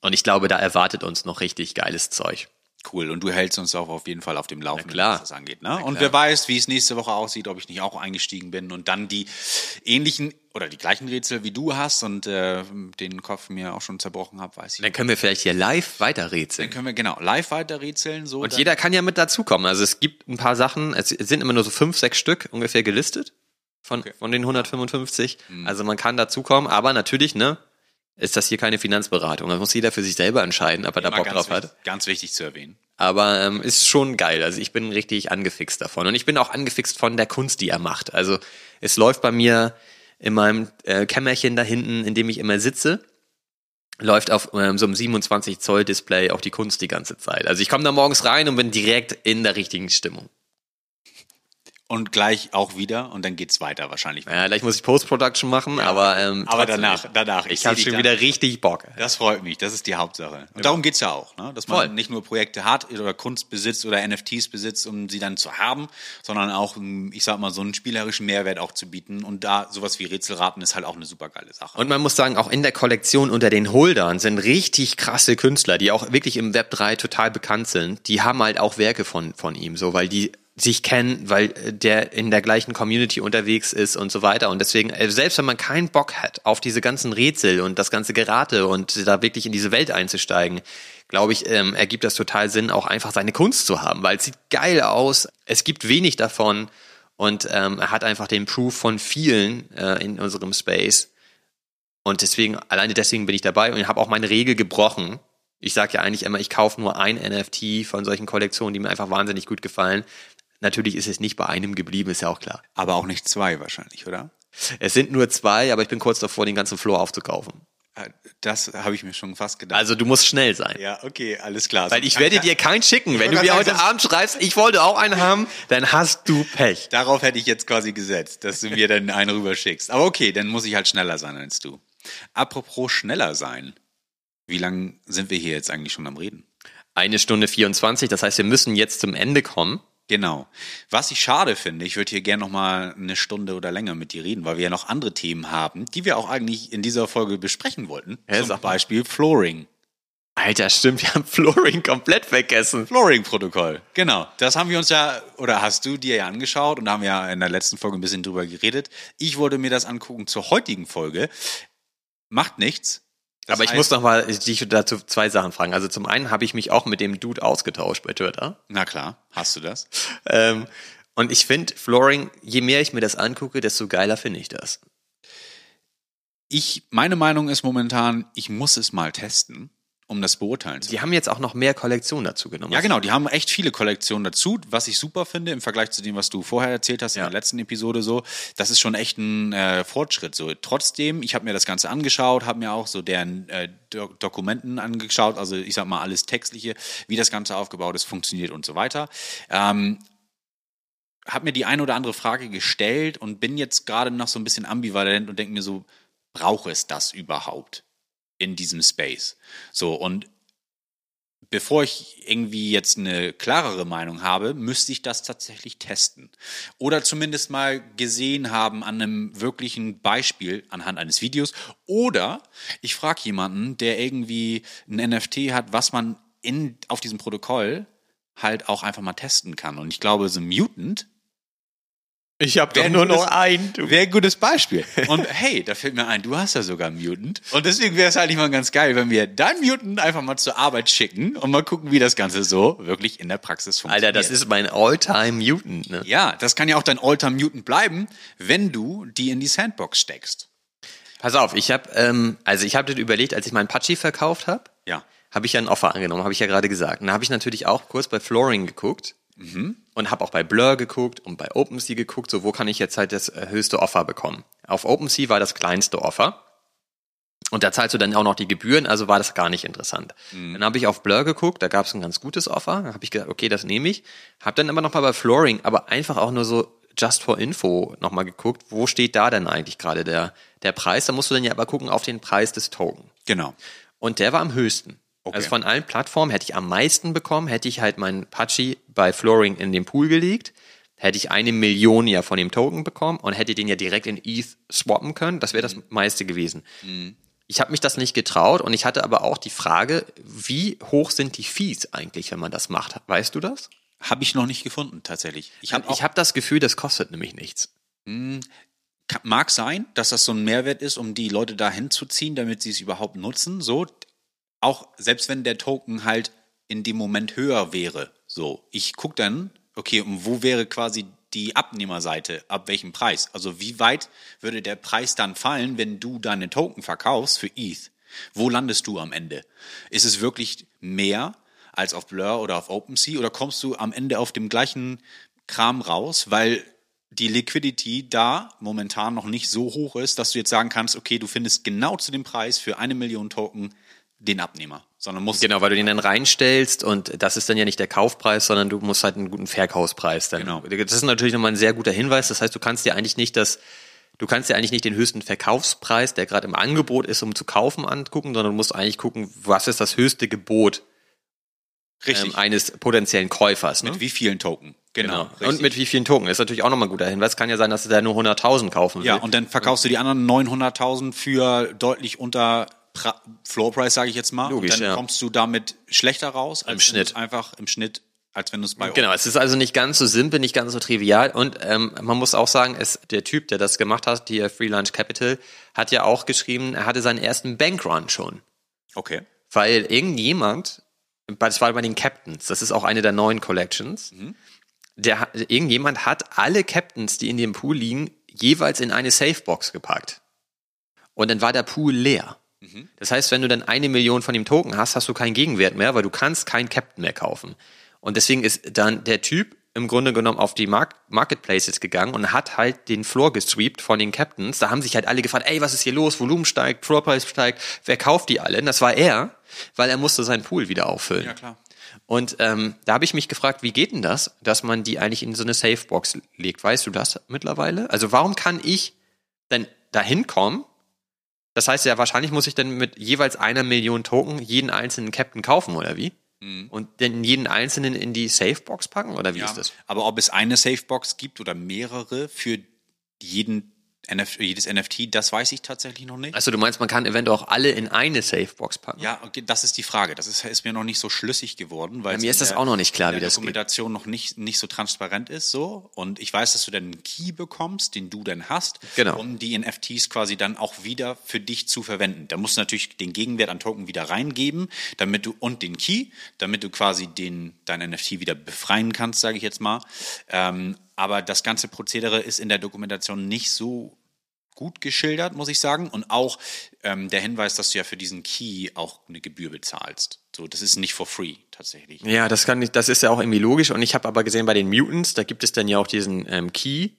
Und ich glaube, da erwartet uns noch richtig geiles Zeug. Cool. Und du hältst uns auch auf jeden Fall auf dem Laufenden, klar. was das angeht. Ne? Und wer weiß, wie es nächste Woche aussieht, ob ich nicht auch eingestiegen bin und dann die ähnlichen oder die gleichen Rätsel wie du hast und äh, den Kopf mir auch schon zerbrochen habe, weiß ich. Dann können wir vielleicht hier live weiter rätseln. Dann können wir genau live weiter rätseln. So Und jeder kann ja mit dazukommen. Also es gibt ein paar Sachen, es sind immer nur so fünf, sechs Stück ungefähr gelistet von, von den 155. Mhm. Also man kann dazukommen, aber natürlich, ne, ist das hier keine Finanzberatung. Da muss jeder für sich selber entscheiden, ob er da Bock drauf wichtig, hat. Ganz wichtig zu erwähnen. Aber ähm, ist schon geil. Also ich bin richtig angefixt davon. Und ich bin auch angefixt von der Kunst, die er macht. Also es läuft bei mir in meinem äh, Kämmerchen da hinten, in dem ich immer sitze, läuft auf ähm, so einem 27 Zoll Display auch die Kunst die ganze Zeit. Also ich komme da morgens rein und bin direkt in der richtigen Stimmung. Und gleich auch wieder und dann geht's weiter wahrscheinlich. Ja, gleich muss ich Post-Production machen, aber ähm, Aber danach, danach. Ich, seh habe schon da. wieder richtig Bock. Das freut mich, das ist die Hauptsache. Und darum geht's ja auch, ne? dass man Voll. nicht nur Projekte hat oder Kunst besitzt oder NFTs besitzt, um sie dann zu haben, sondern auch, ich sag mal, so einen spielerischen Mehrwert auch zu bieten. Und da sowas wie Rätselraten ist halt auch eine super geile Sache. Und man muss sagen, auch in der Kollektion unter den Holdern sind richtig krasse Künstler, die auch wirklich im Web 3 total bekannt sind. Die haben halt auch Werke von, von ihm, so, weil die sich kennen, weil äh, der in der gleichen Community unterwegs ist und so weiter. Und deswegen, äh, selbst wenn man keinen Bock hat auf diese ganzen Rätsel und das ganze Gerate und da wirklich in diese Welt einzusteigen, glaube ich, ähm, ergibt das total Sinn, auch einfach seine Kunst zu haben, weil es sieht geil aus. Es gibt wenig davon und ähm, er hat einfach den Proof von vielen äh, in unserem Space. Und deswegen, alleine deswegen bin ich dabei und habe auch meine Regel gebrochen. Ich sage ja eigentlich immer, ich kaufe nur ein NFT von solchen Kollektionen, die mir einfach wahnsinnig gut gefallen. Natürlich ist es nicht bei einem geblieben, ist ja auch klar. Aber auch nicht zwei wahrscheinlich, oder? Es sind nur zwei, aber ich bin kurz davor, den ganzen Floor aufzukaufen. Äh, Das habe ich mir schon fast gedacht. Also du musst schnell sein. ja, okay, alles klar. Weil ich werde dir keinen schicken. Wenn du mir heute Abend schreibst, ich wollte auch einen haben, dann hast du Pech. Darauf hätte ich jetzt quasi gesetzt, dass du mir dann einen rüberschickst. Aber okay, dann muss ich halt schneller sein als du. Apropos schneller sein. Wie lange sind wir hier jetzt eigentlich schon am Reden? Eine Stunde 24, das heißt, wir müssen jetzt zum Ende kommen. Genau. Was ich schade finde, ich würde hier gerne noch mal eine Stunde oder länger mit dir reden, weil wir ja noch andere Themen haben, die wir auch eigentlich in dieser Folge besprechen wollten. Ja, Zum. Beispiel Flooring. Alter, stimmt, wir haben Flooring komplett vergessen. Flooring-Protokoll. Genau. Das haben wir uns ja, oder hast du dir ja angeschaut und da haben wir ja in der letzten Folge ein bisschen drüber geredet. Ich wollte mir das angucken zur heutigen Folge. Macht nichts. Das Aber ich muss noch mal dich dazu zwei Sachen fragen. Also zum einen habe ich mich auch mit dem Dude ausgetauscht bei Twitter. Na klar, hast du das? Ähm, und ich finde Flooring, je mehr ich mir das angucke, desto geiler finde ich das. Ich, meine Meinung ist momentan, ich muss es mal testen, um das beurteilen zu Die haben jetzt auch noch mehr Kollektionen dazu genommen. Ja, genau, die haben echt viele Kollektionen dazu, was ich super finde im Vergleich zu dem, was du vorher erzählt hast in Ja. der letzten Episode so. Das ist schon echt ein äh, Fortschritt so. Trotzdem, ich habe mir das Ganze angeschaut, habe mir auch so deren äh, Do Dokumenten angeschaut, also ich sag mal alles textliche, wie das Ganze aufgebaut ist, funktioniert und so weiter. Ähm, habe mir die eine oder andere Frage gestellt und bin jetzt gerade noch so ein bisschen ambivalent und denke mir so, brauche es das überhaupt in diesem Space? So, und bevor ich irgendwie jetzt eine klarere Meinung habe, müsste ich das tatsächlich testen. Oder zumindest mal gesehen haben an einem wirklichen Beispiel anhand eines Videos. Oder ich frage jemanden, der irgendwie ein NFT hat, was man in, auf diesem Protokoll halt auch einfach mal testen kann. Und ich glaube, so Mutant Ich habe Wer nur noch einen. Du. Wäre ein gutes Beispiel. [laughs] Und hey, da fällt mir ein, du hast ja sogar einen Mutant. Und deswegen wäre es eigentlich mal ganz geil, wenn wir deinen Mutant einfach mal zur Arbeit schicken und mal gucken, wie das Ganze so wirklich in der Praxis funktioniert. Alter, das ist mein All-Time Mutant. Ne? Ja, das kann ja auch dein Alltime Mutant bleiben, wenn du die in die Sandbox steckst. Pass auf, ich habe ähm, also ich habe das überlegt, als ich meinen Pachi verkauft habe, Ja. habe ich ja ein Offer angenommen, habe ich ja gerade gesagt. Und da habe ich natürlich auch kurz bei Flooring geguckt und habe auch bei Blur geguckt und bei OpenSea geguckt, so wo kann ich jetzt halt das äh, höchste Offer bekommen. Auf OpenSea war das kleinste Offer. Und da zahlst du dann auch noch die Gebühren, also war das gar nicht interessant. Dann habe ich auf Blur geguckt, da gab es ein ganz gutes Offer. Da habe ich gedacht, okay, das nehme ich. Habe dann aber nochmal bei Flooring, aber einfach auch nur so just for info nochmal geguckt, wo steht da denn eigentlich gerade der, der Preis? Da musst du dann ja aber gucken auf den Preis des Token. Genau. Und der war am höchsten. Okay. Also von allen Plattformen hätte ich am meisten bekommen, hätte ich halt meinen Pachi bei Flooring in den Pool gelegt, hätte ich eine Million ja von dem Token bekommen und hätte den ja direkt in ETH swappen können. Das wäre das meiste gewesen. Ich habe mich das nicht getraut und ich hatte aber auch die Frage, wie hoch sind die Fees eigentlich, wenn man das macht? Weißt du das? Habe ich noch nicht gefunden, tatsächlich. Ich habe habe das Gefühl, das kostet nämlich nichts. Ka- mag sein, dass das so ein Mehrwert ist, um die Leute dahin zu ziehen, damit sie es überhaupt nutzen. So, auch selbst wenn der Token halt in dem Moment höher wäre. So, ich gucke dann, okay, und wo wäre quasi die Abnehmerseite, ab welchem Preis? Also wie weit würde der Preis dann fallen, wenn du deine Token verkaufst für ETH? Wo landest du am Ende? Ist es wirklich mehr als auf Blur oder auf OpenSea oder kommst du am Ende auf dem gleichen Kram raus, weil die Liquidity da momentan noch nicht so hoch ist, dass du jetzt sagen kannst, okay, du findest genau zu dem Preis für eine Million Token den Abnehmer. sondern musst Genau, weil du den dann reinstellst und das ist dann ja nicht der Kaufpreis, sondern du musst halt einen guten Verkaufspreis dann. Genau. Das ist natürlich nochmal ein sehr guter Hinweis. Das heißt, du kannst dir eigentlich nicht das, du kannst dir eigentlich nicht den höchsten Verkaufspreis, der gerade im Angebot ist, um zu kaufen, angucken, sondern du musst eigentlich gucken, was ist das höchste Gebot richtig ähm, eines potenziellen Käufers. Ne? mit wie vielen Token. Genau. Und richtig. mit wie vielen Token. Das ist natürlich auch nochmal ein guter Hinweis. Kann ja sein, dass du da nur 100.000 kaufen ja, willst. und dann verkaufst du die anderen 900.000 für deutlich unter pra Floor Price, sage ich jetzt mal. Logisch, und dann ja. kommst du damit schlechter raus als Im Schnitt. einfach im Schnitt, als wenn du es bei Genau, es ist also nicht ganz so simpel, nicht ganz so trivial und ähm, man muss auch sagen, es, der Typ, der das gemacht hat, die Free Lunch Capital, hat ja auch geschrieben, er hatte seinen ersten Bankrun schon, Okay. weil irgendjemand, das war bei den Captains, das ist auch eine der neuen Collections, der, hat- irgendjemand hat alle Captains, die in dem Pool liegen, jeweils in eine Safebox gepackt und dann war der Pool leer. Das heißt, wenn du dann eine Million von dem Token hast, hast du keinen Gegenwert mehr, weil du kannst keinen Captain mehr kaufen. Und deswegen ist dann der Typ im Grunde genommen auf die Mark Marketplaces gegangen und hat halt den Floor gesweept von den Captains. Da haben sich halt alle gefragt, ey, was ist hier los? Volumen steigt, Floor Price steigt, wer kauft die alle? Und das war er, weil er musste seinen Pool wieder auffüllen. Ja, klar. Und ähm, da habe ich mich gefragt, wie geht denn das, dass man die eigentlich in so eine Safebox legt? Weißt du das mittlerweile? Also warum kann ich denn da hinkommen? Das heißt ja, wahrscheinlich muss ich dann mit jeweils einer Million Token jeden einzelnen Captain kaufen, oder wie? Und dann jeden einzelnen in die Safebox packen, oder wie Mhm. Ja. ist das? Aber ob es eine Safebox gibt oder mehrere für jeden NF jedes NFT, das weiß ich tatsächlich noch nicht. Also du meinst, man kann eventuell auch alle in eine Safebox packen? Ja, okay, das ist die Frage. Das ist, ist mir noch nicht so schlüssig geworden, weil Ja, mir ist das der- auch noch nicht klar, wie das geht. Dokumentation noch nicht, nicht so transparent ist so. Und ich weiß, dass du dann einen Key bekommst, den du dann hast, Genau. um die NFTs quasi dann auch wieder für dich zu verwenden. Da musst du natürlich den Gegenwert an Token wieder reingeben, damit du und den Key, damit du quasi den dein NFT wieder befreien kannst, sage ich jetzt mal. Ähm, aber das ganze Prozedere ist in der Dokumentation nicht so gut geschildert, muss ich sagen. Und auch ähm, der Hinweis, dass du ja für diesen Key auch eine Gebühr bezahlst. So, das ist nicht for free tatsächlich. Ja, das kann ich, das ist ja auch irgendwie logisch. Und ich habe aber gesehen bei den Mutants, da gibt es dann ja auch diesen ähm, Key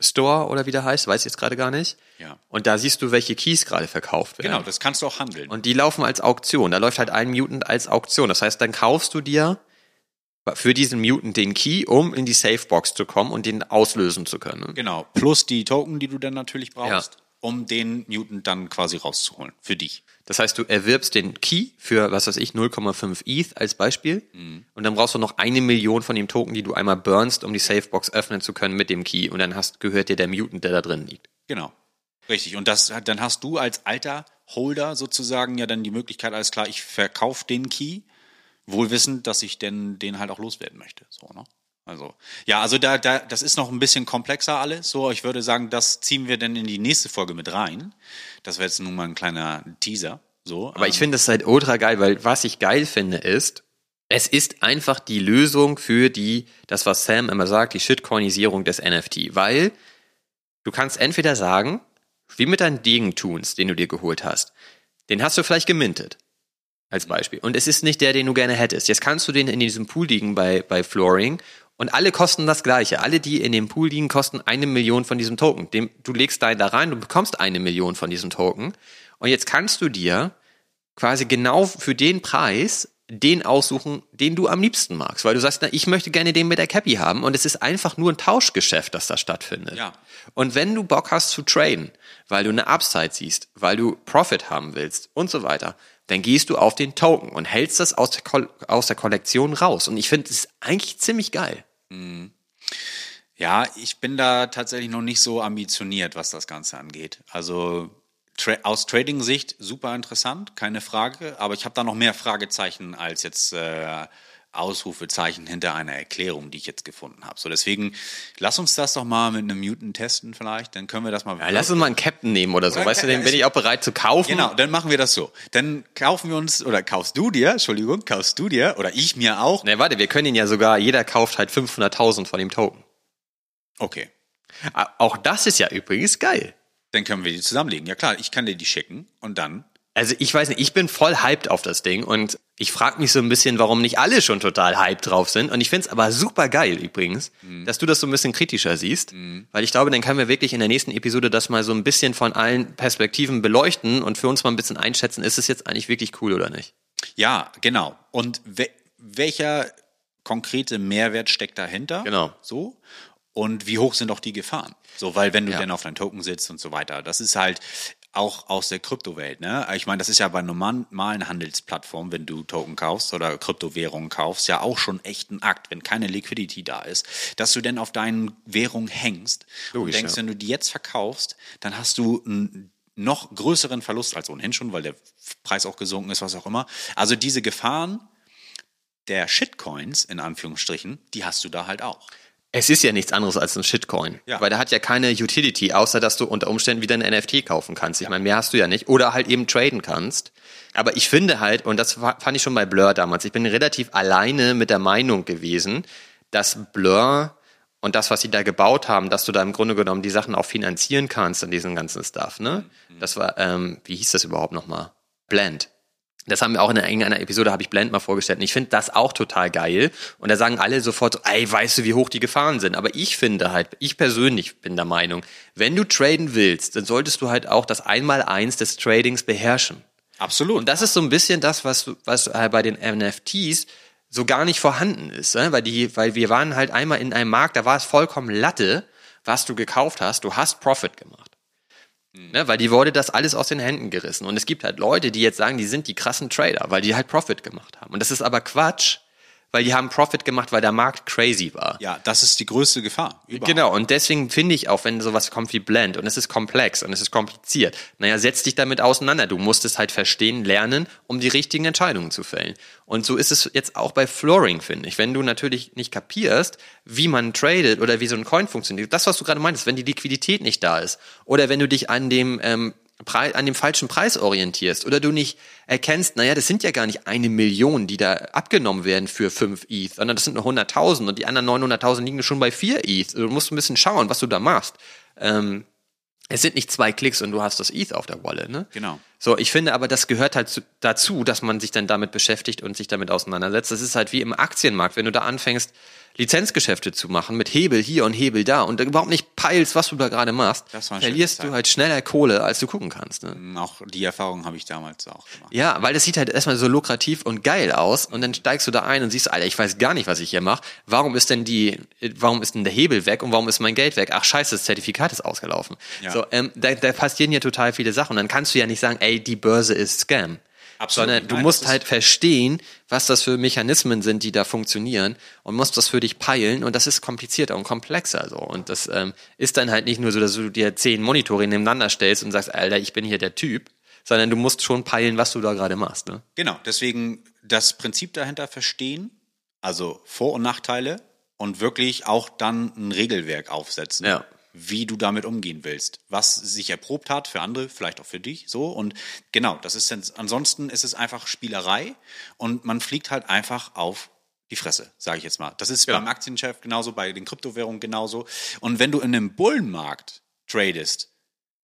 Store oder wie der heißt, weiß ich jetzt gerade gar nicht. Ja. Und da siehst du, welche Keys gerade verkauft werden. Genau, das kannst du auch handeln. Und die laufen als Auktion. Da läuft halt ein Mutant als Auktion. Das heißt, dann kaufst du dir für diesen Mutant den Key, um in die Safebox zu kommen und den auslösen zu können. genau, plus die Token, die du dann natürlich brauchst, Ja. um den Mutant dann quasi rauszuholen. Für dich. Das heißt, du erwirbst den Key für, was weiß ich, 0,5 ETH als Beispiel. Und dann brauchst du noch eine Million von dem Token, die du einmal burnst, um die Safebox öffnen zu können mit dem Key. Und dann hast, gehört dir der Mutant, der da drin liegt. Genau. Richtig. Und das, dann hast du als alter Holder sozusagen ja dann die Möglichkeit, alles klar, ich verkaufe den Key, wohl wissend, dass ich denn den halt auch loswerden möchte. So, ne? Also, ja, also da, da, das ist noch ein bisschen komplexer alles. So, ich würde sagen, das ziehen wir dann in die nächste Folge mit rein. Das wäre jetzt nun mal ein kleiner Teaser. So. Aber ich finde das halt ultra geil, weil was ich geil finde ist, es ist einfach die Lösung für die, das was Sam immer sagt, die Shitcoinisierung des NFT. Weil du kannst entweder sagen, wie mit deinen Degentuns, den du dir geholt hast, den hast du vielleicht gemintet. Als Beispiel. Und es ist nicht der, den du gerne hättest. Jetzt kannst du den in diesem Pool liegen bei, bei Flooring und alle kosten das gleiche. Alle, die in dem Pool liegen, kosten eine Million von diesem Token. Dem, du legst deinen da rein, du bekommst eine Million von diesem Token. Und jetzt kannst du dir quasi genau für den Preis den aussuchen, den du am liebsten magst. Weil du sagst, na, ich möchte gerne den mit der Cappy haben und es ist einfach nur ein Tauschgeschäft, das da stattfindet. Ja. Und wenn du Bock hast zu traden, weil du eine Upside siehst, weil du Profit haben willst und so weiter, dann gehst du auf den Token und hältst das aus der, Kol aus der Kollektion raus. Und ich finde, das ist eigentlich ziemlich geil. Ja, ich bin da tatsächlich noch nicht so ambitioniert, was das Ganze angeht. Also tra aus Trading-Sicht super interessant, keine Frage, aber ich habe da noch mehr Fragezeichen als jetzt äh, Ausrufezeichen hinter einer Erklärung, die ich jetzt gefunden habe. So deswegen lass uns das doch mal mit einem Mutant testen vielleicht, dann können wir das mal. Ja, lass uns mal einen Captain nehmen oder so. Oder weißt du, den bin ich auch bereit zu kaufen. Genau, dann machen wir das so. Dann kaufen wir uns oder kaufst du dir, Entschuldigung, kaufst du dir oder ich mir auch. Ne, warte, wir können ihn ja sogar, jeder kauft halt 500.000 von dem Token. Okay, Auch das ist ja übrigens geil. dann können wir die zusammenlegen. Ja klar, ich kann dir die schicken und dann Also ich weiß nicht, ich bin voll hyped auf das Ding und ich frage mich so ein bisschen, warum nicht alle schon total hyped drauf sind. Und ich find's aber super geil übrigens, dass du das so ein bisschen kritischer siehst, weil ich glaube, dann können wir wirklich in der nächsten Episode das mal so ein bisschen von allen Perspektiven beleuchten und für uns mal ein bisschen einschätzen, ist es jetzt eigentlich wirklich cool oder nicht. Ja, genau. Und we welcher konkrete Mehrwert steckt dahinter? Genau. So. Und wie hoch sind auch die Gefahren? So, weil wenn du Ja. dann auf deinen Token sitzt und so weiter, das ist halt auch aus der Kryptowelt, ne? Ich meine, das ist ja bei normalen Handelsplattformen, wenn du Token kaufst oder Kryptowährungen kaufst, ja auch schon echt ein Akt, wenn keine Liquidity da ist, dass du denn auf deinen Währungen hängst Logisch, und denkst, ja. wenn du die jetzt verkaufst, dann hast du einen noch größeren Verlust als ohnehin schon, weil der Preis auch gesunken ist, was auch immer. Also diese Gefahren der Shitcoins, in Anführungsstrichen, die hast du da halt auch. Es ist ja nichts anderes als ein Shitcoin. Ja. Weil der hat ja keine Utility, außer dass du unter Umständen wieder ein NFT kaufen kannst. Ich meine, mehr hast du ja nicht. Oder halt eben traden kannst. Aber ich finde halt, und das fand ich schon bei Blur damals, ich bin relativ alleine mit der Meinung gewesen, dass Blur und das, was sie da gebaut haben, dass du da im Grunde genommen die Sachen auch finanzieren kannst und diesen ganzen Stuff, ne? Das war, ähm, wie hieß das überhaupt nochmal? Blend. Das haben wir auch in einer, irgendeiner Episode, habe ich Blend mal vorgestellt. Und ich finde das auch total geil. Und da sagen alle sofort, so, ey, weißt du, wie hoch die Gefahren sind? Aber ich finde halt, ich persönlich bin der Meinung, wenn du traden willst, dann solltest du halt auch das Einmaleins des Tradings beherrschen. Absolut. Und das ist so ein bisschen das, was, was äh, bei den NFTs so gar nicht vorhanden ist. Ne? Weil, die, weil wir waren halt einmal in einem Markt, da war es vollkommen Latte, was du gekauft hast. Du hast Profit gemacht. Ne, weil die wurde das alles aus den Händen gerissen. Und es gibt halt Leute, die jetzt sagen, die sind die krassen Trader, weil die halt Profit gemacht haben. Und das ist aber Quatsch, weil die haben Profit gemacht, weil der Markt crazy war. ja, das ist die größte Gefahr. Überhaupt. Genau, und deswegen finde ich auch, wenn sowas kommt wie Blend und es ist komplex und es ist kompliziert, naja, setz dich damit auseinander. Du musst es halt verstehen, lernen, um die richtigen Entscheidungen zu fällen. Und so ist es jetzt auch bei Flooring, finde ich. Wenn du natürlich nicht kapierst, wie man tradet oder wie so ein Coin funktioniert, das, was du gerade meintest, wenn die Liquidität nicht da ist oder wenn du dich an dem ähm, an dem falschen Preis orientierst oder du nicht erkennst, naja, das sind ja gar nicht eine Million, die da abgenommen werden für 5 ETH, sondern das sind nur 100.000 und die anderen 900.000 liegen schon bei 4 ETH. Also Du musst ein bisschen schauen, was du da machst. Ähm, es sind nicht zwei Klicks und du hast das ETH auf der Wallet, ne? Genau. So, ich finde aber, das gehört halt zu, dazu, dass man sich dann damit beschäftigt und sich damit auseinandersetzt. Das ist halt wie im Aktienmarkt, wenn du da anfängst, Lizenzgeschäfte zu machen mit Hebel hier und Hebel da und überhaupt nicht peilst, was du da gerade machst, verlierst du halt schneller Kohle, als du gucken kannst. Ne? Auch die Erfahrung habe ich damals auch gemacht. Ja, weil das sieht halt erstmal so lukrativ und geil aus und dann steigst du da ein und siehst, Alter, ich weiß gar nicht, was ich hier mache. Warum ist denn die, warum ist denn der Hebel weg und warum ist mein Geld weg? Ach scheiße, das Zertifikat ist ausgelaufen. Ja. So, ähm, da, da passieren ja total viele Sachen und dann kannst du ja nicht sagen, ey, die Börse ist Scam. Absolut. Sondern du Nein, musst halt verstehen, was das für Mechanismen sind, die da funktionieren und musst das für dich peilen und das ist komplizierter und komplexer so. Und das ähm, ist dann halt nicht nur so, dass du dir zehn Monitore nebeneinander stellst und sagst, Alter, ich bin hier der Typ, sondern du musst schon peilen, was du da gerade machst. Ne? Genau, deswegen das Prinzip dahinter verstehen, also Vor- und Nachteile und wirklich auch dann ein Regelwerk aufsetzen, Ja. Wie du damit umgehen willst, was sich erprobt hat für andere, vielleicht auch für dich, so und genau, das ist dann, ansonsten ist es einfach Spielerei und man fliegt halt einfach auf die Fresse, sage ich jetzt mal. Das ist Ja. beim Aktienchef genauso, bei den Kryptowährungen genauso und wenn du in einem Bullenmarkt tradest,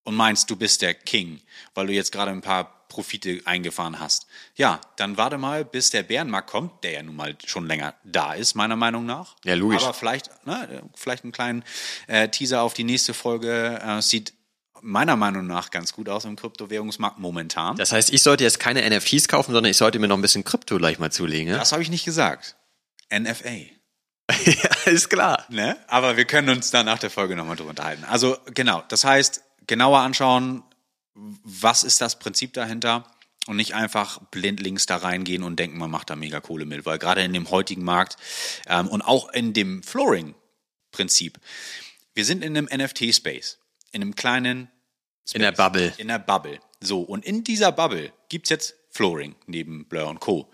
und meinst, du bist der King, weil du jetzt gerade ein paar Profite eingefahren hast. Ja, dann warte mal, bis der Bärenmarkt kommt, der ja nun mal schon länger da ist, meiner Meinung nach. Ja, logisch. Aber vielleicht, ne, vielleicht einen kleinen äh, Teaser auf die nächste Folge. Äh, sieht meiner Meinung nach ganz gut aus im Kryptowährungsmarkt momentan. Das heißt, ich sollte jetzt keine NFTs kaufen, sondern ich sollte mir noch ein bisschen Krypto gleich mal zulegen. Ja, Das habe ich nicht gesagt. NFA. [laughs] ja ist klar. Ne? Aber wir können uns dann nach der Folge nochmal drüber unterhalten. Also genau, das heißt, genauer anschauen, was ist das Prinzip dahinter und nicht einfach blindlings da reingehen und denken, man macht da mega Kohle mit. Weil gerade in dem heutigen Markt ähm, und auch in dem Flooring-Prinzip, wir sind in einem NFT-Space, in einem kleinen In der Bubble. in der Bubble. So, und in dieser Bubble gibt's jetzt Flooring neben Blur und Co.,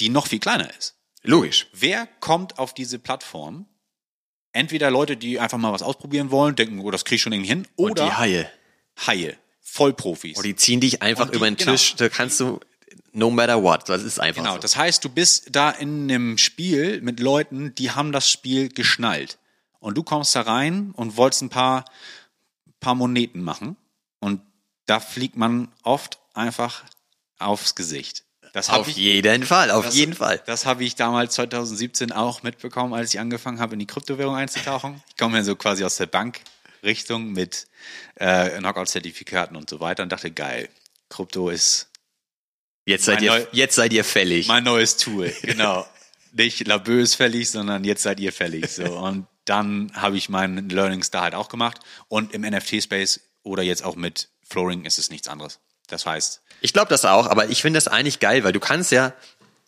die noch viel kleiner ist. Logisch. Wer kommt auf diese Plattform? Entweder Leute, die einfach mal was ausprobieren wollen, denken, oh, das krieg ich schon irgendwie hin, Und die oder Haie. Haie, Vollprofis. Oh, die ziehen dich einfach Und die- über den genau. Tisch. Da kannst du, no matter what. Das ist einfach Genau, so. das heißt, du bist da in einem Spiel mit Leuten, die haben das Spiel geschnallt. Und du kommst da rein und wolltest ein paar, paar Moneten machen. Und da fliegt man oft einfach aufs Gesicht. Das Auf ich, jeden Fall, auf das, jeden Fall. Das habe ich damals 2017 auch mitbekommen, als ich angefangen habe, in die Kryptowährung einzutauchen. Ich komme ja so quasi aus der Bankrichtung mit äh, Knockout-Zertifikaten und so weiter und dachte, geil, Krypto ist Jetzt seid, Mein ihr, jetzt seid ihr fällig. Mein neues Tool, [laughs] genau. Nicht labös fällig, sondern jetzt seid ihr fällig. So. Und dann habe ich meinen Learnings da halt auch gemacht. Und im NFT-Space oder jetzt auch mit Flooring ist es nichts anderes. Das heißt, Ich glaube das auch, aber ich finde das eigentlich geil, weil du kannst ja,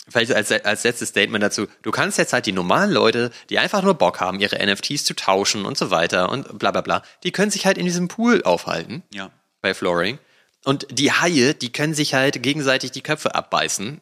vielleicht als, als letztes Statement dazu, du kannst jetzt halt die normalen Leute, die einfach nur Bock haben, ihre NFTs zu tauschen und so weiter und bla bla bla, die können sich halt in diesem Pool aufhalten ja. bei Flooring. Und die Haie, die können sich halt gegenseitig die Köpfe abbeißen,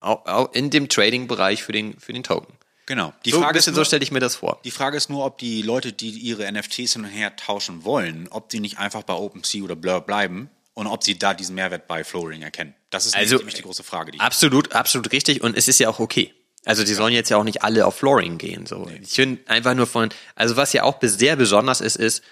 auch, auch in dem Trading-Bereich für den, für den Token. Genau. Die so, ein Frage, ist bisschen nur, so stelle ich mir das vor. die Frage ist nur, ob die Leute, die ihre NFTs hin und her tauschen wollen, ob die nicht einfach bei OpenSea oder Blur bleiben und ob sie da diesen Mehrwert bei Flooring erkennen. Das ist Also, nämlich die große Frage. Die Absolut, absolut richtig und es ist ja auch okay. Also die sollen jetzt ja auch nicht alle auf Flooring gehen. So. Ich finde einfach nur von, also was ja auch sehr besonders ist, ist,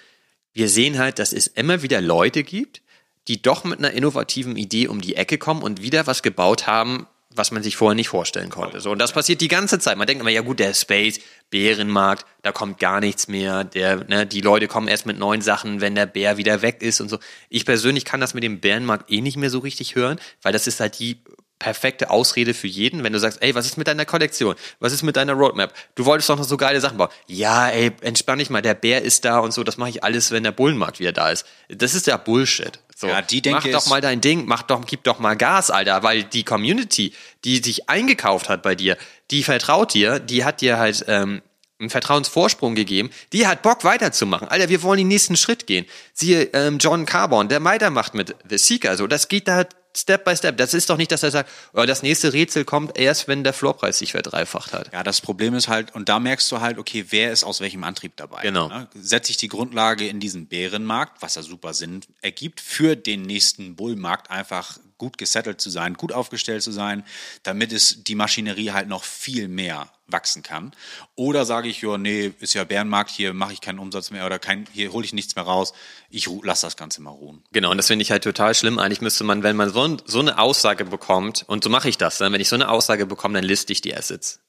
wir sehen halt, dass es immer wieder Leute gibt, die doch mit einer innovativen Idee um die Ecke kommen und wieder was gebaut haben, was man sich vorher nicht vorstellen konnte. So, und das passiert die ganze Zeit. Man denkt immer, ja gut, der Space, Bärenmarkt, da kommt gar nichts mehr. Der, ne, die Leute kommen erst mit neuen Sachen, wenn der Bär wieder weg ist und so. Ich persönlich kann das mit dem Bärenmarkt eh nicht mehr so richtig hören, weil das ist halt die perfekte Ausrede für jeden, wenn du sagst, ey, was ist mit deiner Kollektion? Was ist mit deiner Roadmap? Du wolltest doch noch so geile Sachen bauen. Ja, ey, entspann dich mal, der Bär ist da und so, das mache ich alles, wenn der Bullenmarkt wieder da ist. Das ist ja Bullshit. So, Ja, die mach Denke doch ist- mal dein Ding, mach doch, gib doch mal Gas, Alter, weil die Community, die sich eingekauft hat bei dir, die vertraut dir, die hat dir halt ähm, einen Vertrauensvorsprung gegeben, die hat Bock weiterzumachen. Alter, wir wollen den nächsten Schritt gehen. Siehe ähm, John Carbon, der weitermacht mit The Seeker, so, das geht da halt Step by Step. Das ist doch nicht, dass er sagt, oh, das nächste Rätsel kommt erst, wenn der Floorpreis sich verdreifacht hat. Ja, das Problem ist halt, und da merkst du halt, okay, wer ist aus welchem Antrieb dabei? Genau. Ne? Setze ich die Grundlage in diesen Bärenmarkt, was ja super Sinn ergibt, für den nächsten Bullmarkt einfach gut gesettelt zu sein, gut aufgestellt zu sein, damit es die Maschinerie halt noch viel mehr wachsen kann. Oder sage ich, ja, nee, ist ja Bärenmarkt, hier mache ich keinen Umsatz mehr oder kein, hier hole ich nichts mehr raus, ich ru- lass das Ganze mal ruhen. Genau, und das finde ich halt total schlimm. Eigentlich müsste man, wenn man so, ein, so eine Aussage bekommt, und so mache ich das, ne? wenn ich so eine Aussage bekomme, dann liste ich die Assets.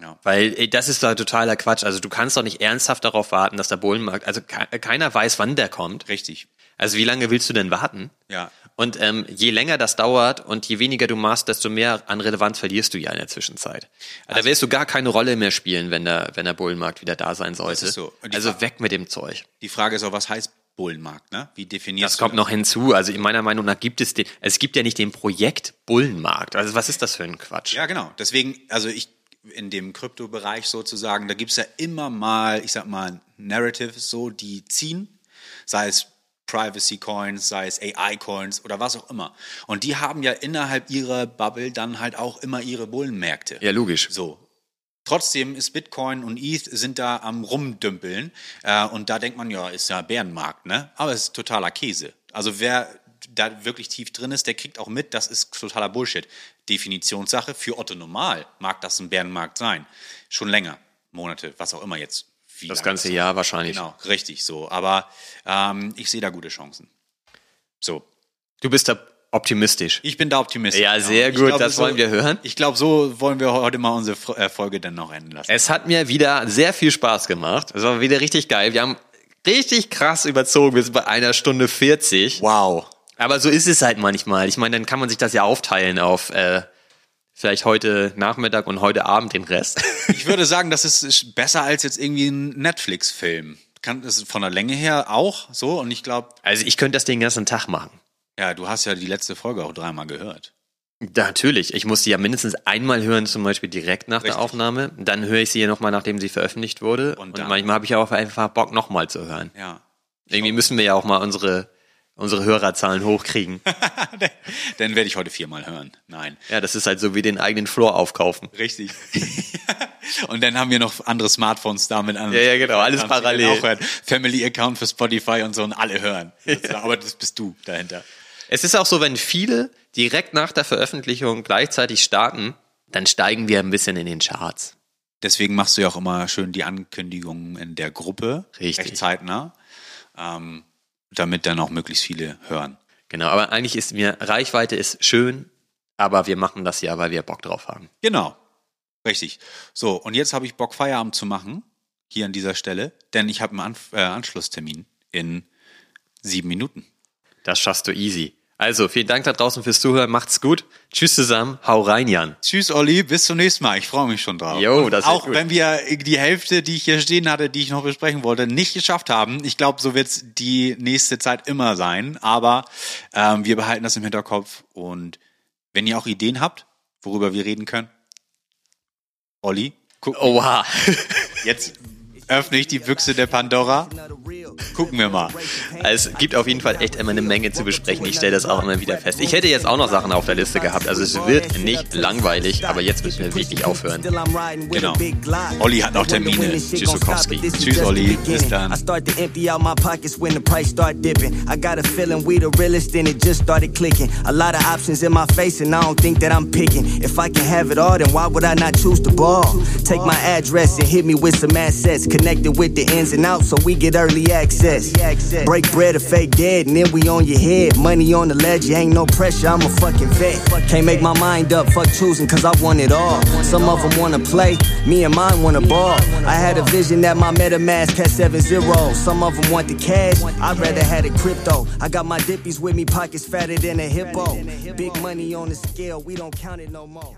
Ja. Weil ey, das ist da totaler Quatsch. Also du kannst doch nicht ernsthaft darauf warten, dass der Bullenmarkt, also ke keiner weiß, wann der kommt. Richtig. Also wie lange willst du denn warten? Ja. Und ähm, je länger das dauert und je weniger du machst, desto mehr an Relevanz verlierst du ja in der Zwischenzeit. da wirst du gar keine Rolle mehr spielen, wenn der, wenn der Bullenmarkt wieder da sein sollte. ist so. Also Fra- weg mit dem Zeug. Die Frage ist auch, was heißt Bullenmarkt, ne? Wie definierst Das du kommt noch hinzu. Also in meiner Meinung nach gibt es den, es gibt ja nicht den Projekt Bullenmarkt. Also was ist das für ein Quatsch? Ja, genau. Deswegen, also ich in dem Kryptobereich sozusagen, da gibt's ja immer mal, ich sag mal, Narratives so, die ziehen, sei es Privacy Coins, sei es AI Coins oder was auch immer. Und die haben ja innerhalb ihrer Bubble dann halt auch immer ihre Bullenmärkte. Ja, logisch. So. Trotzdem ist Bitcoin und ETH sind da am rumdümpeln äh, und da denkt man, ja, ist ja Bärenmarkt, ne? Aber es ist totaler Käse. Also wer da wirklich tief drin ist, der kriegt auch mit, das ist totaler Bullshit. Definitionssache, für Otto Normal mag das ein Bärenmarkt sein. Schon länger, Monate, was auch immer jetzt. Wie Das ganze Jahr wahrscheinlich. Genau, richtig so. Aber ähm, ich sehe da gute Chancen. So. Du bist da optimistisch. Ich bin da optimistisch. Ja, sehr Ich gut, glaube, das so- wollen wir hören. Ich glaube, so wollen wir heute mal unsere äh, Folge dann noch enden lassen. Es hat mir wieder sehr viel Spaß gemacht. Es war wieder richtig geil. Wir haben richtig krass überzogen. Wir sind bei einer Stunde 40. Wow. Aber so ist es halt manchmal. Ich meine, dann kann man sich das ja aufteilen auf äh, vielleicht heute Nachmittag und heute Abend den Rest. [laughs] Ich würde sagen, das ist- besser als jetzt irgendwie ein Netflix-Film. Kann das von der Länge her auch so und ich glaube, Also ich könnte das den ganzen Tag machen. ja, du hast ja die letzte Folge auch dreimal gehört. Natürlich. Ich muss sie ja mindestens einmal hören, zum Beispiel direkt nach der Richtig. Aufnahme. Dann höre ich sie ja nochmal, nachdem sie veröffentlicht wurde. Und Und, manchmal habe ich auch einfach Bock, nochmal zu hören. Ja. Irgendwie müssen wir ja auch mal unsere, unsere Hörerzahlen hochkriegen. [laughs] Dann werde ich heute viermal hören. Nein. ja, das ist halt so wie den eigenen Floor aufkaufen. Richtig. [laughs] und dann haben wir noch andere Smartphones damit an. Ja, ja, genau, alles parallel. Auch hören. Family Account für Spotify und so und alle hören. Aber das bist du dahinter. Es ist auch so, wenn viele direkt nach der Veröffentlichung gleichzeitig starten, dann steigen wir ein bisschen in den Charts. Deswegen machst du ja auch immer schön die Ankündigungen in der Gruppe. Richtig. Recht zeitnah. Ähm, damit dann auch möglichst viele hören. Genau, aber eigentlich ist mir, Reichweite ist schön, aber wir machen das ja, weil wir Bock drauf haben. Genau. Richtig. So, und jetzt habe ich Bock, Feierabend zu machen. Hier an dieser Stelle. Denn ich habe einen Anf äh, Anschlusstermin in sieben Minuten. Das schaffst du easy. Also, vielen Dank da draußen fürs Zuhören. Macht's gut. Tschüss zusammen. Hau rein, Jan. Tschüss, Olli. Bis zum nächsten Mal. Ich freue mich schon drauf. Jo, das Auch gut. wenn wir die Hälfte, die ich hier stehen hatte, die ich noch besprechen wollte, nicht geschafft haben. Ich glaube, so wird's die nächste Zeit immer sein. Aber ähm, wir behalten das im Hinterkopf. Und wenn ihr auch Ideen habt, worüber wir reden können, Olli, guck, Oha. jetzt öffne ich die Büchse der Pandora. [laughs] Gucken wir mal. Also, es gibt auf jeden Fall echt immer eine Menge zu besprechen. Ich stelle das auch immer wieder fest. Ich hätte jetzt auch noch Sachen auf der Liste gehabt. Also es wird nicht langweilig, aber jetzt müssen wir wirklich aufhören. Genau. Olli hat noch Termine. Tschüss, Sokowski. Tschüss, Olli. Bis dann. I start to empty out my pockets when the price start dipping. I got a feeling we the realest and it just started clicking. A lot of options in my face and I don't think that I'm picking. If I can have it all, then why would I not choose the ball? Take my address and hit me with some assets. Connected with the ins and outs so we get early access. Break bread or fake dead and then we on your head. Money on the ledge, ain't no pressure, I'm a fucking vet. Can't make my mind up, fuck choosing cause I want it all. Some of them wanna play, me and mine wanna ball. I had a vision that my MetaMask had seven zeros. Some of them want the cash, I'd rather had it crypto. I got my dippies with me, pockets fatter than a hippo. Big money on the scale, we don't count it no more.